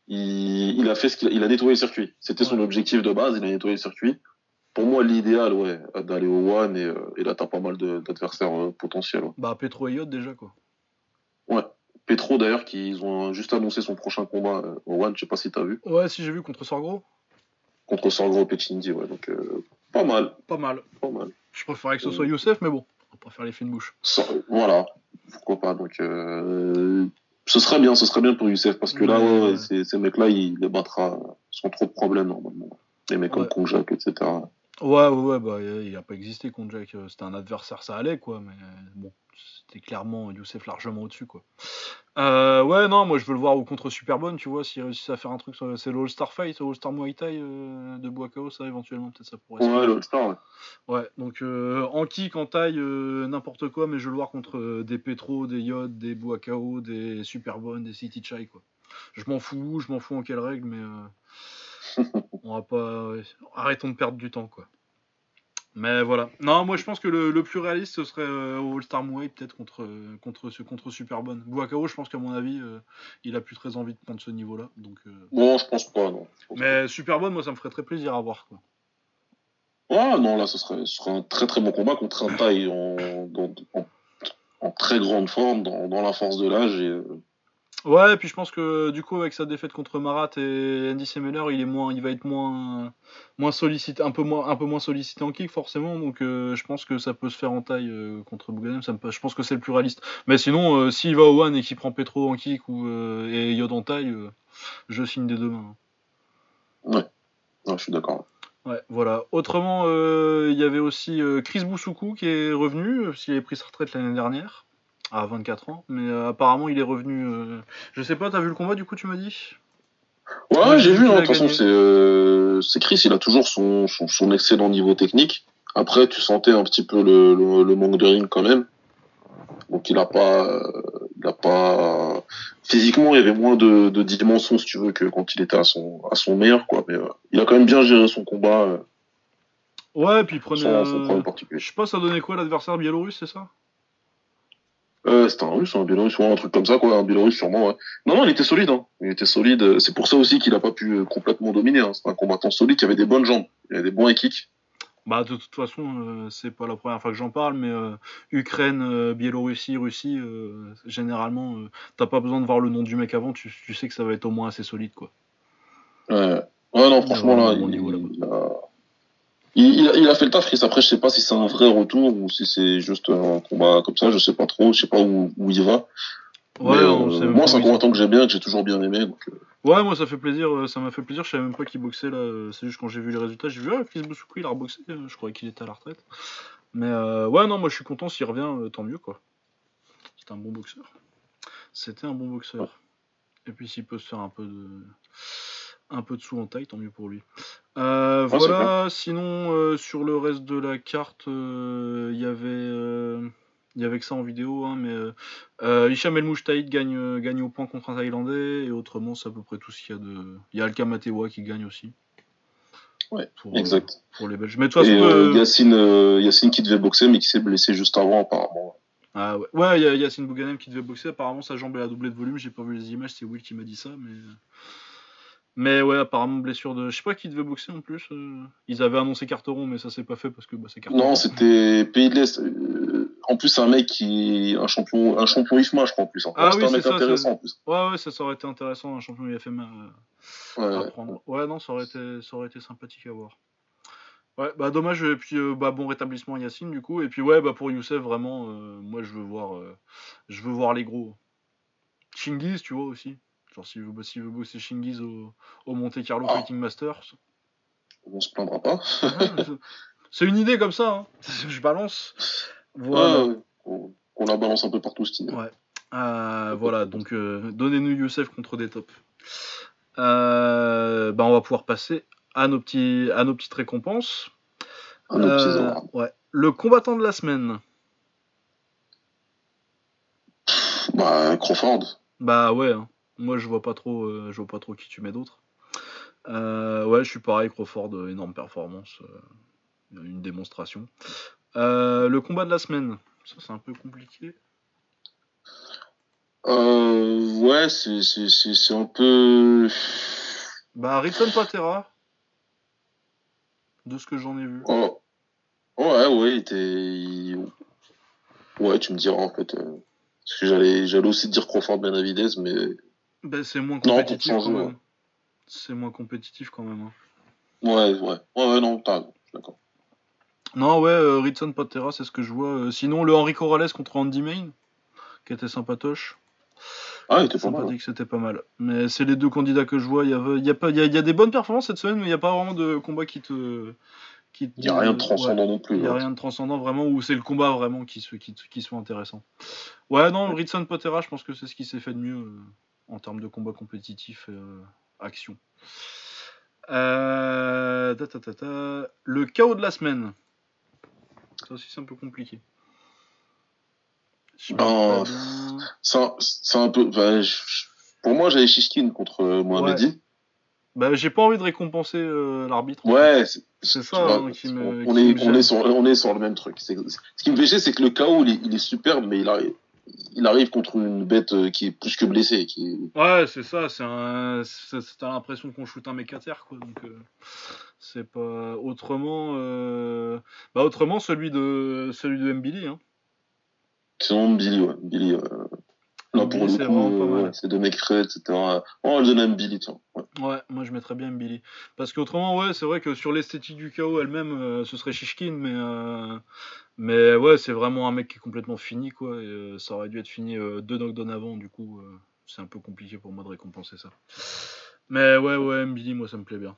Il, il a fait ce qu'il a, il a nettoyé le circuit. C'était son Ouais. objectif de base, il a nettoyé le circuit. Pour moi, l'idéal, ouais, d'aller au One et, euh, et là, t'as pas mal de- d'adversaires euh, potentiels. ouais. Bah, Petro et Yod, déjà, quoi. Petro, d'ailleurs, qui ils ont juste annoncé son prochain combat euh, au One, je sais pas si t'as vu, Ouais, si j'ai vu contre Sorgro, contre Sorgro Pechindi, ouais. Donc, euh, pas mal, pas mal. pas mal. Je préférais que ce soit Youssef, mais bon, on va pas faire les films bouche. Ça- voilà, pourquoi pas. Donc, euh, ce serait bien, ce serait bien pour Youssef, parce que là, Ouais, ces, ces mecs-là, ils les battra sans trop de problèmes, normalement. Les mecs comme Kongjak, etc. Ouais, ouais, ouais, bah, il a pas existé contre Jack. euh, C'était un adversaire, ça allait, quoi. Mais euh, bon, c'était clairement Youssef largement au-dessus, quoi. Euh, ouais, non, moi je veux le voir au contre Superbonne, tu vois, s'il réussit à faire un truc, sur- c'est le All-Star Fight, All-Star Muay Thai euh, de Boakao, ça éventuellement, peut-être ça pourrait Ouais, l'All-Star, ouais. Ouais, donc euh, en kick, en taille, n'importe quoi, mais je veux le voir contre des Petro, des Yod, des Boakao, des Superbonne, des City Chai, quoi. Je m'en fous, je m'en fous en quelle règle, mais on va pas. Arrêtons de perdre du temps, quoi. Mais voilà. Non, moi je pense que le, le plus réaliste ce serait euh, All-Star peut-être contre, euh, contre, ce- contre Superbonne. Boakao, je pense qu'à mon avis, euh, il a plus très envie de prendre ce niveau-là. Donc, euh, Bon, je pense pas, non. Pense Mais Superbonne, moi ça me ferait très plaisir à voir, quoi. pas. Ouais, non, là, ce serait, ce serait un très très bon combat contre un taille en, en, en très grande forme, dans, dans la force de l'âge. Et, euh, Ouais, et puis je pense que du coup avec sa défaite contre Marat et Andy Semeler, il est moins, il va être moins, moins sollicité, un peu moins, un peu moins sollicité en kick forcément. Donc euh, je pense que ça peut se faire en taille euh, contre Bouganem. Ça me, pa- je pense que c'est le plus réaliste. Mais sinon, euh, s'il va au one et qu'il prend Petro en kick ou et Yod en taille, je signe des deux mains. ouais, je suis d'accord. Ouais, voilà. Autrement, il y avait aussi Chris Boussoukou qui est revenu, parce qu'il avait pris sa retraite l'année dernière, à 24 ans, mais euh, apparemment il est revenu. euh, Je sais pas, t'as vu le combat du coup, tu m'as dit? Ouais, Ouais, j'ai vu, hein, de toute façon, c'est euh, c'est Chris, il a toujours son, son, son excellent niveau technique. Après, tu sentais un petit peu le, le, le manque de ring quand même. Donc, il a pas, il a pas, physiquement, il y avait moins de, de dimensions, si tu veux, que quand il était à son, à son meilleur, quoi. Mais il a quand même bien géré son combat, Ouais, puis il prenait. problème particulier. Je sais pas, ça donnait quoi l'adversaire biélorusse, c'est ça? Euh, c'était un russe, un biélorusse, ouais, un truc comme ça, quoi, un biélorusse sûrement, ouais. Non, non, il était solide, hein. Il était solide. C'est pour ça aussi qu'il a pas pu euh, complètement dominer, hein. C'est un combattant solide qui avait des bonnes jambes. Il avait des bons kicks. Bah, de toute façon, euh, c'est pas la première fois que j'en parle, mais euh, Ukraine, euh, Biélorussie, Russie, euh, généralement, euh, t'as pas besoin de voir le nom du mec avant, tu, tu sais que ça va être au moins assez solide, quoi. Ouais, ouais non, franchement, là, il, niveau, là-bas. il a... Il, il a- fait le taf, Chris. Après, je sais pas si c'est un vrai retour ou si c'est juste un combat comme ça. Je sais pas trop. Je sais pas où, où il va. Ouais, Mais, on euh, moi, c'est un combattant que j'aime bien, que j'ai toujours bien aimé. Donc, euh, Ouais, moi ça fait plaisir, euh, ça m'a fait plaisir, je savais même pas qu'il boxait là, c'est juste quand j'ai vu les résultats, j'ai vu ah Chris Boussoukou il a reboxé, je croyais qu'il était à la retraite. Mais euh, ouais non moi je suis content s'il revient, tant mieux quoi. C'est un bon boxeur. C'était un bon boxeur. Et puis s'il peut se faire un peu de un peu de sous en taille, tant mieux pour lui. Euh, c'est voilà, sinon euh, sur le reste de la carte, euh, il y avait euh, il y avait que ça en vidéo, hein, mais euh, euh, Hicham El Moujtaïd gagne, euh, gagne au point contre un Thaïlandais, et autrement, c'est à peu près tout ce qu'il y a de. Il y a Alkamatewa qui gagne aussi. Ouais, pour, euh, exact. pour les Belges. Mais de toute façon, Et euh, euh, Yacine, euh, Yacine qui devait boxer, mais qui s'est blessé juste avant, apparemment. ah ouais, ouais, il y a Yacine Bouganem qui devait boxer. Apparemment, sa jambe elle a doublé de volume. J'ai pas vu les images, c'est Will qui m'a dit ça, mais. Mais ouais, apparemment, blessure de. Je sais pas qui devait boxer en plus. euh, Ils avaient annoncé Carteron, mais ça s'est pas fait parce que bah, c'est Carteron. Non, c'était Pays de l'Est. Euh, en plus, c'est un mec qui un champion, un champion IFMA, je crois, en plus. hein. Ah c'est oui, un mec ça, intéressant, en plus. Ouais, ouais, ça, ça aurait été intéressant, un champion IFMA. euh, Ouais, à ouais. prendre. Ouais, non, ça aurait été, ça aurait été sympathique à voir. Ouais, bah dommage, et puis euh, bah, bon rétablissement à Yacine du coup, et puis ouais, bah pour Youssef, vraiment, euh, moi je veux voir je veux voir les gros. Shingiz, tu vois aussi. Genre s'il veut, s'il veut bosser Shingiz au, au Monte Carlo Ah. Fighting Masters. On se plaindra pas. Ouais, c'est- une idée comme ça, hein. je balance. Voilà. Ouais. On, on la balance un peu partout, idée. Ouais. Euh, voilà, donc euh, donnez-nous Youssef contre des tops. Euh, bah, on va pouvoir passer à nos, petits, à nos petites récompenses. Ouais. Le combattant de la semaine. Bah, Crawford. Bah ouais, hein. Moi je vois pas trop, euh, je vois pas trop qui tu mets d'autres. Euh, ouais, je suis pareil, Crawford, euh, énorme performance, euh, une démonstration. Le combat de la semaine, ça c'est un peu compliqué. Ouais, c'est, c'est, c'est, c'est un peu. Bah Ritson Patera, de ce que j'en ai vu. Oh. Ouais, ouais, il était. Ouais, tu me diras en fait. Parce que j'allais, j'allais aussi dire Crawford Benavidez, mais. Bah, c'est moins compétitif pour changer, quand ouais. même. C'est moins compétitif quand même. hein. Ouais, ouais. Ouais, ouais, non, t'as d'accord. Non, ouais, euh, Ritson Patera, c'est ce que je vois. Euh, sinon, le Henri Corrales contre Andy Main, qui était sympatoche. Ah, il était pas mal. sympathique, c'était pas mal. Mais c'est les deux candidats que je vois. Il y, il y a, y, a, y a des bonnes performances cette semaine, mais il n'y a pas vraiment de combat qui te. Il n'y a rien de transcendant ouais, non plus. Il n'y a ouais. rien de transcendant vraiment, où c'est le combat vraiment qui, se, qui, qui soit intéressant. Ouais, non, Ritson Patera, je pense que c'est ce qui s'est fait de mieux euh, en termes de combat compétitif euh, action. Euh, ta, ta, ta, ta. Le chaos de la semaine. Ça aussi, c'est un peu compliqué. Ben. C'est un, peu. bah, je- je- pour moi, j'avais Shishkin contre euh, Mohamedi. Bah, j'ai pas envie de récompenser euh, l'arbitre. Ouais, c'est ça, vois, hein, qui me- on, qui est, me on, gêne. est sur, on est sur le même truc. Ce qui me fait chier, c'est que le KO, il il est superbe, mais il arrive, il arrive contre une bête euh, qui est plus que blessée. Qui est- Ouais, c'est ça, c'est un. c'est- c'est- T'as l'impression qu'on shoot un mec à terre, quoi. Donc, euh, c'est pas. Autrement. euh, Bah, autrement, celui de celui de Mbili, hein. Billy, ouais. Billy, euh, là, pour Billy, c'est coup, vraiment pas mal. ouais, c'est deux mecs etc. On va le donner à Billy, tiens. Ouais. Ouais, moi je mettrais bien Mbili. Parce qu'autrement, ouais, c'est vrai que sur l'esthétique du chaos elle-même, euh, ce serait Shishkin, mais. euh, Mais ouais, c'est vraiment un mec qui est complètement fini, quoi. Et, euh, ça aurait dû être fini deux knockdowns avant, du coup, c'est un peu compliqué pour moi de récompenser ça. Mais ouais, ouais, Mbili, moi ça me plaît bien.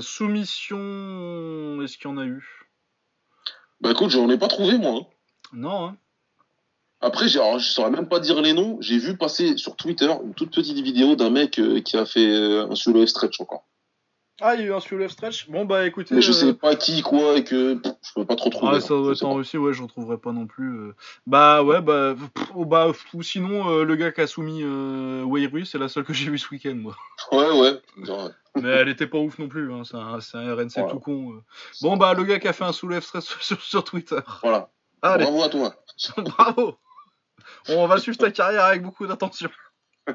Soumission, est-ce qu'il y en a eu? Bah écoute, j'en ai pas trouvé, moi. hein. Non, hein Après, j'ai- alors, je saurais même pas dire les noms. J'ai vu passer sur Twitter une toute petite vidéo d'un mec euh, qui a fait euh, un solo stretch encore. Ah, il y a eu un sur stretch Bon, bah écoutez. Mais je euh, sais pas qui, quoi, et que pff, je peux pas trop trouver. Ah, hein. ça doit Je être en. Russie, ouais, je retrouverai pas non plus. euh. Bah ouais, bah, pff, oh, bah ou sinon euh, le gars qui a soumis euh, Weiru, c'est la seule que j'ai vue ce week-end, moi. Ouais, ouais. Ouais. Mais elle était pas ouf non plus, hein, c'est un, c'est un RNC Voilà. tout con. euh. Bon bah le gars qui a fait un soulève stress sur, sur, sur Twitter. Voilà. Allez, Bravo à toi. bravo. On va suivre ta carrière avec beaucoup d'attention.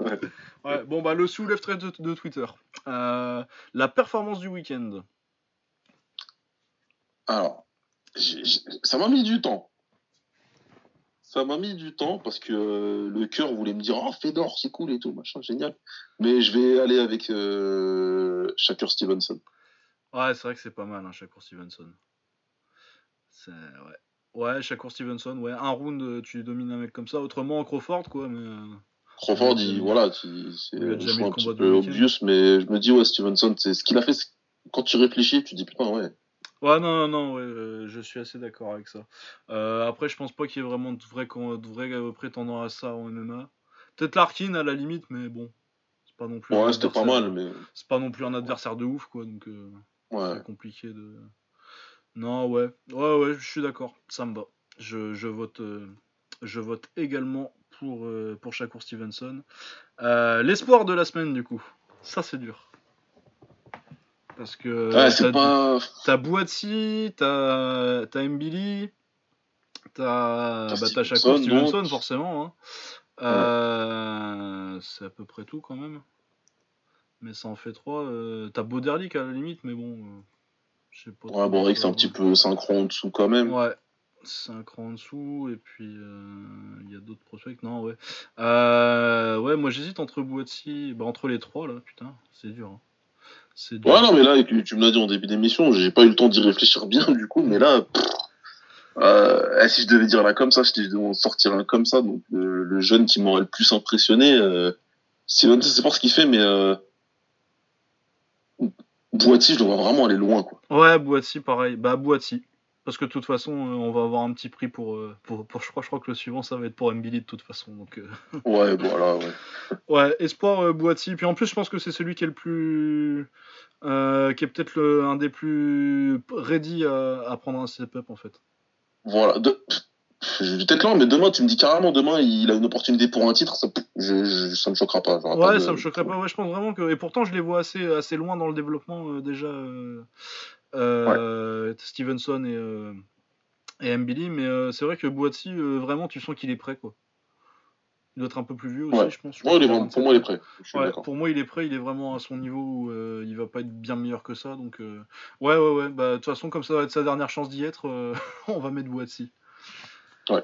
Ouais. Ouais, bon bah le soulève stress de, de Twitter. Euh, la performance du week-end. Alors, ça m'a mis du temps. Ça m'a mis du temps parce que euh, le cœur voulait me dire Oh, Fedor, c'est cool et tout, machin, génial. Mais je vais aller avec euh, Shakur Stevenson. Ouais, c'est vrai que c'est pas mal, hein, Shakur Stevenson. C'est ouais. Ouais, Shakur Stevenson, ouais, un round, euh, tu domines un mec comme ça. Autrement, Crawford, quoi, mais. euh, Crawford, Ouais, il, voilà, il- c'est un petit peu obvious, mais je me dis, ouais, Stevenson, c'est ce qu'il a fait. Quand tu réfléchis, tu dis putain, ouais. Ouais, non, non, non, ouais, euh, je suis assez d'accord avec ça. Euh, après, je pense pas qu'il y ait vraiment de vrais, de vrais prétendants à ça en MMA. Peut-être Larkin à la limite, mais bon. C'est pas non plus. Ouais, c'était pas mal, mais C'est pas non plus un adversaire de ouf, quoi, donc euh, ouais. c'est compliqué de. Non, ouais. Ouais, ouais, je suis d'accord. Ça me va. Je, je vote, euh, je vote également pour, euh, pour Shakur Stevenson. Euh, L'espoir de la semaine, du coup. Ça, c'est dur. Parce que. Ouais, t'as- pas. T'as Boati, t'as Mbili, t'as bah, Shakur Stevenson, forcément. hein. C'est à peu près tout quand même. Mais ça en fait trois. t'as Boderlick à la limite, mais bon. Je sais pas. trop Ouais, bon, c'est un petit peu synchro en dessous quand même. Ouais, c'est un cran en dessous, et puis euh, il y a d'autres prospects. Non, ouais. Euh, ouais, moi j'hésite entre Boati, bah, entre les trois là, putain, c'est dur. hein. Ouais, non, mais là, tu me l'as dit en début d'émission, j'ai pas eu le temps d'y réfléchir bien, du coup, mais là, pff, euh, si je devais dire là comme ça, si je devais en sortir un comme ça, donc le, le jeune qui m'aurait le plus impressionné, euh, c'est pas ce qu'il fait, mais Boiti, je le vois vraiment aller loin, quoi. Ouais, Boati, pareil. Bah, Boati. Parce que de toute façon, euh, on va avoir un petit prix pour, euh, pour, pour- je crois, je crois que le suivant, ça va être pour Mbili de toute façon. Donc, euh, Ouais, voilà, ouais. ouais, espoir Boati. Puis en plus, je pense que c'est celui qui est le plus, euh, qui est peut-être un des plus ready à, à prendre un step-up en fait. Voilà. De... Je vais peut-être là, mais demain, tu me dis carrément, demain, il a une opportunité pour un titre, ça, je, je- ça me choquera pas. pas Ouais, de- ça me choquerait pas. Ouais, je pense vraiment que. Et pourtant, je les vois assez, assez loin dans le développement euh, déjà. euh, euh, Stevenson et, euh, et Mbili. Mais c'est vrai que Boati, euh, vraiment, tu sens qu'il est prêt quoi. Il doit être un peu plus vieux aussi, Ouais. je pense. Ouais, il est vraiment- pour moi, il est prêt. Ouais, pour moi, il est prêt, il est vraiment à son niveau où euh, il va pas être bien meilleur que ça. Donc, euh, ouais, ouais, ouais. Bah, de toute façon, comme ça va être sa dernière chance d'y être, euh, on va mettre Boati. Ouais.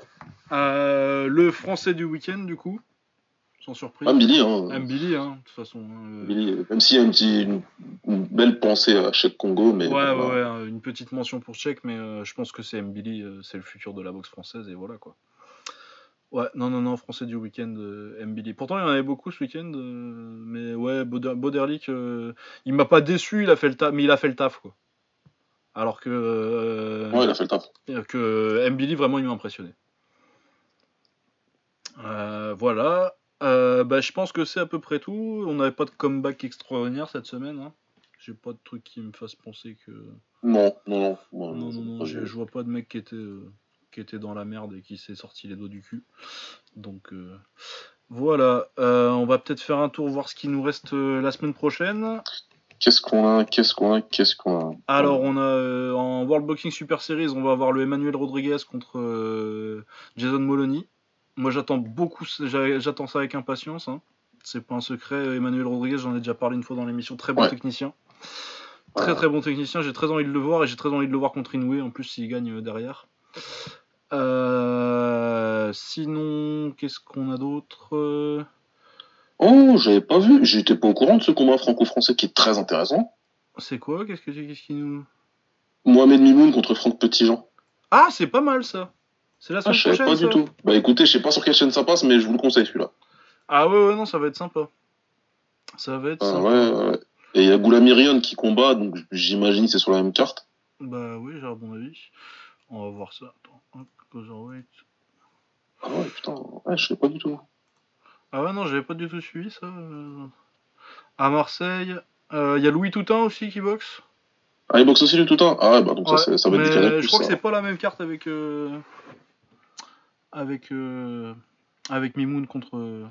Euh, le français du week-end, du coup, sans surprise. Ah, Billy, hein. Mbili, hein, de toute façon. hein, euh, même s'il y a une, petite- une, une belle pensée à Chèque Congo, mais. Ouais, ouais, ouais, une petite mention pour Tchèque, mais euh, je pense que c'est Mbili, euh, c'est le futur de la boxe française, et voilà quoi. Ouais, non, non, non, français du week-end, Mbili. Pourtant, il y en avait beaucoup ce week-end, mais ouais, Boder- Boderlick, euh, il m'a pas déçu, il a fait le taf, mais il a fait le taf quoi. Alors que, euh, Ouais, il a fait le taf. que Mbili, vraiment, il m'a impressionné. Euh, voilà. Euh, bah, je pense que c'est à peu près tout. On n'avait pas de comeback extraordinaire cette semaine. Hein. J'ai pas de truc qui me fasse penser que. Non, non, non. Non, je- non, non, je, vois pas de mec qui était, euh, qui était dans la merde et qui s'est sorti les doigts du cul. Donc euh, voilà, Euh, on va peut-être faire un tour, voir ce qui nous reste euh, la semaine prochaine. Qu'est-ce qu'on a Qu'est-ce qu'on a Qu'est-ce qu'on a Alors on a euh, en World Boxing Super Series, on va avoir le Emmanuel Rodriguez contre euh, Jason Moloney. Moi j'attends beaucoup, j'a- j'attends ça avec impatience. hein. C'est pas un secret, Emmanuel Rodriguez, j'en ai déjà parlé une fois dans l'émission, très bon Ouais. technicien. Très très bon technicien, j'ai très envie de le voir et j'ai très envie de le voir contre Inoue en plus s'il gagne euh, derrière. Euh, sinon, qu'est-ce qu'on a d'autre Euh, Oh, j'avais pas vu. J'étais pas au courant de ce combat franco-français qui est très intéressant. C'est quoi? Qu'est-ce que qu'est-ce qui nous Mohamed Mimoun contre Franck Petitjean. Ah, c'est pas mal ça. C'est la Ah, semaine je prochaine. pas du tout. Bah écoutez, je sais pas sur quelle chaîne ça passe, mais je vous le conseille celui-là. Ah ouais, ouais, non, ça va être sympa. Ça va être Ah, sympa. ouais, ouais. Et il y a Goulamirion qui combat, donc j'imagine que c'est sur la même carte. Bah oui, j'ai à mon avis. On va voir ça. Attends, hop. Ah ouais, putain, ouais, je sais pas du tout. Ah ouais, non, j'avais pas du tout suivi ça. euh. À Marseille, euh, il y a Louis Toutain aussi qui boxe? Ah, il boxe aussi du tout temps Ah ouais, bah donc Ouais, ça, ça va être Je crois que c'est pas la même carte avec. euh, Avec. euh, Avec Mimoun contre.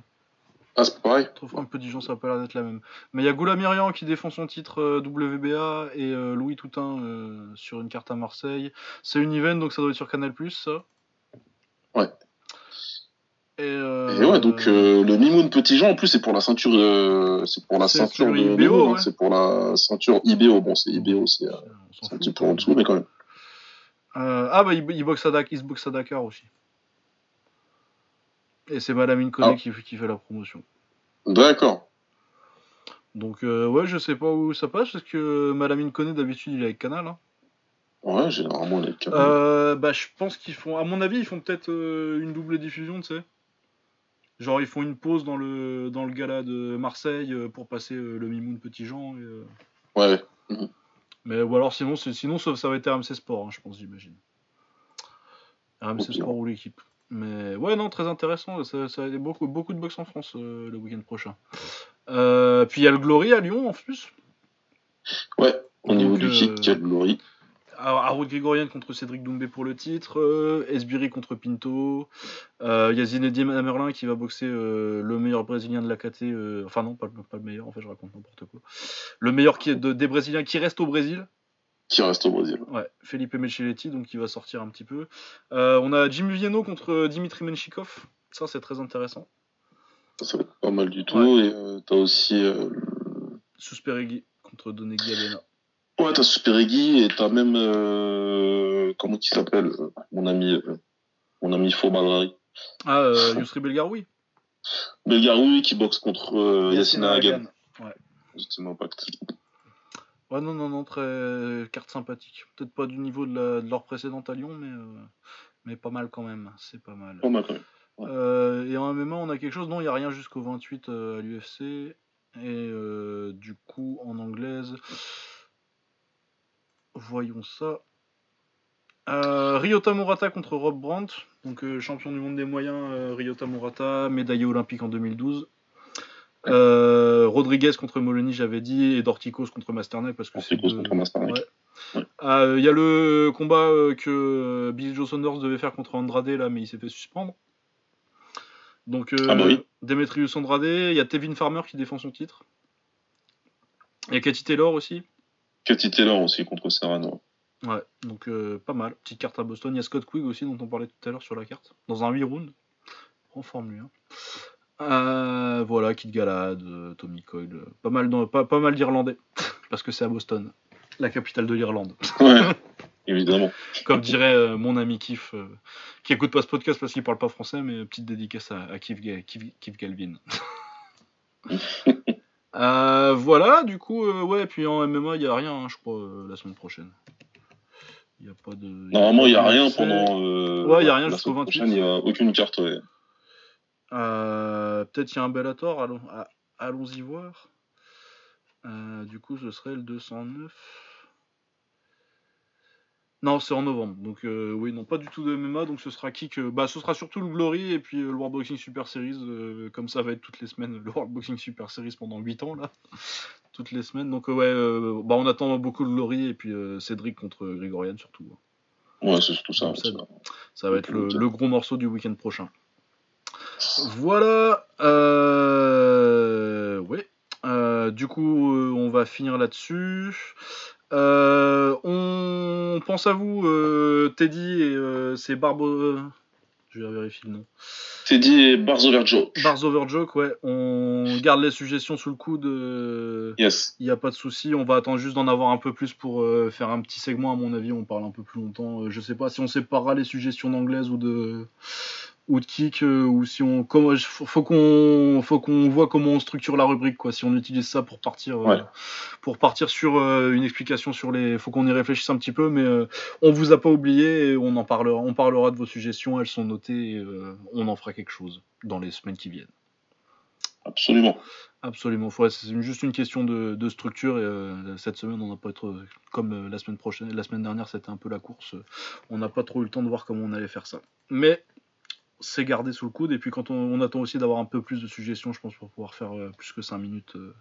Ah, c'est pareil contre Franck Petitjean, ça a pas l'air d'être la même. Mais il y a Goulamirian qui défend son titre euh, WBA et euh, Louis Toutain euh, sur une carte à Marseille. C'est une event donc ça doit être sur Canal ça? Ouais. Et, euh, Et ouais, donc euh, le Mimoun Petitjean, en plus, c'est pour la ceinture, euh, c'est pour la ceinture de IBO, Mimoun, hein, c'est pour la ceinture IBO. Bon, c'est IBO, c'est euh, c'est un petit peu en dessous, mais quand même. Ah bah il, il boxe à Dak- il se boxe à Dakar aussi. Et c'est Malamine Koné Ah. qui, qui fait la promotion. D'accord. Donc ouais, je sais pas où ça passe parce que Malamine Koné d'habitude il est avec Canal. hein. Ouais, généralement, les cas. Euh, bah je pense qu'ils font, à mon avis, ils font peut-être une double diffusion, tu sais. Genre ils font une pause dans le dans le gala de Marseille euh, pour passer euh, le Mimoun Petit Jean. et, euh, Ouais, ouais. Mais ou alors sinon sinon ça, ça va être RMC Sport, hein, je pense, j'imagine. RMC. Sport ou l'équipe. Mais ouais non très intéressant, ça, ça a beaucoup beaucoup de boxe en France euh, le week-end prochain. Euh, puis il y a le Glory à Lyon en plus. Ouais, au niveau Donc, du kick, quel glory. Harold Grigorian contre Cédric Doumbé pour le titre, euh, Esbiri contre Pinto, euh, il y a Zinedine Amerlin qui va boxer euh, le meilleur brésilien de la KT, euh, enfin non, pas, le- pas le meilleur, en fait je raconte n'importe quoi. Le meilleur qui est de- des Brésiliens qui reste au Brésil, Qui reste au Brésil. ouais, Felipe Micheletti, donc qui va sortir un petit peu. On a Jim Vienno contre Dimitri Menchikov, ça c'est très intéressant. Ça va être pas mal du tout. Ouais. Et t'as aussi. Susperegui contre Donegui Alena. Ouais, t'as Superegui et t'as même. euh, Comment il s'appelle euh, Mon ami. euh, Mon ami Faux Malrari. Ah, euh, Yousri Belgaroui. Belgaroui qui boxe contre euh, Yassine Hagan. Du Team Impact. Ouais, non, non, non, très carte sympathique. Peut-être pas du niveau de, la- de leur précédente à Lyon, mais, mais pas mal quand même. C'est pas mal. Pas mal quand même. Ouais. Euh, et en MMA, on a quelque chose? Non, il n'y a rien jusqu'au 28 euh, à l'UFC. Et euh, du coup, en anglaise, voyons ça. Euh, Ryota Murata contre Rob Brandt, donc euh, champion du monde des moyens. euh, Ryota Murata, médaillé olympique en 2012. Euh, Rodriguez contre Molony, j'avais dit, et Dorticos contre Masternet parce que c'est Orticos deux- contre Masterneck. ouais. Ouais. Euh, Il y a le combat que Billy Joe Saunders devait faire contre Andrade là, mais il s'est fait suspendre. Donc Ah bah oui. Demetrius Andrade, il y a Tevin Farmer qui défend son titre. Il y a Cathy Taylor aussi. Cathy Taylor aussi contre Serrano. Ouais, donc euh, pas mal. Petite carte à Boston. Il y a Scott Quigg aussi dont on parlait tout à l'heure sur la carte. Dans un 8 rounds. En Formule 1. Euh, voilà, Kid Galad, euh, Tommy Coyle. Pas mal, dans- pas, pas mal d'Irlandais. Parce que c'est à Boston. La capitale de l'Irlande. Ouais, évidemment. Comme dirait euh, mon ami Kif, qui écoute pas ce podcast parce qu'il parle pas français, mais petite dédicace à, à Kif, Ga- Kif- Kif Galvin. Euh, voilà, du coup, euh, ouais, puis en MMA, il y a rien, hein, je crois, euh, la semaine prochaine. Il y a pas de. Normalement, il n'y a rien pendant. Ouais, y a rien la jusqu'au semaine 28. prochaine, Il n'y a aucune carte. ouais. Peut-être il y a un Bellator, allons, allons-y voir. Du coup, ce serait le 209. Non, c'est en novembre. Donc, euh, oui, non, pas du tout de MMA. Donc, ce sera kick. euh, bah, ce sera surtout le Glory et puis euh, le World Boxing Super Series. euh, comme ça va être toutes les semaines, le World Boxing Super Series pendant 8 ans, là. toutes les semaines. Donc, ouais, bah, on attend beaucoup le Glory et puis Cédric contre Grigorian, surtout. Ouais, c'est surtout ça. Comme ça, Ça va être le, le gros morceau du week-end prochain. Voilà. Ouais. Du coup, on va finir là-dessus. Euh, on pense à vous, euh, Teddy, et euh, c'est Barbo. euh, je vais vérifier le nom. Teddy et Bars Over Joe. Bars Over Joke, ouais. On garde les suggestions sous le coude. euh, Yes. il n'y a pas de souci, on va attendre juste d'en avoir un peu plus pour faire un petit segment, à mon avis, on parle un peu plus longtemps. Je sais pas si on séparera les suggestions d'anglaise ou de ou de kick ou si on faut, qu'on faut qu'on voit comment on structure la rubrique quoi si on utilise ça pour partir euh, pour partir sur euh, une explication sur les faut qu'on y réfléchisse un petit peu mais euh, on vous a pas oublié et on en parlera on parlera de vos suggestions elles sont notées et euh, on en fera quelque chose dans les semaines qui viennent Absolument. Absolument, c'est juste une question de, de structure et cette semaine on n'a pas trop comme la semaine prochaine, la semaine dernière c'était un peu la course, on n'a pas trop eu le temps de voir comment on allait faire ça. Mais c'est gardé sous le coude et puis quand on, attend aussi d'avoir un peu plus de suggestions, je pense pour pouvoir faire euh, plus que 5 minutes euh,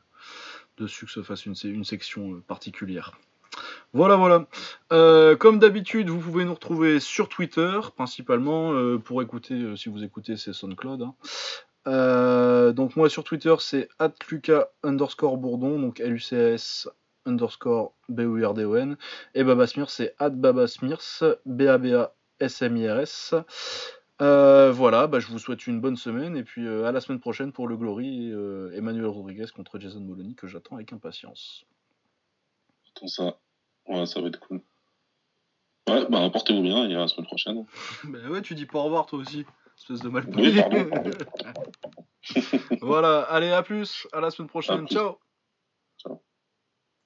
dessus que se fasse une, une section euh, particulière. Voilà, voilà. Comme d'habitude, vous pouvez nous retrouver sur Twitter, principalement, pour écouter, si vous écoutez, c'est SoundCloud. hein. Donc moi sur Twitter c'est Lucas underscore Bourdon, donc L-U-C-A-S underscore B-O-U-R-D-O-N. Et c'est Babasmirs, B-A-B-A-S-M-I-R-S. Euh, voilà, bah, je vous souhaite une bonne semaine et puis euh, à la semaine prochaine pour le Glory et euh, Emmanuel Rodriguez contre Jason Moloney que j'attends avec impatience. Attends ça. Ouais, ça va être cool. Ouais, bah portez-vous bien et à la semaine prochaine. Ben ouais, tu dis pas au revoir toi aussi. Espèce de mal Oui, pardon, pardon. voilà, allez, à plus, à la semaine prochaine. Plus. Ciao